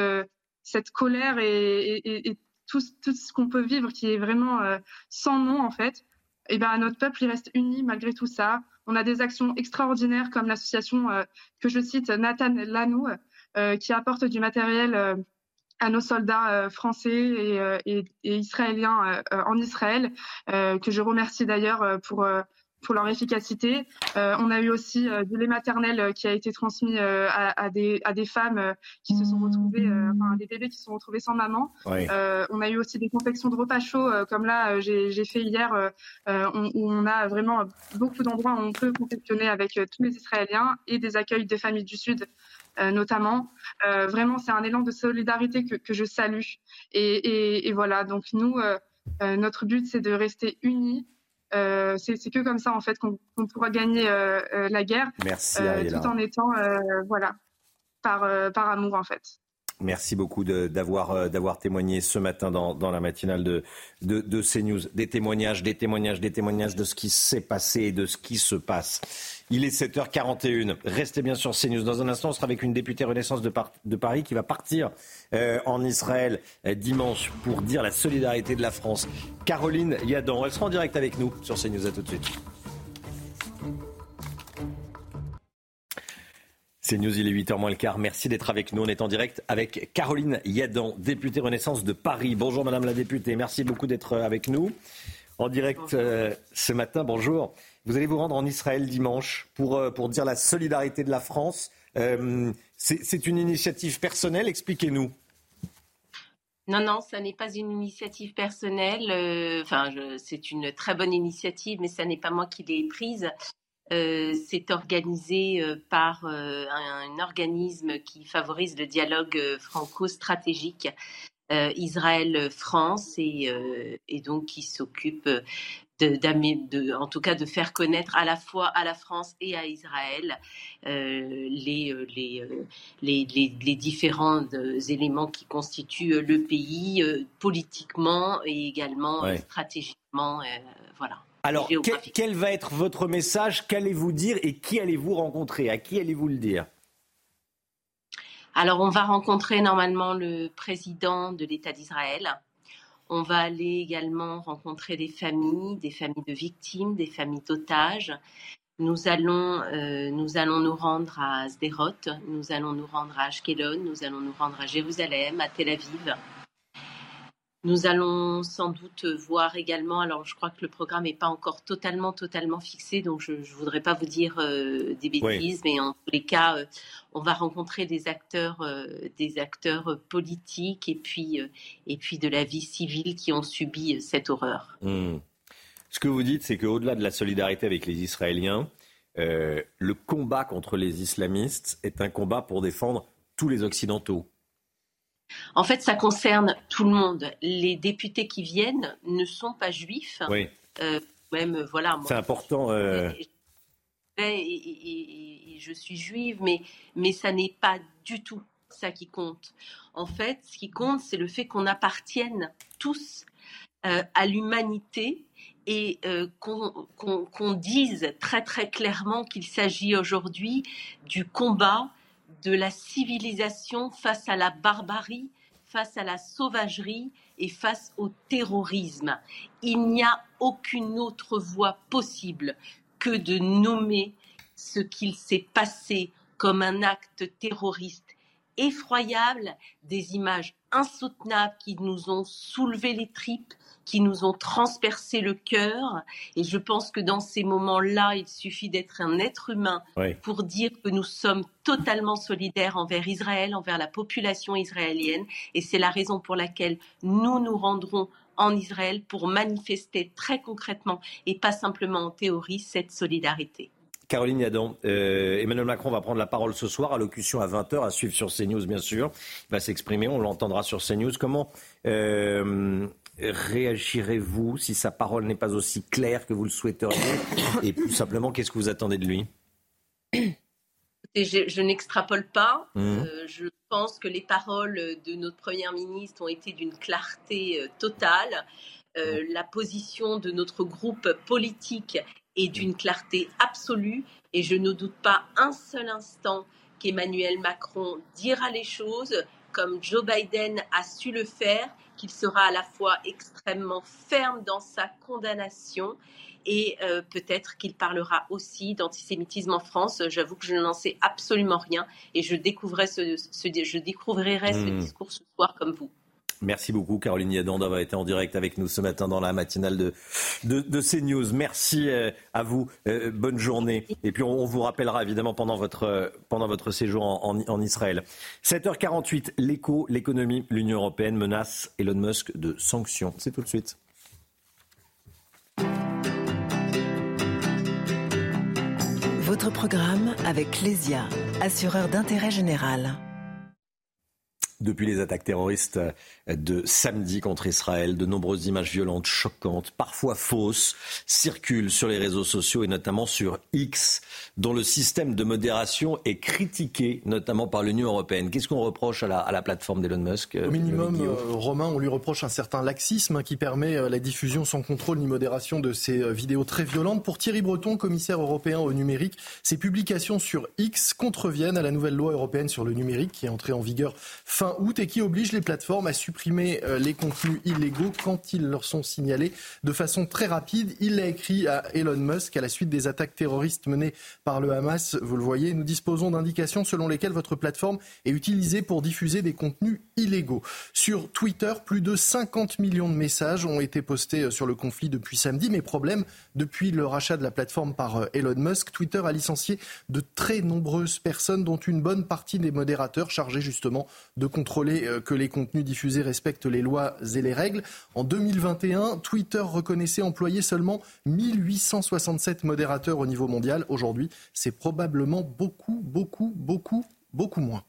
cette colère et, et, et tout, ce qu'on peut vivre, qui est vraiment sans nom en fait, et eh ben notre peuple il reste uni malgré tout ça. On a des actions extraordinaires comme l'association que je cite Nathan Lanou, qui apporte du matériel à nos soldats français et, et, et israéliens en Israël, que je remercie d'ailleurs pour pour leur efficacité. Euh, on a eu aussi euh, du lait maternel euh, qui a été transmis à, des, à des femmes qui se sont retrouvées, enfin des bébés qui se sont retrouvés sans maman. on a eu aussi des confections de repas chauds, comme là j'ai fait hier, où on a vraiment beaucoup d'endroits où on peut confectionner avec tous les Israéliens et des accueils de familles du Sud. notamment. vraiment, c'est un élan de solidarité que, que je salue. Et, et, et, voilà, donc nous, notre but, c'est de rester unis, euh, c'est que comme ça en fait qu'on pourra gagner euh, euh, la guerre, Merci, tout en étant voilà par par amour en fait. Merci beaucoup d'avoir d'avoir témoigné ce matin dans, dans la matinale de, de, CNews. Des témoignages, des témoignages, des témoignages de ce qui s'est passé et de ce qui se passe. Il est 7h41. Restez bien sur CNews. Dans un instant, on sera avec une députée Renaissance de, de Paris qui va partir euh, en Israël euh, dimanche pour dire la solidarité de la France. Caroline Yadan, elle sera en direct avec nous sur CNews. À tout de suite. CNews, il est 8h moins le quart. Merci d'être avec nous. On est en direct avec Caroline Yadan, députée Renaissance de Paris. Bonjour Madame la députée. Merci beaucoup d'être avec nous. En direct euh, ce matin, bonjour. Vous allez vous rendre en Israël dimanche pour, euh, pour dire la solidarité de la France. Euh, c'est une initiative personnelle, expliquez-nous. Non, non, ça n'est pas une initiative personnelle. Euh, enfin, c'est une très bonne initiative, mais ce n'est pas moi qui l'ai prise. C'est organisé par un, organisme qui favorise le dialogue franco-stratégique Israël-France et, et, donc qui s'occupe de, en tout cas de faire connaître à la fois à la France et à Israël euh, les, euh, euh, les, les, les, différents éléments qui constituent le pays politiquement et également stratégiquement. voilà. Alors, quel, va être votre message Qu'allez-vous dire et qui allez-vous rencontrer À qui allez-vous le dire Alors, on va rencontrer normalement le président de l'État d'Israël, on va aller également rencontrer des familles, des familles de victimes, des familles d'otages. Nous allons, euh, nous allons nous rendre à Sderot, nous allons nous rendre à Ashkelon, nous allons nous rendre à Jérusalem, à Tel Aviv. Nous allons sans doute voir également, alors je crois que le programme n'est pas encore totalement, totalement fixé, donc je ne voudrais pas vous dire euh, des bêtises, mais en tous les cas, euh, on va rencontrer des acteurs, euh, des acteurs politiques et puis, et puis de la vie civile qui ont subi cette horreur. Hmm. Ce que vous dites, c'est qu'au-delà de la solidarité avec les Israéliens, le combat contre les islamistes est un combat pour défendre tous les Occidentaux. En fait, ça concerne tout le monde. Les députés qui viennent ne sont pas juifs. Oui. Euh, même, voilà. C'est important. Euh. Et, je suis juive, mais, mais ça n'est pas du tout ça qui compte. En fait, ce qui compte, c'est le fait qu'on appartienne tous euh, à l'humanité et qu'on dise très très clairement qu'il s'agit aujourd'hui du combat de la civilisation face à la barbarie, face à la sauvagerie et face au terrorisme. Il n'y a aucune autre voie possible que de nommer ce qu'il s'est passé comme un acte terroriste effroyable, des images insoutenables qui nous ont soulevé les tripes, qui nous ont transpercé le cœur. Et je pense que dans ces moments-là, il suffit d'être un être humain pour dire que nous sommes totalement solidaires envers Israël, envers la population israélienne. Et c'est la raison pour laquelle nous nous rendrons en Israël pour manifester très concrètement et pas simplement en théorie cette solidarité. Caroline Yadon, euh, Emmanuel Macron va prendre la parole ce soir, allocution à 20h, à suivre sur CNews bien sûr. Il va s'exprimer, on l'entendra sur CNews. Comment euh, réagirez-vous si sa parole n'est pas aussi claire que vous le souhaiteriez Et plus simplement, qu'est-ce que vous attendez de lui je, n'extrapole pas. Mmh. Euh, je pense que les paroles de notre Première ministre ont été d'une clarté euh, totale. Euh, mmh. La position de notre groupe politique est d'une clarté absolue. Et je ne doute pas un seul instant qu'Emmanuel Macron dira les choses comme Joe Biden a su le faire qu'il sera à la fois extrêmement ferme dans sa condamnation et euh, peut-être qu'il parlera aussi d'antisémitisme en France. J'avoue que je n'en sais absolument rien et je découvrirai ce, je découvrirai ce hmm. discours ce soir comme vous. Merci beaucoup, Caroline Yadan, d'avoir été en direct avec nous ce matin dans la matinale de, de, CNews. Merci euh, à vous. Euh, bonne journée. Et puis, on, vous rappellera évidemment pendant votre, pendant votre séjour en, en Israël. 7h48, l'écho, l'économie, l'Union européenne menace Elon Musk de sanctions. C'est tout de suite. Votre programme avec Clésia, assureur d'intérêt général. Depuis les attaques terroristes de samedi contre Israël, de nombreuses images violentes, choquantes, parfois fausses, circulent sur les réseaux sociaux et notamment sur X, dont le système de modération est critiqué, notamment par l'Union européenne. Qu'est-ce qu'on reproche à la, plateforme d'Elon Musk Au minimum, euh, Romain, on lui reproche un certain laxisme qui permet euh, la diffusion sans contrôle ni modération de ces euh, vidéos très violentes. Pour Thierry Breton, commissaire européen au numérique, ces publications sur X contreviennent à la nouvelle loi européenne sur le numérique qui est entrée en vigueur fin août et qui oblige les plateformes à supprimer euh, les contenus illégaux quand ils leur sont signalés de façon très rapide. Il l'a écrit à Elon Musk à la suite des attaques terroristes menées par le Hamas. Vous le voyez, nous disposons d'indications selon lesquelles votre plateforme est utilisée pour diffuser des contenus illégaux. Sur Twitter, plus de 50 millions de messages ont été postés euh, sur le conflit depuis samedi. Mais problème, depuis le rachat de la plateforme par euh, Elon Musk, Twitter a licencié de très nombreuses personnes, dont une bonne partie des modérateurs chargés justement de contrôler euh, que les contenus diffusés respectent les lois et les règles. En 2021, Twitter reconnaissait employer seulement 1867 modérateurs au niveau mondial. Aujourd'hui, c'est probablement beaucoup, beaucoup, beaucoup beaucoup moins.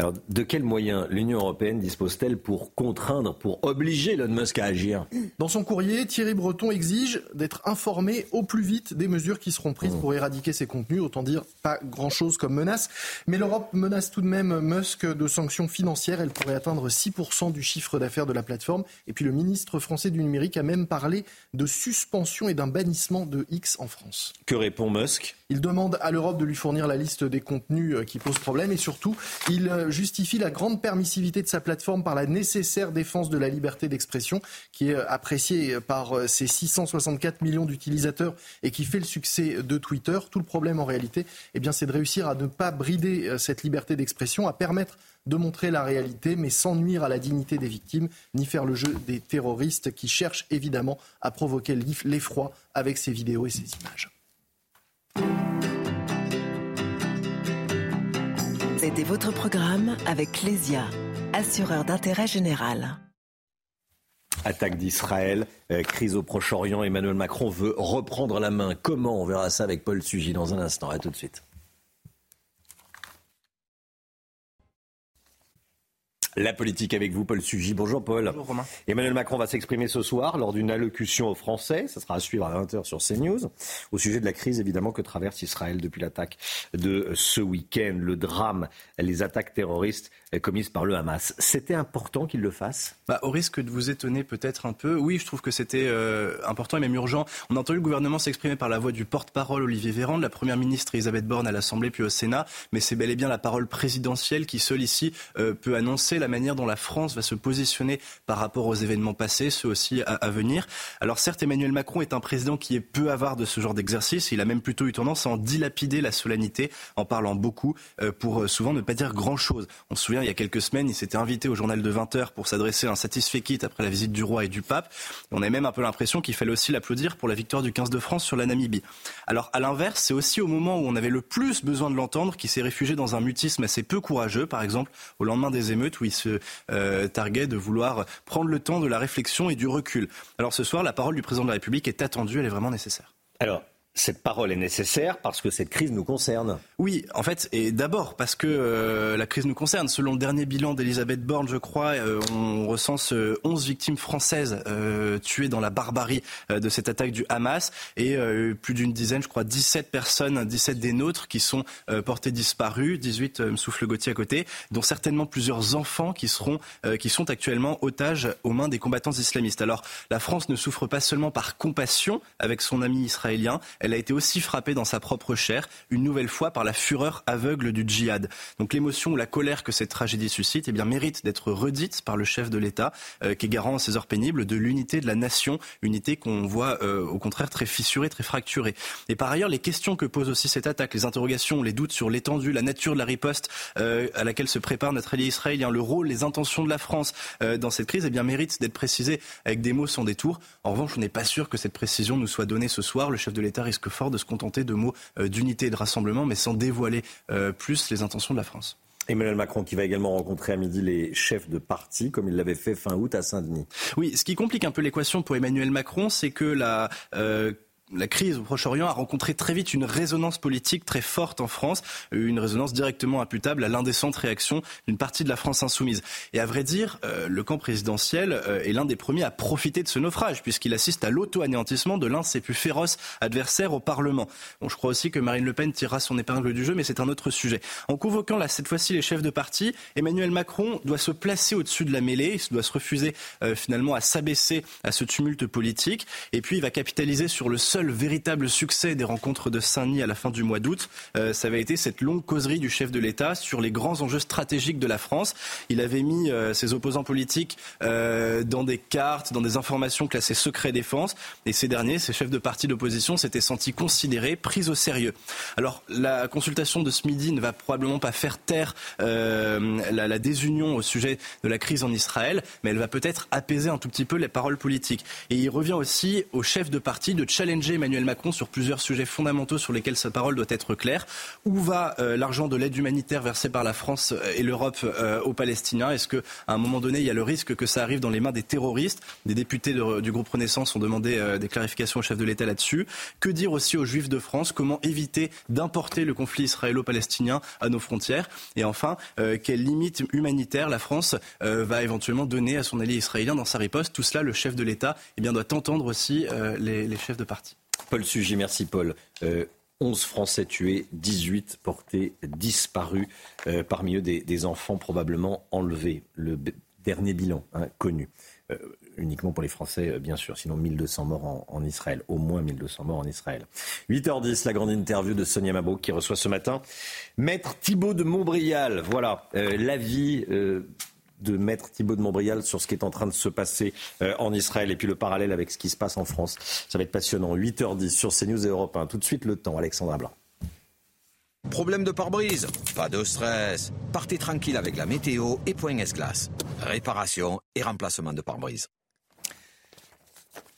Alors, de quels moyens l'Union européenne dispose-t-elle pour contraindre, pour obliger Elon Musk à agir? Dans son courrier, Thierry Breton exige d'être informé au plus vite des mesures qui seront prises pour éradiquer ces contenus. Autant dire, pas grand-chose comme menace. Mais l'Europe menace tout de même Musk de sanctions financières. Elle pourrait atteindre 6% du chiffre d'affaires de la plateforme. Et puis le ministre français du numérique a même parlé de suspension et d'un bannissement de X en France. Que répond Musk? Il demande à l'Europe de lui fournir la liste des contenus euh, qui posent problème et surtout, il euh, justifie la grande permissivité de sa plateforme par la nécessaire défense de la liberté d'expression qui est euh, appréciée par euh, ses 664 millions d'utilisateurs et qui fait le succès de Twitter. Tout le problème en réalité, eh c'est de réussir à ne pas brider cette liberté d'expression, à permettre de montrer la réalité, mais sans nuire à la dignité des victimes, ni faire le jeu des terroristes qui cherchent évidemment à provoquer l'effroi avec ces vidéos et ces images. C'était votre programme avec Clésia, assureur d'intérêt général. Attaque d'Israël, euh, crise au Proche-Orient, Emmanuel Macron veut reprendre la main. Comment? On verra ça avec Paul Sugy dans un instant. A tout de suite. La politique avec vous, Paul Sugy. Bonjour Paul. Bonjour Romain. Emmanuel Macron va s'exprimer ce soir lors d'une allocution aux Français. Ça sera à suivre à 20h sur CNews. Au sujet de la crise évidemment que traverse Israël depuis l'attaque de ce week-end. Le drame, les attaques terroristes commises par le Hamas. C'était important qu'il le fasse? Bah, Au risque de vous étonner peut-être un peu, oui, je trouve que c'était euh, important et même urgent. On a entendu le gouvernement s'exprimer par la voix du porte-parole Olivier Véran, de la Première ministre Elisabeth Borne à l'Assemblée puis au Sénat. Mais c'est bel et bien la parole présidentielle qui seule ici euh, peut annoncer la manière dont la France va se positionner par rapport aux événements passés, ceux aussi à, venir. Alors certes, Emmanuel Macron est un président qui est peu avare de ce genre d'exercice. Il a même plutôt eu tendance à en dilapider la solennité en parlant beaucoup euh, pour euh, souvent ne pas dire grand-chose. On se souvient, il y a quelques semaines, il s'était invité au journal de 20 heures pour s'adresser à un satisfait quitte après la visite du roi et du pape. On a même un peu l'impression qu'il fallait aussi l'applaudir pour la victoire du 15 de France sur la Namibie. Alors à l'inverse, c'est aussi au moment où on avait le plus besoin de l'entendre qu'il s'est réfugié dans un mutisme assez peu courageux, par exemple au lendemain des émeutes où il se euh, targuait de vouloir prendre le temps de la réflexion et du recul. Alors ce soir, la parole du président de la République est attendue, elle est vraiment nécessaire. Alors, cette parole est nécessaire parce que cette crise nous concerne. Oui, en fait, et d'abord parce que euh, la crise nous concerne. Selon le dernier bilan d'Elisabeth Borne, je crois, euh, on recense 11 euh, victimes françaises tuées dans la barbarie de cette attaque du Hamas et plus d'une dizaine, je crois, 17 personnes, 17 des nôtres qui sont portées disparues, 18 me souffle Gauthier à côté, dont certainement plusieurs enfants qui seront, qui sont actuellement otages aux mains des combattants islamistes. Alors, la France ne souffre pas seulement par compassion avec son ami israélien, a été aussi frappée dans sa propre chair, une nouvelle fois par la fureur aveugle du djihad. Donc l'émotion ou la colère que cette tragédie suscite eh bien, mérite d'être redite par le chef de l'État, euh, qui est garant en ces heures pénibles de l'unité de la nation, unité qu'on voit euh, au contraire très fissurée, très fracturée. Et par ailleurs, les questions que pose aussi cette attaque, les interrogations, les doutes sur l'étendue, la nature de la riposte euh, à laquelle se prépare notre allié israélien, le rôle, les intentions de la France dans cette crise, eh bien, méritent d'être précisés avec des mots sans détour. En revanche, on n'est pas sûr que cette précision nous soit donnée ce soir. Le chef de l'État risque fort de se contenter de mots d'unité et de rassemblement, mais sans dévoiler plus les intentions de la France. Emmanuel Macron qui va également rencontrer à midi les chefs de parti, comme il l'avait fait fin août à Saint-Denis. Oui, ce qui complique un peu l'équation pour Emmanuel Macron, c'est que la euh, la crise au Proche-Orient a rencontré très vite une résonance politique très forte en France, une résonance directement imputable à l'indécente réaction d'une partie de la France insoumise. Et à vrai dire, euh, le camp présidentiel euh, est l'un des premiers à profiter de ce naufrage, puisqu'il assiste à l'auto-anéantissement de l'un de ses plus féroces adversaires au Parlement. Bon, je crois aussi que Marine Le Pen tirera son épingle du jeu, mais c'est un autre sujet. En convoquant là, cette fois-ci les chefs de parti, Emmanuel Macron doit se placer au-dessus de la mêlée, il doit se refuser euh, finalement à s'abaisser à ce tumulte politique, et puis il va capitaliser sur le seul le véritable succès des rencontres de Saint-Denis à la fin du mois d'août, euh, ça avait été cette longue causerie du chef de l'État sur les grands enjeux stratégiques de la France. Il avait mis euh, ses opposants politiques euh, dans des cartes, dans des informations classées secret défense, et ces derniers, ces chefs de parti d'opposition, s'étaient sentis considérés, pris au sérieux. Alors la consultation de ce midi ne va probablement pas faire taire la, la désunion au sujet de la crise en Israël, mais elle va peut-être apaiser un tout petit peu les paroles politiques. Et il revient aussi aux chefs de parti de challenger Emmanuel Macron sur plusieurs sujets fondamentaux sur lesquels sa parole doit être claire. Où va euh, l'argent de l'aide humanitaire versée par la France euh, et l'Europe euh, aux Palestiniens? Est-ce qu'à un moment donné, il y a le risque que ça arrive dans les mains des terroristes? Des députés du groupe Renaissance ont demandé des clarifications au chef de l'État là-dessus. Que dire aussi aux Juifs de France? Comment éviter d'importer le conflit israélo-palestinien à nos frontières? Et enfin, quelles limites humanitaires la France va éventuellement donner à son allié israélien dans sa riposte? Tout cela, le chef de l'État eh doit entendre aussi les chefs de parti. Paul Sugy, merci Paul. 11 euh, Français tués, 18 portés disparus, euh, parmi eux des, enfants probablement enlevés. Le dernier bilan hein, connu. Euh, uniquement pour les Français, bien sûr, sinon 1200 morts en, Israël, au moins 1200 morts en Israël. 8h10, la grande interview de Sonia Mabrouk qui reçoit ce matin Maître Thibault de Montbrial. Voilà, l'avis de Maître Thibault de Montbrial sur ce qui est en train de se passer euh, en Israël et puis le parallèle avec ce qui se passe en France. Ça va être passionnant. 8h10 sur CNews et Europe 1. Tout de suite le temps, Alexandra Blanc. Problème de pare-brise Pas de stress. Partez tranquille avec la météo et Point S-Glace. Réparation et remplacement de pare-brise.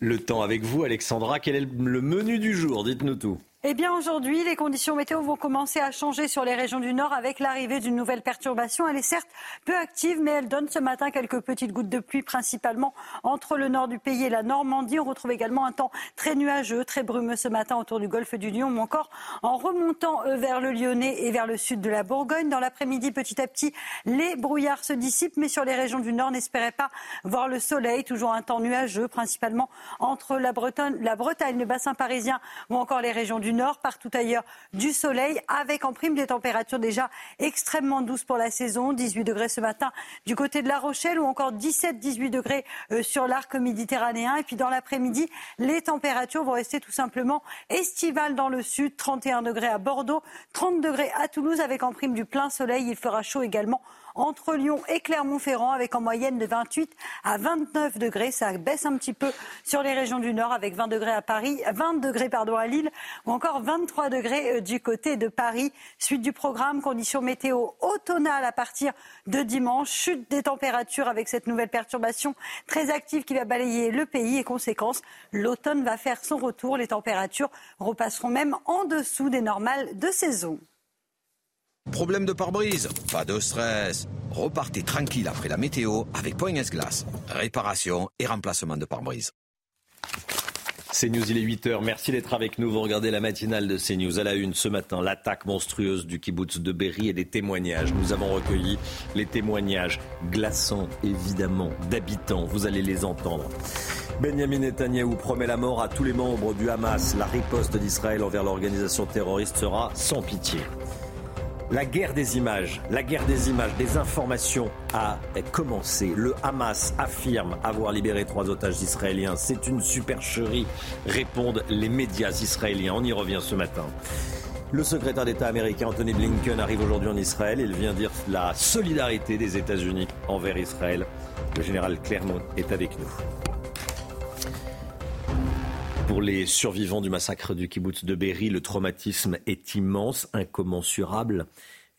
Le temps avec vous, Alexandra. Quel est le menu du jour? Dites-nous tout. Eh bien aujourd'hui, les conditions météo vont commencer à changer sur les régions du nord avec l'arrivée d'une nouvelle perturbation. Elle est certes peu active, mais elle donne ce matin quelques petites gouttes de pluie, principalement entre le nord du pays et la Normandie. On retrouve également un temps très nuageux, très brumeux ce matin autour du golfe du Lion, ou encore en remontant euh, vers le Lyonnais et vers le sud de la Bourgogne. Dans l'après-midi, petit à petit, les brouillards se dissipent, mais sur les régions du nord, n'espérez pas voir le soleil. Toujours un temps nuageux, principalement entre la Bretagne, la Bretagne, le bassin parisien ou encore les régions du nord, partout ailleurs du soleil, avec en prime des températures déjà extrêmement douces pour la saison. 18 degrés ce matin du côté de La Rochelle ou encore 17-18 degrés euh, sur l'arc méditerranéen. Et puis dans l'après-midi, les températures vont rester tout simplement estivales dans le sud. 31 degrés à Bordeaux, 30 degrés à Toulouse avec en prime du plein soleil. Il fera chaud également entre Lyon et Clermont-Ferrand avec en moyenne de 28 à 29 degrés. Ça baisse un petit peu sur les régions du nord avec 20 degrés à Paris, 20 degrés pardon, à Lille ou encore 23 degrés euh, du côté de Paris. Suite du programme, conditions météo automnales à partir de dimanche, chute des températures avec cette nouvelle perturbation très active qui va balayer le pays et conséquence, l'automne va faire son retour. Les températures repasseront même en dessous des normales de saison. Problème de pare-brise Pas de stress. Repartez tranquille après la météo avec Point S-Glace. Réparation et remplacement de pare-brise. CNews, il est 8h. Merci d'être avec nous. Vous regardez la matinale de CNews. À la une ce matin, l'attaque monstrueuse du kibbutz de Berry et des témoignages. Nous avons recueilli les témoignages glaçants, évidemment, d'habitants. Vous allez les entendre. Benjamin Netanyahou promet la mort à tous les membres du Hamas. La riposte d'Israël envers l'organisation terroriste sera sans pitié. La guerre des images, la guerre des images, des informations a commencé. Le Hamas affirme avoir libéré trois otages israéliens. C'est une supercherie, répondent les médias israéliens. On y revient ce matin. Le secrétaire d'État américain Anthony Blinken arrive aujourd'hui en Israël. Il vient dire la solidarité des États-Unis envers Israël. Le général Clermont est avec nous. Pour les survivants du massacre du kibbutz de Berry, le traumatisme est immense, incommensurable.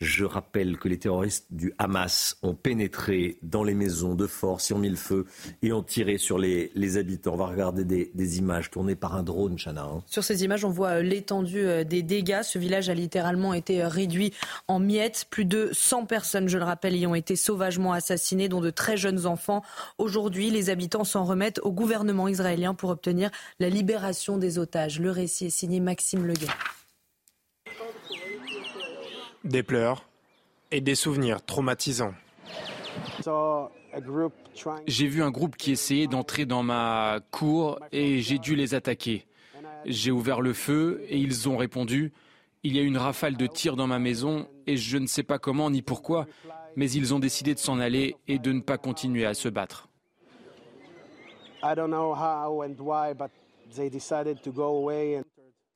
Je rappelle que les terroristes du Hamas ont pénétré dans les maisons de force et ont mis le feu et ont tiré sur les, habitants. On va regarder des, images tournées par un drone, Chana. Hein. Sur ces images, on voit euh, l'étendue euh, des dégâts. Ce village a littéralement été euh, réduit en miettes. Plus de 100 personnes, je le rappelle, y ont été sauvagement assassinées, dont de très jeunes enfants. Aujourd'hui, les habitants s'en remettent au gouvernement israélien pour obtenir la libération des otages. Le récit est signé Maxime Leguet. Des pleurs et des souvenirs traumatisants. J'ai vu un groupe qui essayait d'entrer dans ma cour et j'ai dû les attaquer. J'ai ouvert le feu et ils ont répondu. Il y a une rafale de tirs dans ma maison et je ne sais pas comment ni pourquoi, mais ils ont décidé de s'en aller et de ne pas continuer à se battre.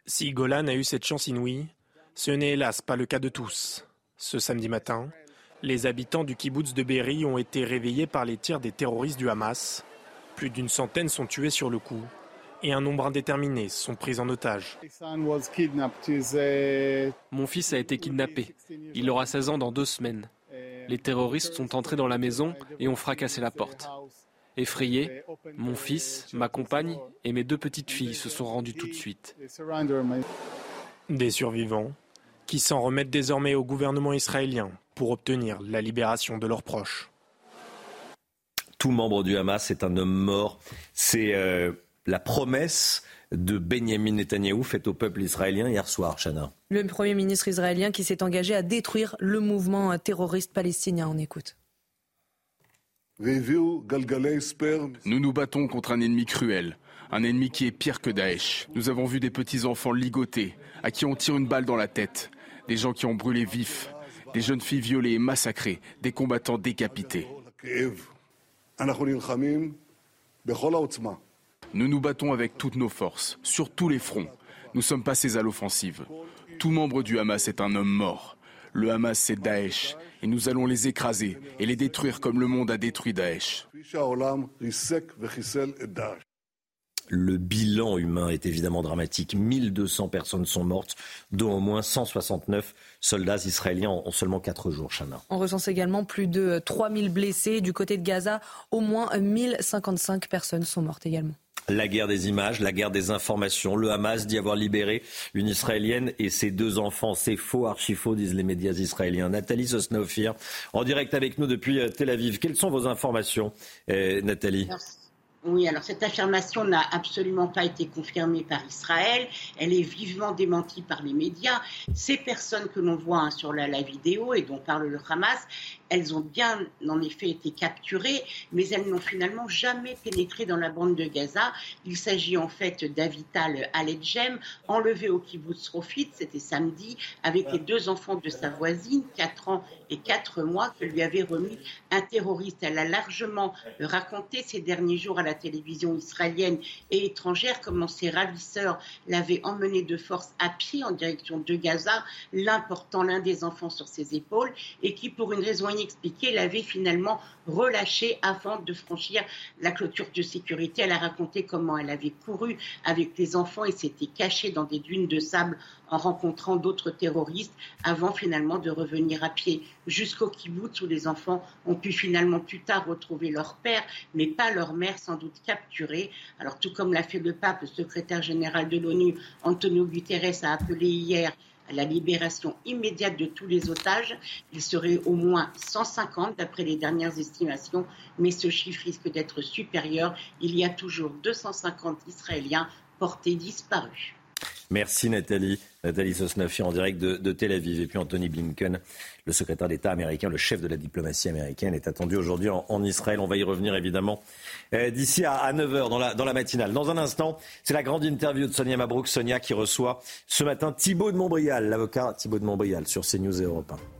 Si Golan a eu cette chance inouïe, ce n'est hélas pas le cas de tous. Ce samedi matin, les habitants du kibbutz de Berry ont été réveillés par les tirs des terroristes du Hamas. Plus d'une centaine sont tués sur le coup et un nombre indéterminé sont pris en otage. Mon fils a été kidnappé. Il aura 16 ans dans deux semaines. Les terroristes sont entrés dans la maison et ont fracassé la porte. Effrayés, mon fils, ma compagne et mes deux petites filles se sont rendus tout de suite. Des survivants qui s'en remettent désormais au gouvernement israélien pour obtenir la libération de leurs proches. Tout membre du Hamas est un homme mort. C'est euh, la promesse de Benjamin Netanyahou faite au peuple israélien hier soir, Chana. Le Premier ministre israélien qui s'est engagé à détruire le mouvement terroriste palestinien. On écoute. Nous nous battons contre un ennemi cruel, un ennemi qui est pire que Daesh. Nous avons vu des petits-enfants ligotés, à qui on tire une balle dans la tête, des gens qui ont brûlé vifs, des jeunes filles violées et massacrées, des combattants décapités. Nous nous battons avec toutes nos forces, sur tous les fronts. Nous sommes passés à l'offensive. Tout membre du Hamas est un homme mort. Le Hamas, c'est Daesh. Et nous allons les écraser et les détruire comme le monde a détruit Daesh. Le bilan humain est évidemment dramatique. 1200 personnes sont mortes, dont au moins 169 soldats israéliens en seulement 4 jours, Chana. On recense également plus de 3000 blessés. Du côté de Gaza, au moins 1055 personnes sont mortes également. La guerre des images, la guerre des informations. Le Hamas dit avoir libéré une Israélienne et ses deux enfants. C'est faux, archi faux, disent les médias israéliens. Nathalie Sosnaufir, en direct avec nous depuis euh, Tel Aviv. Quelles sont vos informations, euh, Nathalie? Oui, alors cette affirmation n'a absolument pas été confirmée par Israël. Elle est vivement démentie par les médias. Ces personnes que l'on voit hein, sur la, la, vidéo et dont parle le Hamas, elles ont bien, en effet, été capturées, mais elles n'ont finalement jamais pénétré dans la bande de Gaza. Il s'agit en fait d'Avital Aledjem, enlevé au kibbutz Rofit, c'était samedi, avec les deux enfants de sa voisine, 4 ans et 4 mois, que lui avait remis un terroriste. Elle a largement raconté ces derniers jours à la télévision israélienne et étrangère comment ses ravisseurs l'avaient emmené de force à pied en direction de Gaza, l'important l'un des enfants sur ses épaules, et qui, pour une raison inexpliquée, l'avait finalement relâché avant de franchir la clôture de sécurité. Elle a raconté comment elle avait couru avec les enfants et s'était cachée dans des dunes de sable en rencontrant d'autres terroristes avant finalement de revenir à pied jusqu'au kibbutz où les enfants ont pu finalement plus tard retrouver leur père, mais pas leur mère sans doute capturée. Alors tout comme l'a fait le pape, le secrétaire général de l'ONU, Antonio Guterres, a appelé hier à la libération immédiate de tous les otages. Il serait au moins 150 d'après les dernières estimations, mais ce chiffre risque d'être supérieur. Il y a toujours 250 Israéliens portés disparus. Merci Nathalie. Nathalie en direct de, Tel Aviv. Et puis Anthony Blinken, le secrétaire d'État américain, le chef de la diplomatie américaine, est attendu aujourd'hui en, Israël. On va y revenir évidemment euh, d'ici à, 9h dans la, dans la matinale. Dans un instant, c'est la grande interview de Sonia Mabrouk. Sonia qui reçoit ce matin Thibault de Montbrial, l'avocat Thibault de Montbrial sur CNews Europe 1.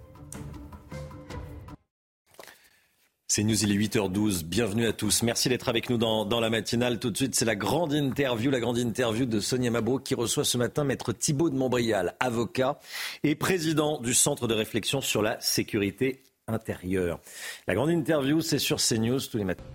C'est News, il est 8h12. Bienvenue à tous. Merci d'être avec nous dans, la matinale. Tout de suite, c'est la grande interview, la grande interview de Sonia Mabrouk qui reçoit ce matin Maître Thibault de Montbrial, avocat et président du Centre de réflexion sur la sécurité intérieure. La grande interview, c'est sur CNews tous les matins.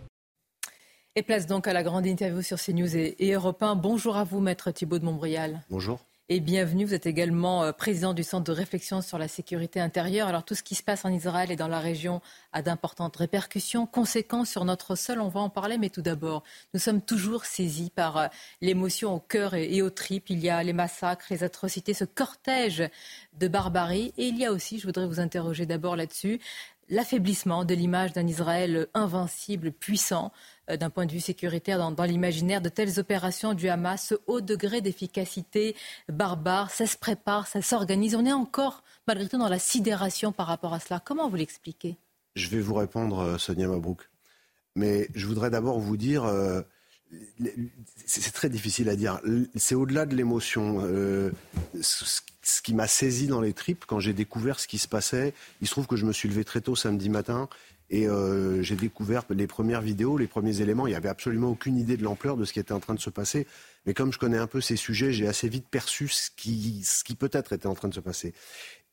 Et place donc à la grande interview sur CNews et, et Europe 1. Bonjour à vous, Maître Thibault de Montbrial. Bonjour et bienvenue. Vous êtes également euh, président du Centre de réflexion sur la sécurité intérieure. Alors tout ce qui se passe en Israël et dans la région a d'importantes répercussions, conséquences sur notre sol. On va en parler, mais tout d'abord, nous sommes toujours saisis par euh, l'émotion au cœur et aux tripes. Il y a les massacres, les atrocités, ce cortège de barbarie. Et il y a aussi, je voudrais vous interroger d'abord là-dessus, l'affaiblissement de l'image d'un Israël invincible, puissant, euh, d'un point de vue sécuritaire dans, l'imaginaire. De telles opérations du Hamas, ce haut degré d'efficacité barbare, ça se prépare, ça s'organise. On est encore, malgré tout, dans la sidération par rapport à cela. Comment vous l'expliquez? Je vais vous répondre, euh, Sonia Mabrouk. Mais je voudrais d'abord vous dire, euh, c'est très difficile à dire. C'est au-delà de l'émotion. ce qui m'a saisi dans les tripes quand j'ai découvert ce qui se passait, il se trouve que je me suis levé très tôt samedi matin et euh, j'ai découvert les premières vidéos, les premiers éléments. Il n'y avait absolument aucune idée de l'ampleur de ce qui était en train de se passer. Mais comme je connais un peu ces sujets, j'ai assez vite perçu ce qui, peut-être était en train de se passer.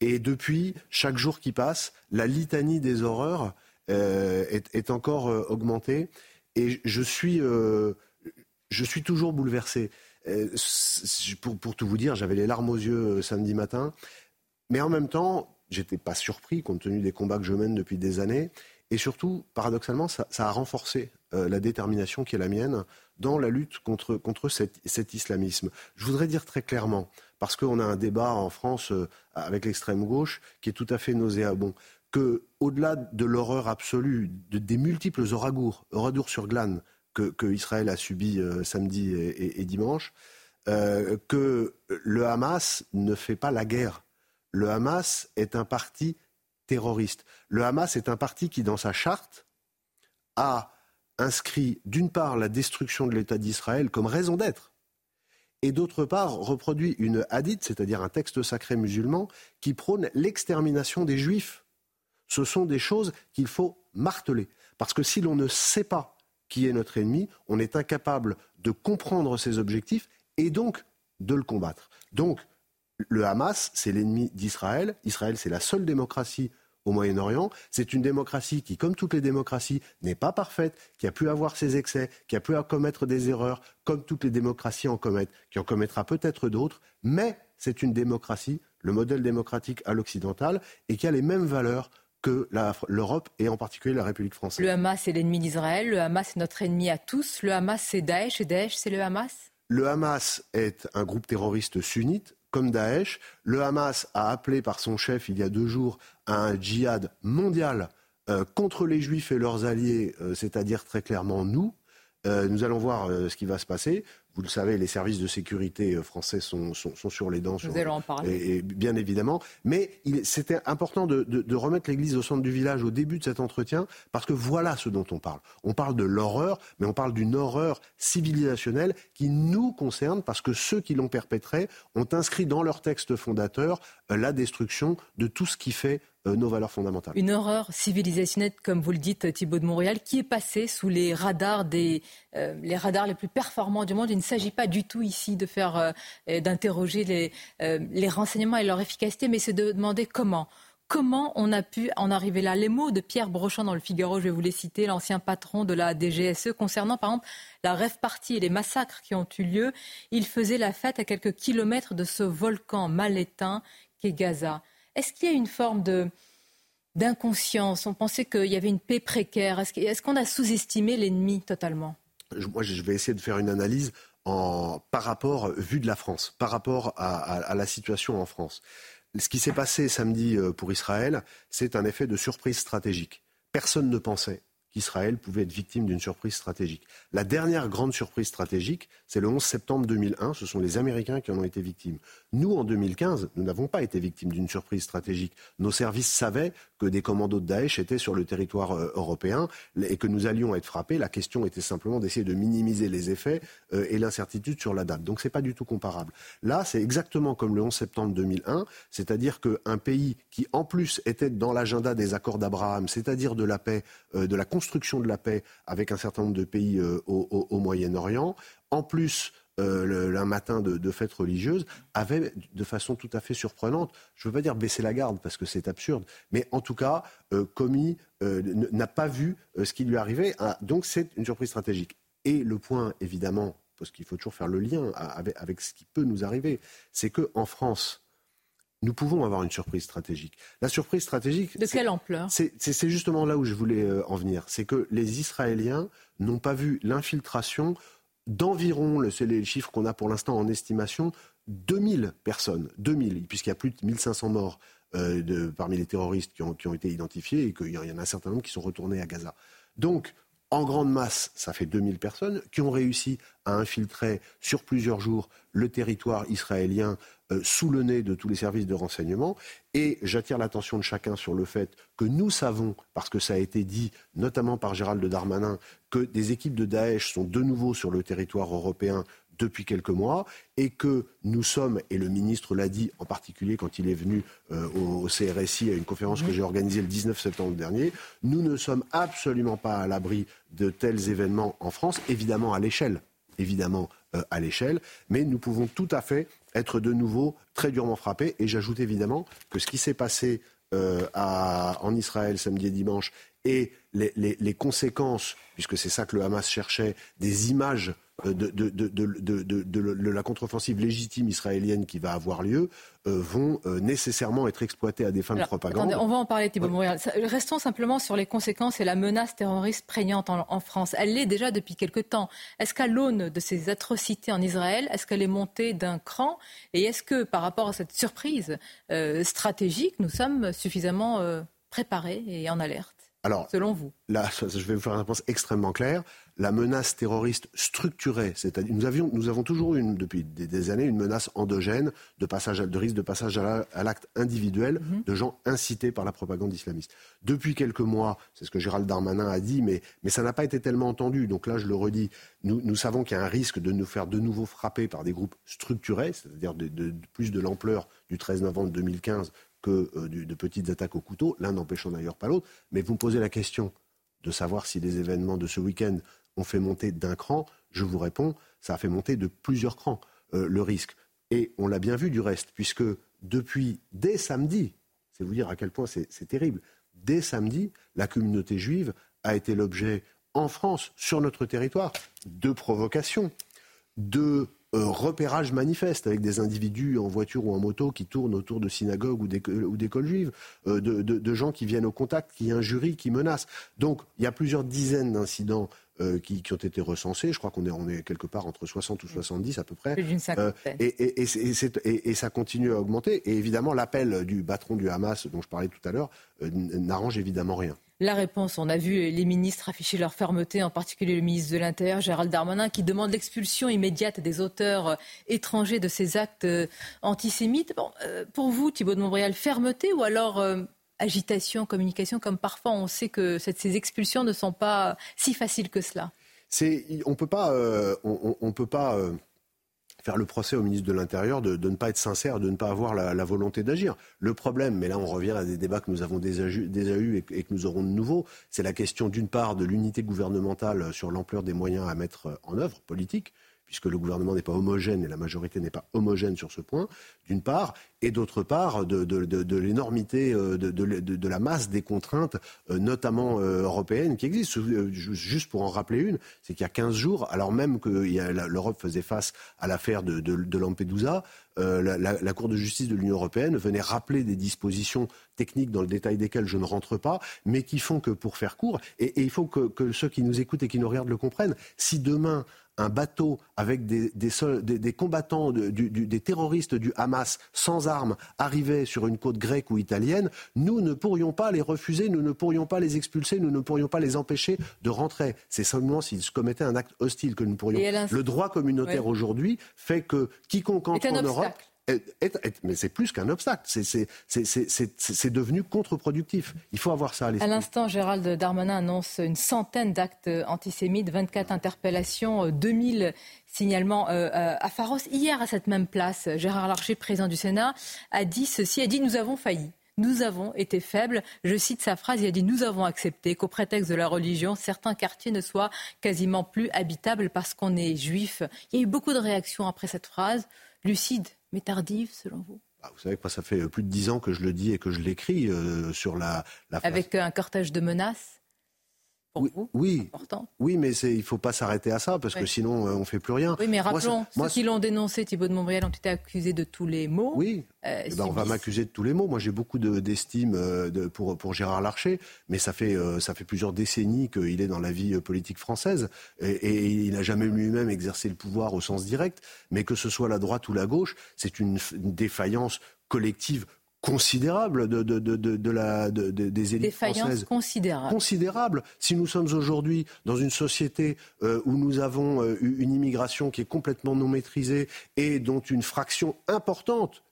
Et depuis, chaque jour qui passe, la litanie des horreurs euh, est, encore euh, augmentée. Et je suis, je suis toujours bouleversé. Pour, pour, tout vous dire, j'avais les larmes aux yeux samedi matin. Mais en même temps, j'étais pas surpris compte tenu des combats que je mène depuis des années. Et surtout, paradoxalement, ça, a renforcé euh, la détermination qui est la mienne dans la lutte contre, contre cet, islamisme. Je voudrais dire très clairement, parce qu'on a un débat en France euh, avec l'extrême gauche qui est tout à fait nauséabond, que au-delà de l'horreur absolue de, des multiples oragours, oradours sur glane que, Israël a subi euh, samedi et, et dimanche, que le Hamas ne fait pas la guerre. Le Hamas est un parti terroriste. Le Hamas est un parti qui, dans sa charte, a inscrit d'une part la destruction de l'État d'Israël comme raison d'être, et d'autre part reproduit une hadith, c'est-à-dire un texte sacré musulman, qui prône l'extermination des juifs. Ce sont des choses qu'il faut marteler. Parce que si l'on ne sait pas qui est notre ennemi, on est incapable de comprendre ses objectifs et donc de le combattre. Donc, le Hamas, c'est l'ennemi d'Israël. Israël, c'est la seule démocratie au Moyen-Orient. C'est une démocratie qui, comme toutes les démocraties, n'est pas parfaite, qui a pu avoir ses excès, qui a pu commettre des erreurs, comme toutes les démocraties en commettent, qui en commettra peut-être d'autres, mais c'est une démocratie, le modèle démocratique à l'occidental, et qui a les mêmes valeurs que l'Europe et en particulier la République française. Le Hamas est l'ennemi d'Israël, le Hamas est notre ennemi à tous, le Hamas c'est Daesh et Daesh c'est le Hamas? Le Hamas est un groupe terroriste sunnite comme Daesh. Le Hamas a appelé par son chef il y a deux jours à un djihad mondial euh, contre les juifs et leurs alliés, euh, c'est-à-dire très clairement nous. Euh, nous allons voir ce qui va se passer. Vous le savez, les services de sécurité euh, français sont, sur les dents. Vous allez en parler. Et, bien évidemment. Mais c'était important de, de, remettre l'église au centre du village au début de cet entretien, parce que voilà ce dont on parle. On parle de l'horreur, mais on parle d'une horreur civilisationnelle qui nous concerne, parce que ceux qui l'ont perpétrée ont inscrit dans leur texte fondateur euh, la destruction de tout ce qui fait euh, nos valeurs fondamentales. Une horreur civilisationnelle, comme vous le dites, Thibault de Montréal, qui est passée sous les radars, des, euh, les, radars les plus performants du monde. Il ne s'agit pas du tout ici de faire, euh, d'interroger les, les renseignements et leur efficacité, mais c'est de demander comment. Comment on a pu en arriver là? Les mots de Pierre Brochand dans le Figaro, je vais vous les citer, l'ancien patron de la DGSE, concernant par exemple la rêve partie et les massacres qui ont eu lieu. Il faisait la fête à quelques kilomètres de ce volcan mal éteint qu'est Gaza. Est-ce qu'il y a une forme de d'inconscience? On pensait qu'il y avait une paix précaire. Est-ce qu'on a sous-estimé l'ennemi totalement? Moi, je vais essayer de faire une analyse par rapport, vu de la France, par rapport à, la situation en France. Ce qui s'est passé samedi euh, pour Israël, c'est un effet de surprise stratégique. Personne ne pensait qu'Israël pouvait être victime d'une surprise stratégique. La dernière grande surprise stratégique, c'est le 11 septembre 2001. Ce sont les Américains qui en ont été victimes. Nous, en 2015, nous n'avons pas été victimes d'une surprise stratégique. Nos services savaient que des commandos de Daesh étaient sur le territoire euh, européen et que nous allions être frappés. La question était simplement d'essayer de minimiser les effets euh, et l'incertitude sur la date. Donc ce n'est pas du tout comparable. Là, c'est exactement comme le 11 septembre 2001, c'est-à-dire qu'un pays qui, en plus, était dans l'agenda des accords d'Abraham, c'est-à-dire de la paix, euh, de la construction de la paix avec un certain nombre de pays au Moyen-Orient, en plus euh, un matin de, de, fête religieuse, avait de façon tout à fait surprenante, je ne veux pas dire baisser la garde parce que c'est absurde, mais en tout cas euh, commis, euh, n'a pas vu ce qui lui arrivait. Donc c'est une surprise stratégique. Et le point, évidemment, parce qu'il faut toujours faire le lien avec, avec ce qui peut nous arriver, c'est qu'en France, nous pouvons avoir une surprise stratégique. La surprise stratégique. De quelle ampleur? C'est justement là où je voulais en venir. C'est que les Israéliens n'ont pas vu l'infiltration d'environ, c'est les chiffres qu'on a pour l'instant en estimation, 2000 personnes, 2000, puisqu'il y a plus de 1500 morts euh, de, parmi les terroristes qui ont, qui ont été identifiés et qu'il y en a un certain nombre qui sont retournés à Gaza. Donc, en grande masse, ça fait 2000 personnes qui ont réussi à infiltrer sur plusieurs jours le territoire israélien euh, sous le nez de tous les services de renseignement. Et j'attire l'attention de chacun sur le fait que nous savons, parce que ça a été dit notamment par Gérald Darmanin, que des équipes de Daesh sont de nouveau sur le territoire européen depuis quelques mois et que nous sommes, et le ministre l'a dit en particulier quand il est venu euh, au, CRSI à une conférence que j'ai organisée le 19 septembre dernier, nous ne sommes absolument pas à l'abri de tels événements en France, évidemment à l'échelle, évidemment euh, à l'échelle, mais nous pouvons tout à fait être de nouveau très durement frappés. Et j'ajoute évidemment que ce qui s'est passé euh, en Israël samedi et dimanche et les, les conséquences, puisque c'est ça que le Hamas cherchait, des images euh, de, de, la contre-offensive légitime israélienne qui va avoir lieu euh, vont euh, nécessairement être exploités à des fins de propagande. on va en parler, Thibault ouais. Restons simplement sur les conséquences et la menace terroriste prégnante en, France. Elle l'est déjà depuis quelque temps. Est-ce qu'à l'aune de ces atrocités en Israël, est-ce qu'elle est montée d'un cran? Et est-ce que par rapport à cette surprise stratégique, nous sommes suffisamment préparés et en alerte alors, selon vous? Là, je vais vous faire une réponse extrêmement claire la menace terroriste structurée, c'est-à-dire nous, avions, nous avons toujours eu depuis des, années une menace endogène de, passage de risque de passage à l'acte individuel mhm. de gens incités par la propagande islamiste. Depuis quelques mois, c'est ce que Gérald Darmanin a dit, mais, mais ça n'a pas été tellement entendu. Donc là, je le redis, nous, nous savons qu'il y a un risque de nous faire de nouveau frapper par des groupes structurés, c'est-à-dire de, plus de l'ampleur du 13 novembre 2015 que euh, de petites attaques au couteau, l'un n'empêchant d'ailleurs pas l'autre. Mais vous me posez la question de savoir si les événements de ce week-end on fait monter d'un cran, je vous réponds, ça a fait monter de plusieurs crans euh, le risque. Et on l'a bien vu du reste, puisque depuis, dès samedi, c'est vous dire à quel point c'est terrible, dès samedi, la communauté juive a été l'objet en France, sur notre territoire, de provocations, de repérage manifeste avec des individus en voiture ou en moto qui tournent autour de synagogues ou d'écoles juives, euh, de, gens qui viennent au contact, qui injurient, qui menacent. Donc il y a plusieurs dizaines d'incidents euh, qui, ont été recensés. Je crois qu'on est, on est quelque part entre 60 ou 70 à peu près. et, et, ça continue à augmenter. Et évidemment, l'appel du patron du Hamas, dont je parlais tout à l'heure, n'arrange évidemment rien la réponse. On a vu les ministres afficher leur fermeté, en particulier le ministre de l'Intérieur, Gérald Darmanin, qui demande l'expulsion immédiate des auteurs euh, étrangers de ces actes euh, antisémites. Euh, pour vous, Thibault de Montréal, fermeté ou alors agitation, communication, comme parfois on sait que ces expulsions ne sont pas si faciles que cela? On peut peut pas faire le procès au ministre de l'Intérieur de, ne pas être sincère, de ne pas avoir la, volonté d'agir. Le problème, mais là on revient à des débats que nous avons déjà, eus et, et, que nous aurons de nouveau, c'est la question d'une part de l'unité gouvernementale sur l'ampleur des moyens à mettre en œuvre politique, puisque le gouvernement n'est pas homogène et la majorité n'est pas homogène sur ce point, d'une part, et d'autre part de, l'énormité euh, de, la masse des contraintes, euh, notamment euh, européennes, qui existent. Juste pour en rappeler une, c'est qu'il y a 15 jours, alors même que l'Europe faisait face à l'affaire de, Lampedusa, la, Cour de justice de l'Union européenne venait rappeler des dispositions techniques dans le détail desquelles je ne rentre pas, mais qui font que, pour faire court, et, il faut que, ceux qui nous écoutent et qui nous regardent le comprennent, si demain un bateau avec des, des, combattants, des terroristes du Hamas sans armes arrivait sur une côte grecque ou italienne, nous ne pourrions pas les refuser, nous ne pourrions pas les expulser, nous ne pourrions pas les empêcher de rentrer. C'est seulement s'ils commettaient un acte hostile que nous pourrions. Le droit communautaire aujourd'hui fait que quiconque entre en Europe mais c'est plus qu'un obstacle. C'est devenu contre-productif. Il faut avoir ça à l'esprit. À l'instant, Gérald Darmanin annonce une centaine d'actes antisémites, 24 interpellations, 2000 euh, signalements euh, euh, à Pharos. Hier, à cette même place, Gérard Larcher, président du Sénat, a dit ceci, a dit nous avons failli. Nous avons été faibles. Je cite sa phrase, il a dit Nous avons accepté qu'au prétexte de la religion, certains quartiers ne soient quasiment plus habitables parce qu'on est juif. Il y a eu beaucoup de réactions après cette phrase. Lucide, mais tardive selon vous? Bah, vous savez que ça fait plus de dix ans que je le dis et que je l'écris euh, sur la, la, Avec un cortège de menaces oui, oui, mais il ne faut pas s'arrêter à ça parce que sinon euh, on ne fait plus rien. Oui, mais rappelons, ceux qui l'ont dénoncé, Thibault de Montbrial, ont été accusés de tous les maux. Oui, euh, eh ben, on va m'accuser de tous les maux. Moi, j'ai beaucoup d'estime de, pour, pour Gérard Larcher, mais ça fait, ça fait plusieurs décennies qu'il est dans la vie politique française et, et il n'a jamais lui-même exercé le pouvoir au sens direct. Mais que ce soit la droite ou la gauche, c'est une défaillance collective considérable de, de, de, de la, des élites françaises. considérable. Considérable. Si nous sommes aujourd'hui dans une société euh, où nous avons euh, une immigration qui est complètement non maîtrisée et dont une fraction importante,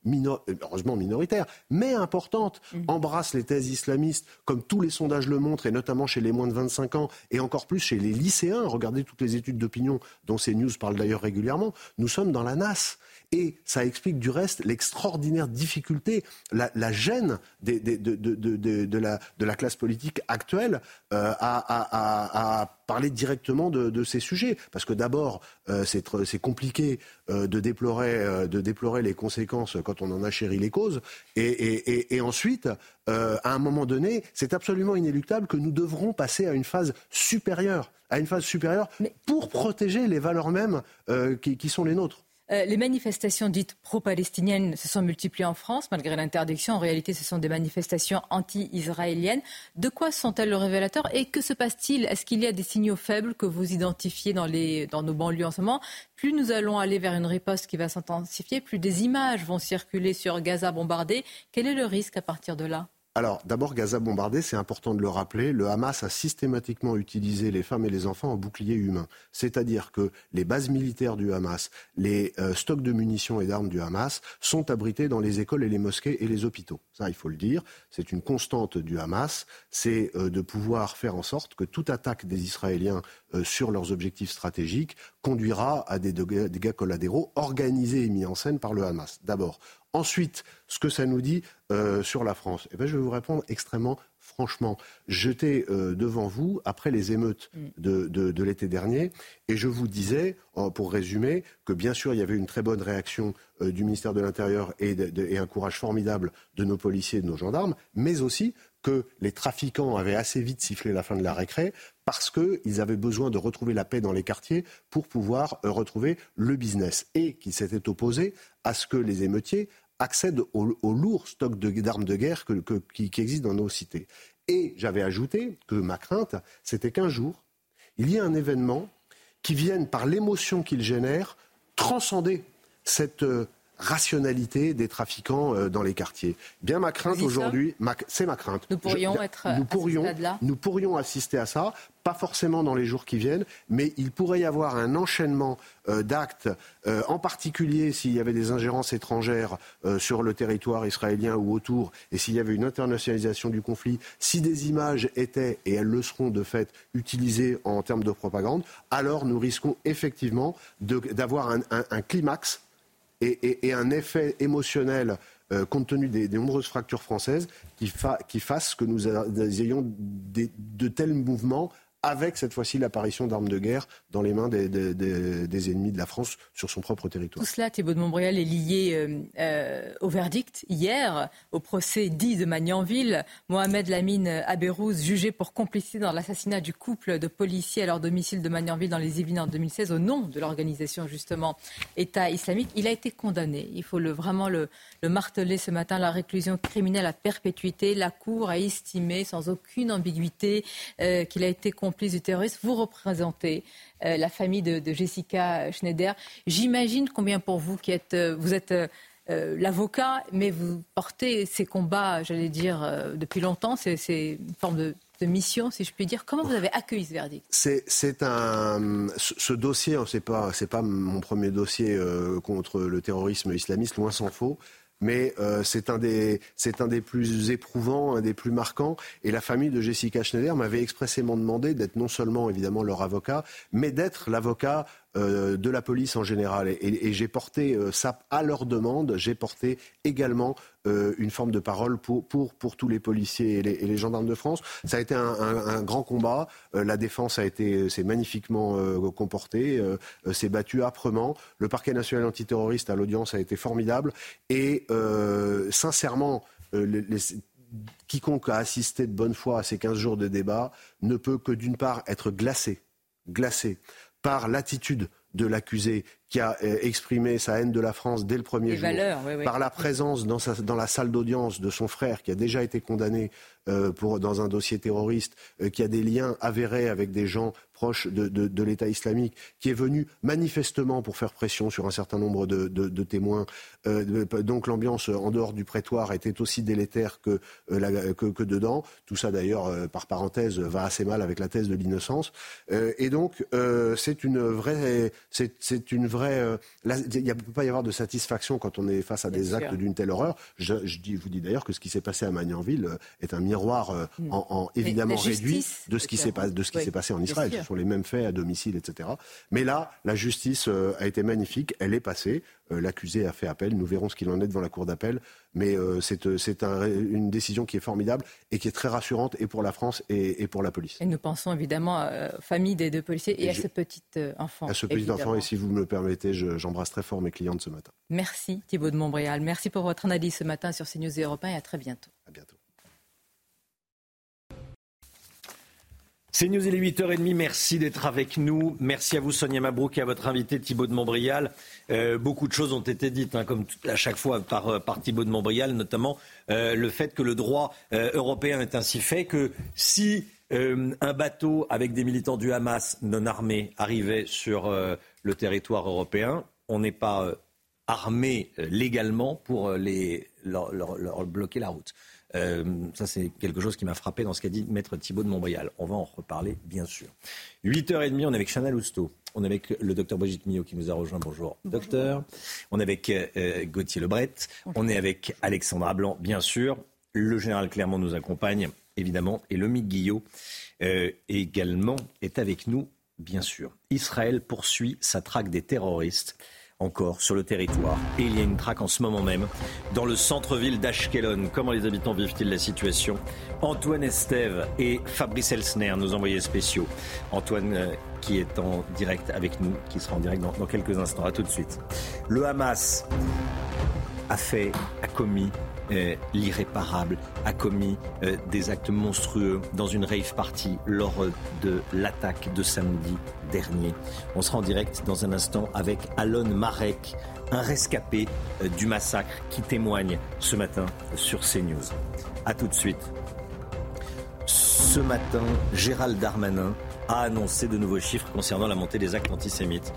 heureusement minoritaire, mais importante, mmh. embrasse les thèses islamistes, comme tous les sondages le montrent, et notamment chez les moins de 25 ans, et encore plus chez les lycéens, regardez toutes les études d'opinion dont ces news parlent d'ailleurs régulièrement, nous sommes dans la nasse. Et ça explique du reste l'extraordinaire difficulté, la, gêne de, la, classe politique actuelle euh, à, parler directement de, ces sujets. Parce que d'abord, euh, c'est compliqué euh, de, déplorer, de déplorer les conséquences quand on en a chéri les causes. Et, ensuite, à un moment donné, c'est absolument inéluctable que nous devrons passer à une phase supérieure, à une phase supérieure pour protéger les valeurs mêmes qui sont les nôtres. Euh, les manifestations dites pro-palestiniennes se sont multipliées en France, malgré l'interdiction. En réalité, ce sont des manifestations anti-israéliennes. De quoi sont-elles le révélateur et que se passe-t-il? Est-ce qu'il y a des signaux faibles que vous identifiez dans, dans nos banlieues en ce moment? Plus nous allons aller vers une riposte qui va s'intensifier, plus des images vont circuler sur Gaza bombardé. Quel est le risque à partir de là? Alors, d'abord, Gaza bombardé, c'est important de le rappeler. Le Hamas a systématiquement utilisé les femmes et les enfants en bouclier humain. C'est-à-dire que les bases militaires du Hamas, les euh, stocks de munitions et d'armes du Hamas sont abrités dans les écoles et les mosquées et les hôpitaux. Ça, il faut le dire. C'est une constante du Hamas. C'est euh, de pouvoir faire en sorte que toute attaque des Israéliens euh, sur leurs objectifs stratégiques conduira à des dégâts collatéraux organisés et mis en scène par le Hamas. D'abord. Ensuite, ce que ça nous dit euh, sur la France, eh ben, je vais vous répondre extrêmement franchement. J'étais euh, devant vous après les émeutes mm. de, l'été dernier et je vous disais, pour résumer, que bien sûr il y avait une très bonne réaction euh, du ministère de l'Intérieur et, et, un courage formidable de nos policiers et de nos gendarmes, mais aussi que les trafiquants avaient assez vite sifflé la fin de la récré parce qu'ils avaient besoin de retrouver la paix dans les quartiers pour pouvoir retrouver le business et qu'ils s'étaient opposés à ce que les émeutiers accèdent au, lourd stock d'armes de, guerre qui, qui existe dans nos cités. Et j'avais ajouté que ma crainte, c'était qu'un jour, il y ait un événement qui vienne, par l'émotion qu'il génère, transcender cette euh, rationalité des trafiquants euh, dans les quartiers. Bien ma crainte aujourd'hui, c'est ma crainte. Nous pourrions être nous pourrions, nous pourrions assister à ça, pas forcément dans les jours qui viennent, mais il pourrait y avoir un enchaînement euh, d'actes, euh, en particulier s'il y avait des ingérences étrangères sur le territoire israélien ou autour, et s'il y avait une internationalisation du conflit, si des images étaient, et elles le seront de fait, utilisées en termes de propagande, alors nous risquons effectivement d'avoir un climax et, un effet émotionnel euh, compte tenu des, nombreuses fractures françaises qui fassent que nous, ayons de tels mouvements avec cette fois-ci l'apparition d'armes de guerre dans les mains des, des, ennemis de la France sur son propre territoire. Tout cela, Thibault de Montbrial, est lié euh, euh, au verdict hier, au procès dit de Magnanville. Mohamed Lamine Abérouz, jugé pour complicité dans l'assassinat du couple de policiers à leur domicile de Magnanville dans les Yvelines en 2016, au nom de l'organisation justement État islamique. Il a été condamné. Il faut vraiment le, le marteler ce matin. La réclusion criminelle à perpétuité. La Cour a estimé sans aucune ambiguïté euh, qu'il a été complice du terrorisme. Vous représentez euh, la famille de, Jessica Schneider. J'imagine combien pour vous qui êtes, euh, vous êtes l'avocat, mais vous portez ces combats, j'allais dire, depuis longtemps. C'est une forme de, mission, si je puis dire. Comment vous avez accueilli ce verdict? C'est un ce, dossier, c'est pas c'est pas mon premier dossier contre le terrorisme islamiste, loin s'en faut mais euh, c'est un, des, un des plus éprouvants, un des plus marquants. Et la famille de Jessica Schneider m'avait expressément demandé d'être non seulement évidemment leur avocat, mais d'être l'avocat euh, de la police en général. Et, j'ai porté euh, ça à leur demande, j'ai porté également euh, une forme de parole pour, pour, pour tous les policiers et les, gendarmes de France. Ça a été un, grand combat. la défense a été s'est magnifiquement comportée, s'est battue âprement. Le parquet national antiterroriste à l'audience a été formidable. Et sincèrement, quiconque a assisté de bonne foi à ces 15 jours de débat ne peut que d'une part être glacé, glacé par l'attitude de l'accusé qui a euh, exprimé sa haine de la France dès le premier jour, par la présence dans, dans la salle d'audience de son frère qui a déjà été condamné pour, dans un dossier terroriste, euh, qui a des liens avérés avec des gens proches de, de, de l'État islamique, qui est venu manifestement pour faire pression sur un certain nombre de, de témoins. Euh, donc l'ambiance en dehors du prétoire était aussi délétère que, la, que, que dedans. Tout ça d'ailleurs, par parenthèse, va assez mal avec la thèse de l'innocence. et donc c'est une vraie, c'est une vraie euh, il ne peut pas y avoir de satisfaction quand on est face à des actes d'une telle horreur. Je, vous dis d'ailleurs que ce qui s'est passé à Magnanville euh, est un miroir euh, hmm. en, évidemment réduit de ce qui s'est passé en Israël. Ce sont les mêmes faits à domicile, etc. Mais là, la justice a été magnifique. Elle est passée. L'accusé a fait appel. Nous verrons ce qu'il en est devant la cour d'appel. Mais c'est une décision qui est formidable et qui est très rassurante et pour la France et, pour la police. Et nous pensons évidemment aux familles des deux policiers et, à ce petit enfant. À ce petit enfant, et si vous me le permettez, j'embrasse très fort mes clientes ce matin. Merci Thibault de Montbrial. Merci pour votre analyse ce matin sur CNews et Europe et à très bientôt. À bientôt. C'est News, il est 8h30. Merci d'être avec nous. Merci à vous, Sonia Mabrouk, et à votre invité, Thibault de Montbrial. Euh, beaucoup de choses ont été dites, hein, comme à chaque fois par, euh, par Thibault de Montbrial, notamment euh, le fait que le droit européen est ainsi fait que si un bateau avec des militants du Hamas non armés arrivait sur le territoire européen. On n'est pas armé légalement pour les, leur, bloquer la route. Ça, c'est quelque chose qui m'a frappé dans ce qu'a dit Maître Thibault de Montbrial. On va en reparler, bien sûr. 8h30, on est avec Chanel Housteau. On est avec le docteur Brigitte Millot qui nous a rejoint. Bonjour, docteur. On est avec Gauthier Lebret. On est avec Alexandra Blanc, bien sûr. Le général Clermont nous accompagne, évidemment. Et Lomique Guillot également est avec nous bien sûr. Israël poursuit sa traque des terroristes encore sur le territoire. Et il y a une traque en ce moment même dans le centre-ville d'Ashkelon. Comment les habitants vivent-ils la situation? Antoine Estève et Fabrice Elsner, nos envoyés spéciaux. Antoine euh, qui est en direct avec nous, qui sera en direct dans, dans quelques instants. À tout de suite. Le Hamas a fait, a commis euh, l'irréparable, a commis euh, des actes monstrueux dans une rave party lors de l'attaque de samedi dernier. On sera en direct dans un instant avec Alon Marek, un rescapé euh, du massacre qui témoigne ce matin sur CNews. A tout de suite. Ce matin, Gérald Darmanin a annoncé de nouveaux chiffres concernant la montée des actes antisémites.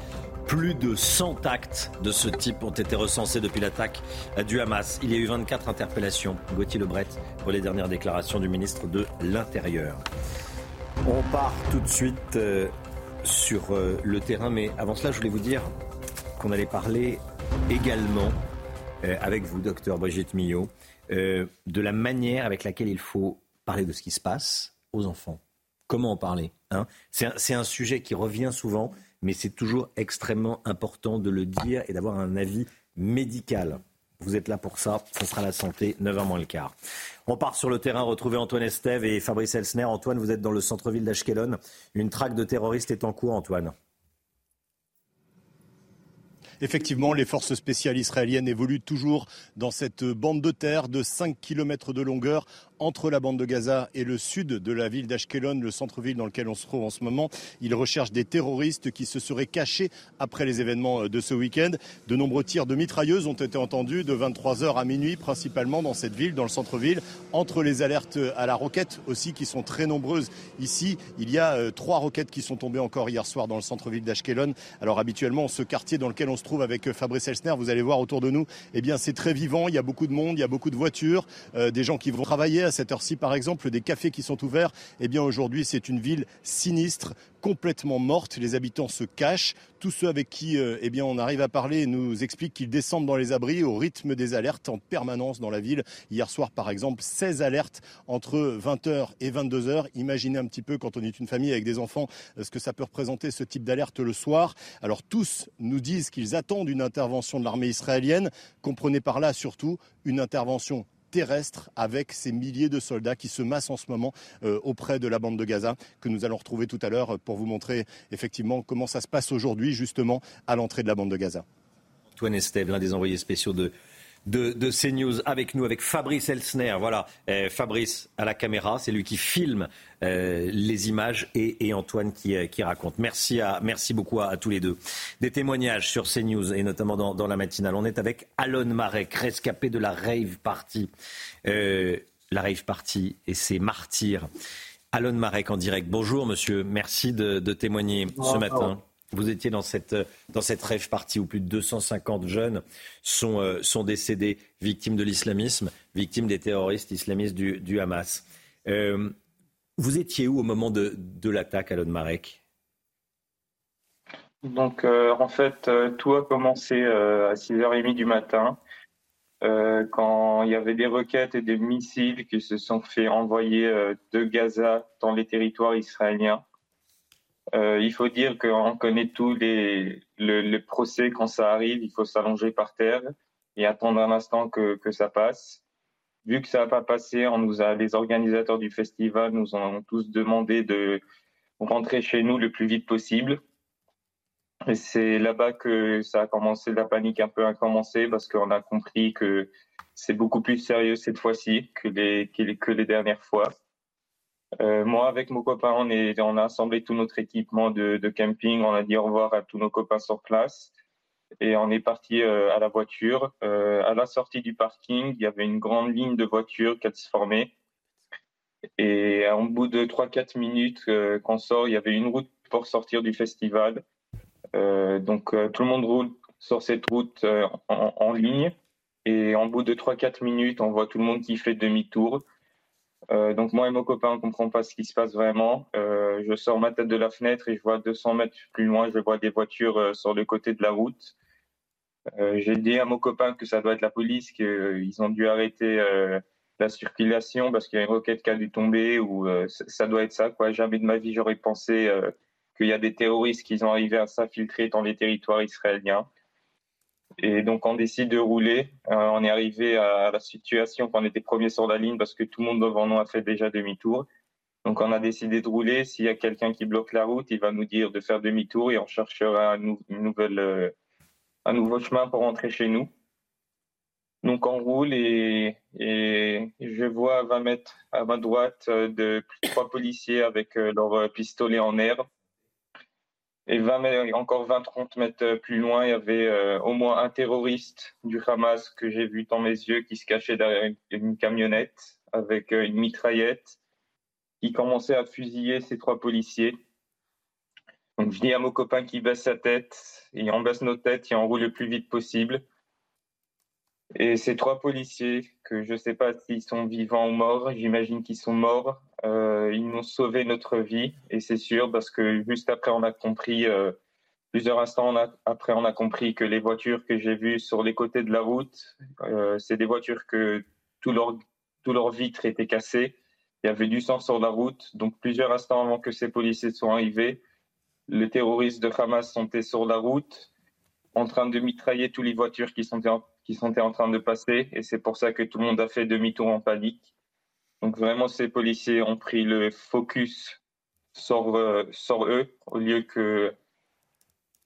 Plus de 100 actes de ce type ont été recensés depuis l'attaque du Hamas. Il y a eu 24 interpellations. Gauthier Lebret pour les dernières déclarations du ministre de l'Intérieur. On part tout de suite euh, sur euh, le terrain, mais avant cela, je voulais vous dire qu'on allait parler également euh, avec vous, docteur Brigitte Millot, de la manière avec laquelle il faut parler de ce qui se passe aux enfants. Comment en parler hein? C'est un sujet qui revient souvent mais c'est toujours extrêmement important de le dire et d'avoir un avis médical. Vous êtes là pour ça. Ce sera la santé, 9h moins le quart. On part sur le terrain retrouver Antoine Estève et Fabrice Elsner. Antoine, vous êtes dans le centre-ville d'Ashkelon. Une traque de terroristes est en cours, Antoine. Effectivement, les forces spéciales israéliennes évoluent toujours dans cette bande de terre de 5 km de longueur entre la bande de Gaza et le sud de la ville d'Ashkelon, le centre-ville dans lequel on se trouve en ce moment. Ils recherchent des terroristes qui se seraient cachés après les événements de ce week-end. De nombreux tirs de mitrailleuses ont été entendus de 23h à minuit, principalement dans cette ville, dans le centre-ville, entre les alertes à la roquette aussi qui sont très nombreuses ici. Il y a euh, trois roquettes qui sont tombées encore hier soir dans le centre-ville d'Ashkelon. Alors habituellement, ce quartier dans lequel on se trouve avec euh, Fabrice Elsner, vous allez voir autour de nous, eh bien c'est très vivant. Il y a beaucoup de monde, il y a beaucoup de voitures, euh, des gens qui vont travailler cette heure-ci, par exemple, des cafés qui sont ouverts. Eh bien, aujourd'hui, c'est une ville sinistre, complètement morte. Les habitants se cachent. Tous ceux avec qui euh, eh bien, on arrive à parler nous expliquent qu'ils descendent dans les abris au rythme des alertes en permanence dans la ville. Hier soir, par exemple, 16 alertes entre 20h et 22h. Imaginez un petit peu, quand on est une famille avec des enfants, euh, ce que ça peut représenter ce type d'alerte le soir. Alors tous nous disent qu'ils attendent une intervention de l'armée israélienne. Comprenez par là surtout une intervention terrestre avec ces milliers de soldats qui se massent en ce moment euh, auprès de la bande de Gaza, que nous allons retrouver tout à l'heure pour vous montrer effectivement comment ça se passe aujourd'hui, justement, à l'entrée de la bande de Gaza. Antoine Estève, l'un des envoyés spéciaux de, de, de CNews avec nous, avec Fabrice Elsner. Voilà, euh, Fabrice à la caméra, c'est lui qui filme euh, les images et, Antoine qui, euh, qui, raconte. Merci, à, merci beaucoup à, tous les deux. Des témoignages sur CNews et notamment dans, la matinale. On est avec Alon Marek, rescapé de la rave party. la rave party et ses martyrs. Alon Marek en direct. Bonjour monsieur, merci de, témoigner ce matin. Vous étiez dans cette, dans cette rêve partie où plus de 250 jeunes sont, euh, sont décédés victimes de l'islamisme, victimes des terroristes islamistes du, du Hamas. Euh, vous étiez où au moment de, de l'attaque à Marek? Donc, euh, en fait, tout a commencé à 6h30 du matin, quand il y avait des roquettes et des missiles qui se sont fait envoyer de Gaza dans les territoires israéliens. Euh, il faut dire qu'on connaît tous les, le, procès quand ça arrive. Il faut s'allonger par terre et attendre un instant que, que ça passe. Vu que ça n'a pas passé, on nous a, les organisateurs du festival nous ont tous demandé de rentrer chez nous le plus vite possible. Et c'est là-bas que ça a commencé, la panique un peu a commencé parce qu'on a compris que c'est beaucoup plus sérieux cette fois-ci que les, que les dernières fois. Euh, moi, avec mon copain, on, a assemblé tout notre équipement de, camping. On a dit au revoir à tous nos copains sur place. Et on est parti euh, à la voiture. Euh, à la sortie du parking, il y avait une grande ligne de voitures qui se formait. Et au bout de 3-4 minutes qu'on sort, il y avait une route pour sortir du festival. donc tout le monde roule sur cette route en, en, ligne. Et en bout de 3-4 minutes, on voit tout le monde qui fait demi-tour. Euh, donc moi et mon copain, on comprend pas ce qui se passe vraiment. Euh, je sors ma tête de la fenêtre et je vois 200 mètres plus loin, je vois des voitures euh, sur le côté de la route. J'ai dit à mon copain que ça doit être la police, qu'ils ont dû arrêter la circulation parce qu'il y a une roquette qui a dû tomber ou ça doit être ça. Quoi. Jamais de ma vie j'aurais pensé qu'il y a des terroristes qui ont arrivé à s'infiltrer dans les territoires israéliens. Et donc, on décide de rouler. Euh, on est arrivé à la situation qu'on était premier sur la ligne parce que tout le monde devant nous a fait déjà demi-tour. Donc, on a décidé de rouler. S'il y a quelqu'un qui bloque la route, il va nous dire de faire demi-tour et on cherchera un, une nouvelle, euh, un nouveau chemin pour rentrer chez nous. Donc, on roule et, je vois à 20 mètres à ma droite euh, de trois policiers avec leurs pistolets en air et 20 encore 20-30 mètres plus loin, il y avait euh, au moins un terroriste du Hamas que j'ai vu dans mes yeux qui se cachait derrière une camionnette avec euh, une mitraillette qui commençait à fusiller ces trois policiers. Donc je dis à mon copain qui baisse sa tête, et on baisse nos têtes et on roule le plus vite possible. Et ces trois policiers, que je ne sais pas s'ils sont vivants ou morts, j'imagine qu'ils sont morts, euh, ils m'ont sauvé notre vie, et c'est sûr, parce que juste après, on a compris, euh, plusieurs instants après, on a compris que les voitures que j'ai vues sur les côtés de la route, euh, c'est des voitures que tout leur, tout leur vitres étaient cassées. Il y avait du sang sur la route, donc plusieurs instants avant que ces policiers soient arrivés, les terroristes de Hamas sont sur la route, en train de mitrailler toutes les voitures qui sont qui sont en train de passer et c'est pour ça que tout le monde a fait demi-tour en panique. Donc vraiment, ces policiers ont pris le focus sur, euh, sur eux au lieu que...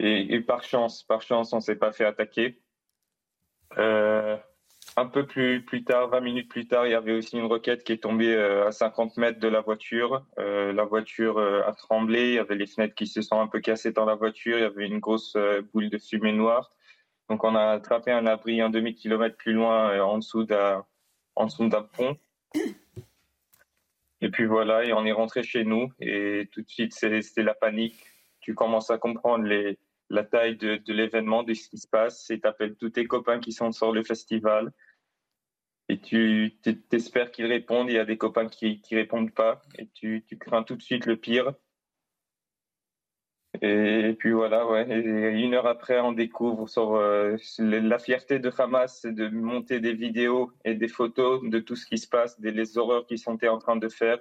Et, par chance, par chance, on s'est pas fait attaquer. Euh, un peu plus, plus tard, 20 minutes plus tard, il y avait aussi une roquette qui est tombée euh, à 50 mètres de la voiture. La voiture a tremblé, il y avait les fenêtres qui se sont un peu cassées dans la voiture, il y avait une grosse boule de fumée noire. Donc on a attrapé un abri un demi-kilomètre plus loin, en dessous d'un pont. Et puis voilà, et on est rentré chez nous et tout de suite c'était la panique. Tu commences à comprendre la taille de, l'événement, de ce qui se passe, et tu appelles tous tes copains qui sont sur le festival, et tu t'espères qu'ils répondent, il y a des copains qui ne répondent pas, et tu, crains tout de suite le pire. Et, puis voilà, ouais. une heure après, on découvre euh, la fierté de Hamas, c'est de monter des vidéos et des photos de tout ce qui se passe, des les horreurs qu'ils sont en train de faire.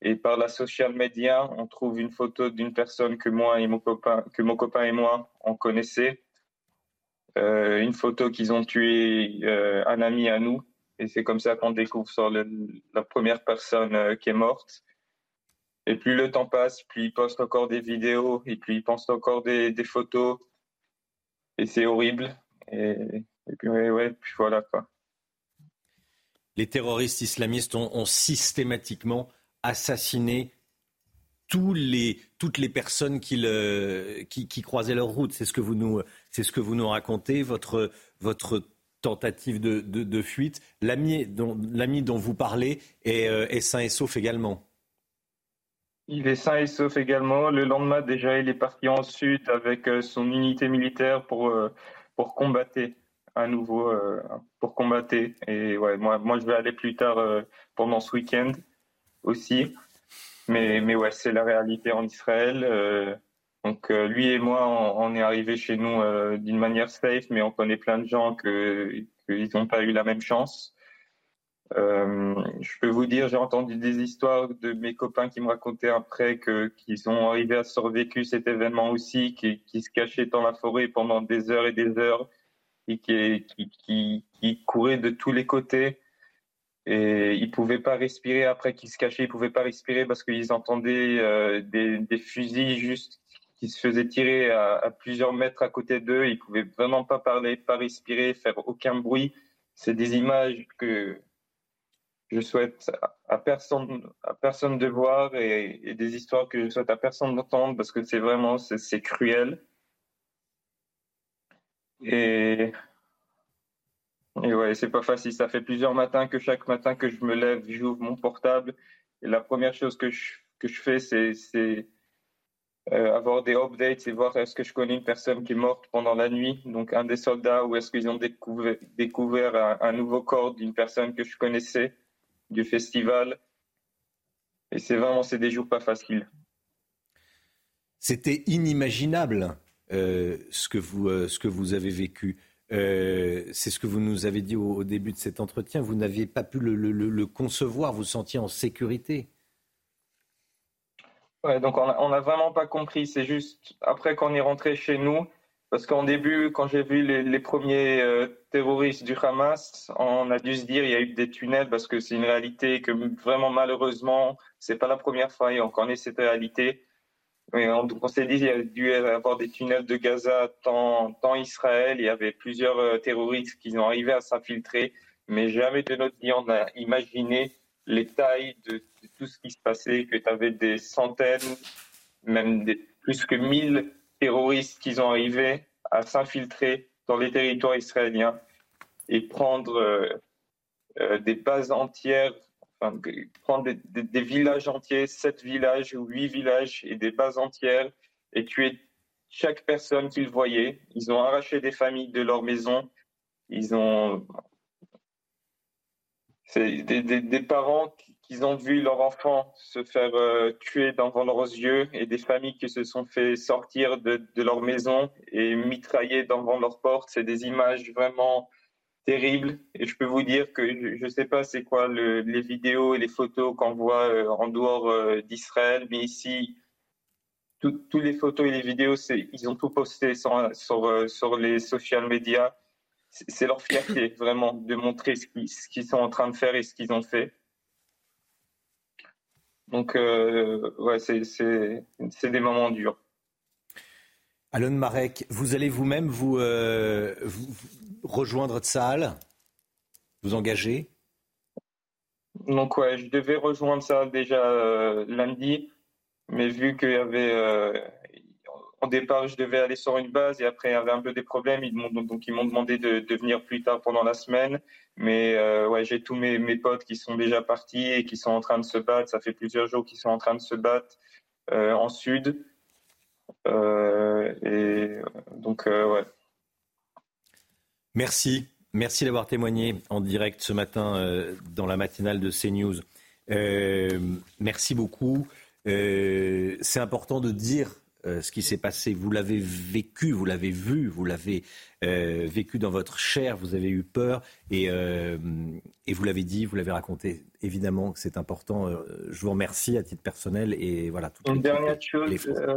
Et par la social media, on trouve une photo d'une personne que moi et mon copain, que mon copain et moi on connaissait. Euh, une photo qu'ils ont tué euh, un ami à nous. Et c'est comme ça qu'on découvre la première personne qui est morte. Et plus le temps passe, plus ils postent encore des vidéos et puis ils postent encore des, photos. Et c'est horrible. Et, puis, ouais, puis voilà quoi. Les terroristes islamistes ont systématiquement les, toutes les personnes qui, croisaient leur route. C'est ce que vous nous, racontez, votre, tentative de, fuite. L'ami dont, vous parlez est, euh, est, sain et sauf également. Il est sain et sauf également. Le lendemain, déjà, il est parti en sud avec euh, son unité militaire pour, euh, pour combattre à nouveau, pour combattre. Et ouais, moi, moi, je vais aller plus tard pendant ce week-end aussi. Mais, mais ouais, c'est la réalité en Israël. Euh, donc euh, lui et moi, on, est arrivés chez nous euh, d'une manière safe, mais on connaît plein de gens qu'ils n'ont pas eu la même chance. Je peux vous dire, j'ai entendu des histoires de mes copains qui me racontaient après que qu'ils ont arrivé à survécu cet événement aussi, qui, se cachaient dans la forêt pendant des heures et des heures et qui, couraient de tous les côtés et ils pouvaient pas respirer après qu'ils se cachaient, ils pouvaient pas respirer parce qu'ils entendaient euh, des, fusils juste qui se faisaient tirer à, à plusieurs mètres à côté d'eux. Ils pouvaient vraiment pas parler, pas respirer, faire aucun bruit. C'est des images que je souhaite à personne, à personne de voir et, des histoires que je souhaite à personne d'entendre parce que c'est vraiment c'est cruel. Et et ouais, c'est pas facile. Ça fait plusieurs matins que chaque matin que je me lève, j'ouvre mon portable et la première chose que je, que je fais, c'est euh, avoir des updates et voir est-ce que je connais une personne qui est morte pendant la nuit, donc un des soldats, ou est-ce qu'ils ont découvert, découvert un, nouveau corps d'une personne que je connaissais du festival. Et c'est vraiment, c'est des jours pas faciles. C'était inimaginable euh, ce, que vous, euh, ce que vous avez vécu. Euh, c'est ce que vous nous avez dit au, début de cet entretien. Vous n'aviez pas pu le, concevoir, vous sentiez en sécurité. Ouais, donc on n'a vraiment pas compris. C'est juste après qu'on est rentré chez nous, parce qu'en début, quand j'ai vu les, premiers terroristes du Hamas, on a dû se dire il y a eu des tunnels parce que c'est une réalité que vraiment malheureusement, c'est pas la première fois et on connaît cette réalité on, s'est dit qu'il y a dû avoir des tunnels de Gaza tant, Israël. Il y avait plusieurs euh, terroristes qui ont arrivé à s'infiltrer, mais jamais de notre vie on a imaginé les tailles de, tout ce qui se passait, que tu avais des centaines, même plus que 1000 terroristes qui ont arrivé à s'infiltrer dans les territoires israéliens et prendre euh, euh, des bases entières prendre des, villages entiers, sept villages ou huit villages et des bases entières et tuer chaque personne qu'ils voyaient. Ils ont arraché des familles de leur maison. Ils ont. C'est des, parents qui ont vu leur enfant se faire euh, tuer devant leurs yeux et des familles qui se sont fait sortir de, leur maison et mitrailler devant leurs portes. C'est des images vraiment terrible. Et je peux vous dire que je ne sais pas c'est quoi les vidéos et les photos qu'on voit euh, en dehors euh, d'Israël, mais ici, toutes les photos et les vidéos, ils ont tout posté sur les social media. c'est leur fierté, vraiment, de montrer ce qu'ils sont en train de faire et ce qu'ils ont fait. Donc, euh, ouais, c'est des moments durs. Alon Marek, vous allez vous-même vous, euh, rejoindre Tsahal Vous engager? Donc, ouais, je devais rejoindre ça déjà euh, lundi, mais vu qu'il y avait au départ, je devais aller sur une base et après, il y avait un peu des problèmes. Ils donc, ils m'ont demandé de, venir plus tard pendant la semaine. Mais euh, ouais, j'ai tous mes, mes, potes qui sont déjà partis et qui sont en train de se battre. Ça fait plusieurs jours qu'ils sont en train de se battre euh, en sud. Euh, et donc, ouais. Merci. Merci d'avoir témoigné en direct ce matin dans la matinale de CNews. merci beaucoup. C'est important de dire ce qui s'est passé. Vous l'avez vécu, vous l'avez vu, vous l'avez euh, vécu dans votre chair, vous avez eu peur et, euh, et vous l'avez dit, vous l'avez raconté. Évidemment que c'est important. je vous remercie à titre personnel et voilà. Une dernière chose,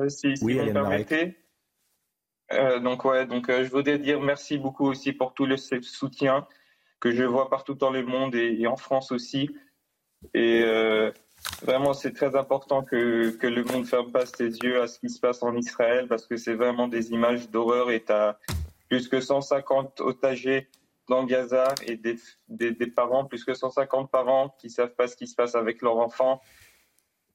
si, oui, vous me permettez. donc ouais, donc je voudrais dire merci beaucoup aussi pour tout le soutien que je vois partout dans le monde et, et en France aussi. Et Vraiment, c'est très important que, que le monde ferme pas ses yeux à ce qui se passe en Israël parce que c'est vraiment des images d'horreur et tu as plus que 150 otages dans Gaza et des, des, des, parents, plus que 150 parents qui savent pas ce qui se passe avec leurs enfants.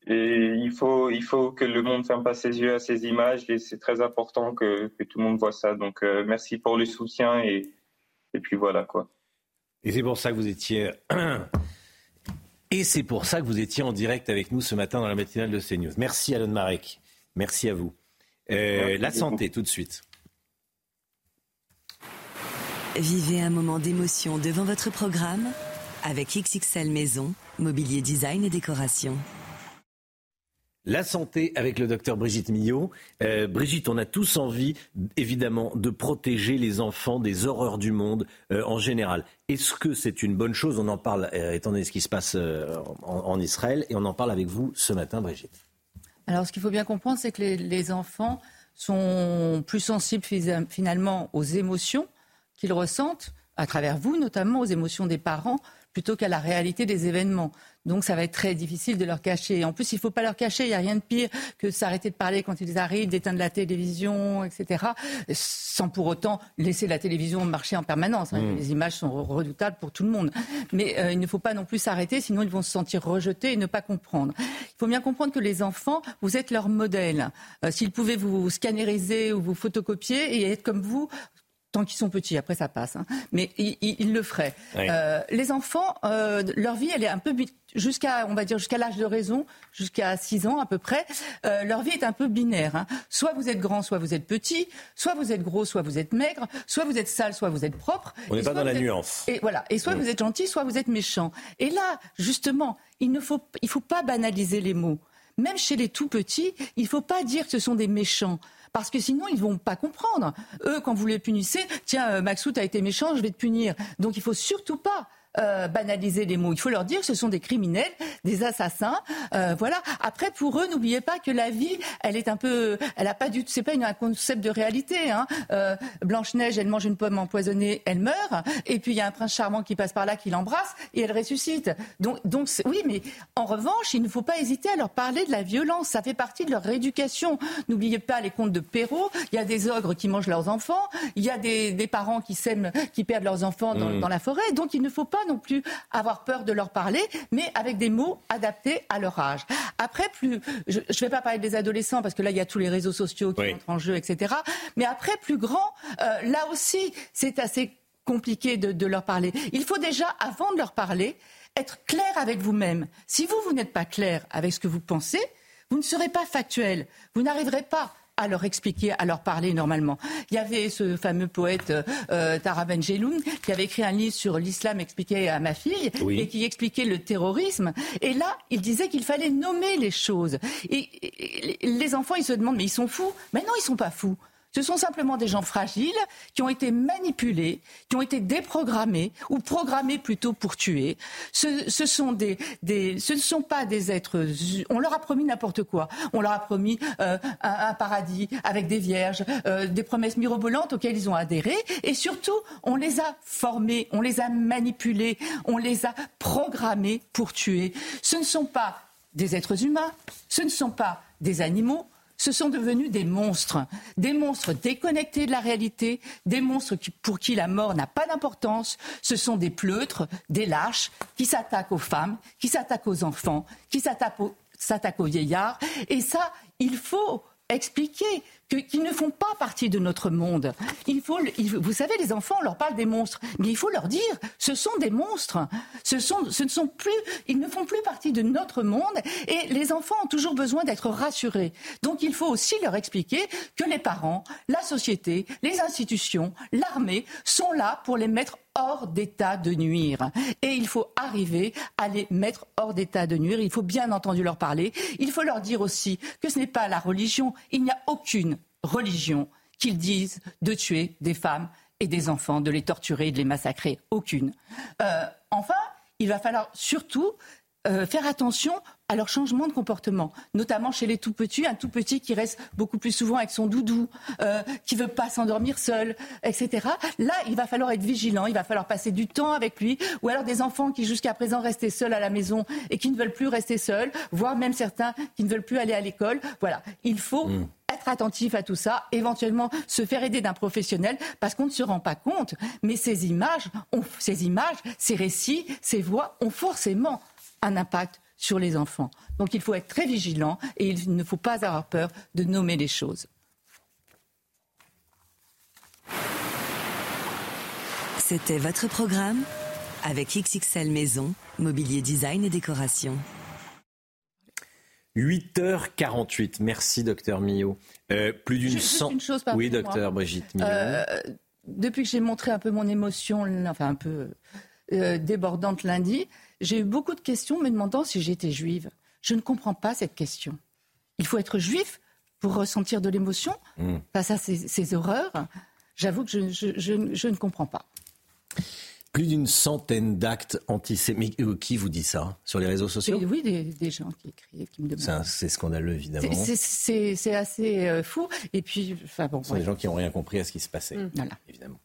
Et il faut, il faut que le monde ferme pas ses yeux à ces images et c'est très important que, que, tout le monde voit ça. Donc, euh, merci pour le soutien et, et puis voilà quoi. Et c'est pour ça que vous étiez et c'est pour ça que vous étiez en direct avec nous ce matin dans la matinale de CNews. Merci Alon Marek. Merci à vous. Euh, la santé tout de suite. Vivez un moment d'émotion devant votre programme avec XXL Maison, mobilier design et décoration. La santé avec le docteur Brigitte Millot. Euh, Brigitte, on a tous envie, évidemment, de protéger les enfants des horreurs du monde euh, en général. Est-ce que c'est une bonne chose? On en parle, euh, étant donné ce qui se passe en, Israël, et on en parle avec vous ce matin, Brigitte. Alors, ce qu'il faut bien comprendre, c'est que les, enfants sont plus sensibles finalement aux émotions qu'ils ressentent, à travers vous notamment, aux émotions des parents, plutôt qu'à la réalité des événements. Donc ça va être très difficile de leur cacher. En plus, il ne faut pas leur cacher. Il n'y a rien de pire que s'arrêter de parler quand ils arrivent, d'éteindre la télévision, etc. Sans pour autant laisser la télévision marcher en permanence. Hein. Mmh. Les images sont redoutables pour tout le monde. Mais euh, il ne faut pas non plus s'arrêter, sinon ils vont se sentir rejetés et ne pas comprendre. Il faut bien comprendre que les enfants, vous êtes leur modèle. Euh, s'ils pouvaient vous scanneriser ou vous photocopier et être comme vous, tant qu'ils sont petits, après ça passe, hein. mais ils, le feraient. Euh, les enfants, euh, leur vie, elle est un peu jusqu'à, on va dire, jusqu'à l'âge de raison, jusqu'à 6 ans à peu près, euh, leur vie est un peu binaire. Hein. Soit vous êtes grand, soit vous êtes petit, soit vous êtes gros, soit vous êtes maigre, soit vous êtes sale, soit vous êtes propre. On n'est pas dans la nuance. Et voilà. Et soit vous êtes gentil, soit vous êtes méchant. Et là, justement, il ne faut, il faut pas banaliser les mots. Même chez les tout petits, il ne faut pas dire que ce sont des méchants parce que sinon ils vont pas comprendre. Eux, quand vous les punissez, tiens, euh, Maxout a été méchant, je vais te punir. Donc il faut surtout pas euh, banaliser les mots. Il faut leur dire que ce sont des criminels, des assassins. Euh, voilà. Après, pour eux, n'oubliez pas que la vie, elle est un peu, elle a pas du, c'est pas un concept de réalité. Hein. Euh, Blanche Neige, elle mange une pomme empoisonnée, elle meurt. Et puis il y a un prince charmant qui passe par là, qui l'embrasse et elle ressuscite. Donc, donc oui, mais en revanche, il ne faut pas hésiter à leur parler de la violence. Ça fait partie de leur rééducation. N'oubliez pas les contes de Perrault. Il y a des ogres qui mangent leurs enfants. Il y a des, des parents qui sèment, qui perdent leurs enfants dans, mmh. dans la forêt. Donc il ne faut pas non plus avoir peur de leur parler, mais avec des mots adaptés à leur âge. Après, plus, je ne vais pas parler des adolescents parce que là, il y a tous les réseaux sociaux qui entrent en jeu, etc. Mais après, plus grand, euh, là aussi, c'est assez compliqué de, de leur parler. Il faut déjà, avant de leur parler, être clair avec vous-même. Si vous, vous n'êtes pas clair avec ce que vous pensez, vous ne serez pas factuel. Vous n'arriverez pas à leur expliquer, à leur parler normalement. Il y avait ce fameux poète euh, Tara Benjeloun qui avait écrit un livre sur l'islam expliqué à ma fille et qui expliquait le terrorisme. Et là, il disait qu'il fallait nommer les choses. Et, les enfants, ils se demandent, mais ils sont fous Mais non, ils sont pas fous. Ce sont simplement des gens fragiles qui ont été manipulés, qui ont été déprogrammés ou programmés plutôt pour tuer. Ce, ne sont pas des êtres. On leur a promis n'importe quoi. On leur a promis euh, un, un, paradis avec des vierges, euh, des promesses mirobolantes auxquelles ils ont adhéré, et surtout, on les a formés, on les a manipulés, on les a programmés pour tuer. Ce ne sont pas des êtres humains, ce ne sont pas des animaux, ce sont devenus des monstres, des monstres déconnectés de la réalité, des monstres pour qui la mort n'a pas d'importance. Ce sont des pleutres, des lâches qui s'attaquent aux femmes, qui s'attaquent aux enfants, qui s'attaquent aux, aux vieillards. Et ça, il faut expliquer qu'ils ne font pas partie de notre monde. Il faut, vous savez, les enfants, on leur parle des monstres, mais il faut leur dire, ce sont des monstres. Ce, sont, ce ne sont plus, ils ne font plus partie de notre monde, et les enfants ont toujours besoin d'être rassurés. Donc il faut aussi leur expliquer que les parents, la société, les institutions, l'armée sont là pour les mettre hors d'état de nuire. Et il faut arriver à les mettre hors d'état de nuire. Il faut bien entendu leur parler. Il faut leur dire aussi que ce n'est pas la religion. Il n'y a aucune religion qu'ils disent de tuer des femmes et des enfants, de les torturer, de les massacrer. Aucune. Euh, enfin, il va falloir surtout euh, faire attention à leur changement de comportement, notamment chez les tout petits, un tout petit qui reste beaucoup plus souvent avec son doudou, euh, qui veut pas s'endormir seul, etc. Là, il va falloir être vigilant, il va falloir passer du temps avec lui, ou alors des enfants qui jusqu'à présent restaient seuls à la maison et qui ne veulent plus rester seuls, voire même certains qui ne veulent plus aller à l'école. Voilà, il faut mm. Être attentif à tout ça, éventuellement se faire aider d'un professionnel, parce qu'on ne se rend pas compte, mais ces images, ces ces récits, ces voix ont forcément un impact sur les enfants. Donc il faut être très vigilant et il ne faut pas avoir peur de nommer les choses. C'était votre programme avec XXL Maison, Mobilier Design et Décoration. 8h48. Merci, docteur Millot. Euh, plus d'une cent... oui, docteur Brigitte Millot. Euh, depuis que j'ai montré un peu mon émotion, enfin un peu euh, débordante lundi, j'ai eu beaucoup de questions me demandant si j'étais juive. Je ne comprends pas cette question. Il faut être juif pour ressentir de l'émotion mmh. face à ces, horreurs. J'avoue que je, ne comprends pas. Plus d'une centaine d'actes antisémites. Euh, qui vous dit ça Sur les réseaux sociaux? Oui, des, gens qui écrivent, qui me demandent. C'est scandaleux, évidemment. C'est assez euh, fou. Et puis, enfin bon. Ce sont des gens qui n'ont rien compris à ce qui se passait, voilà. évidemment.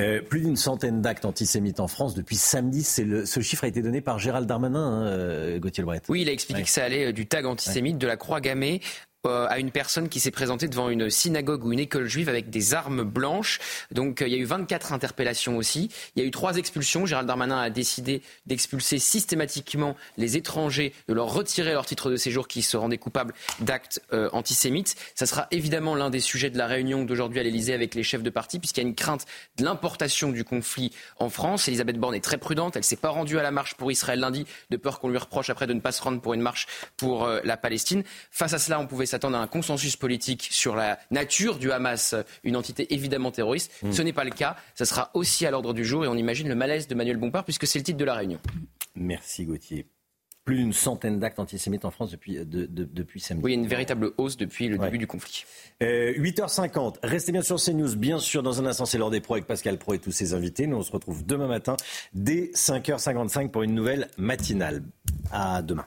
Euh, plus d'une centaine d'actes antisémites en France depuis samedi. Le, ce chiffre a été donné par Gérald Darmanin, hein, Gauthier Lebret. Oui, il a expliqué que ça allait du tag antisémite, de la croix gammée euh, à une personne qui s'est présentée devant une synagogue ou une école juive avec des armes blanches. Donc euh, il y a eu 24 interpellations aussi. Il y a eu trois expulsions. Gérald Darmanin a décidé d'expulser systématiquement les étrangers, de leur retirer leur titre de séjour qui se rendaient coupables d'actes euh, antisémites. Ça sera évidemment l'un des sujets de la réunion d'aujourd'hui à l'Elysée avec les chefs de parti, puisqu'il y a une crainte de l'importation du conflit en France. Elisabeth Borne est très prudente. Elle s'est pas rendue à la marche pour Israël lundi, de peur qu'on lui reproche après de ne pas se rendre pour une marche pour la Palestine. Face à cela, on pouvait s'attendre à un consensus politique sur la nature du Hamas, une entité évidemment terroriste. Hmm. Ce n'est pas le cas. Ça sera aussi à l'ordre du jour et on imagine le malaise de Manuel Bompard puisque c'est le titre de la réunion. Merci Gauthier plus d'une centaine d'actes antisémites en France depuis, depuis samedi. Oui, il y a une véritable hausse depuis le début du conflit. 8h50, euh, restez bien sur CNews. Bien sûr, dans un instant, c'est l'heure des pros avec Pascal Pro et tous ses invités. Nous, on se retrouve demain matin dès 5h55 pour une nouvelle matinale. À demain.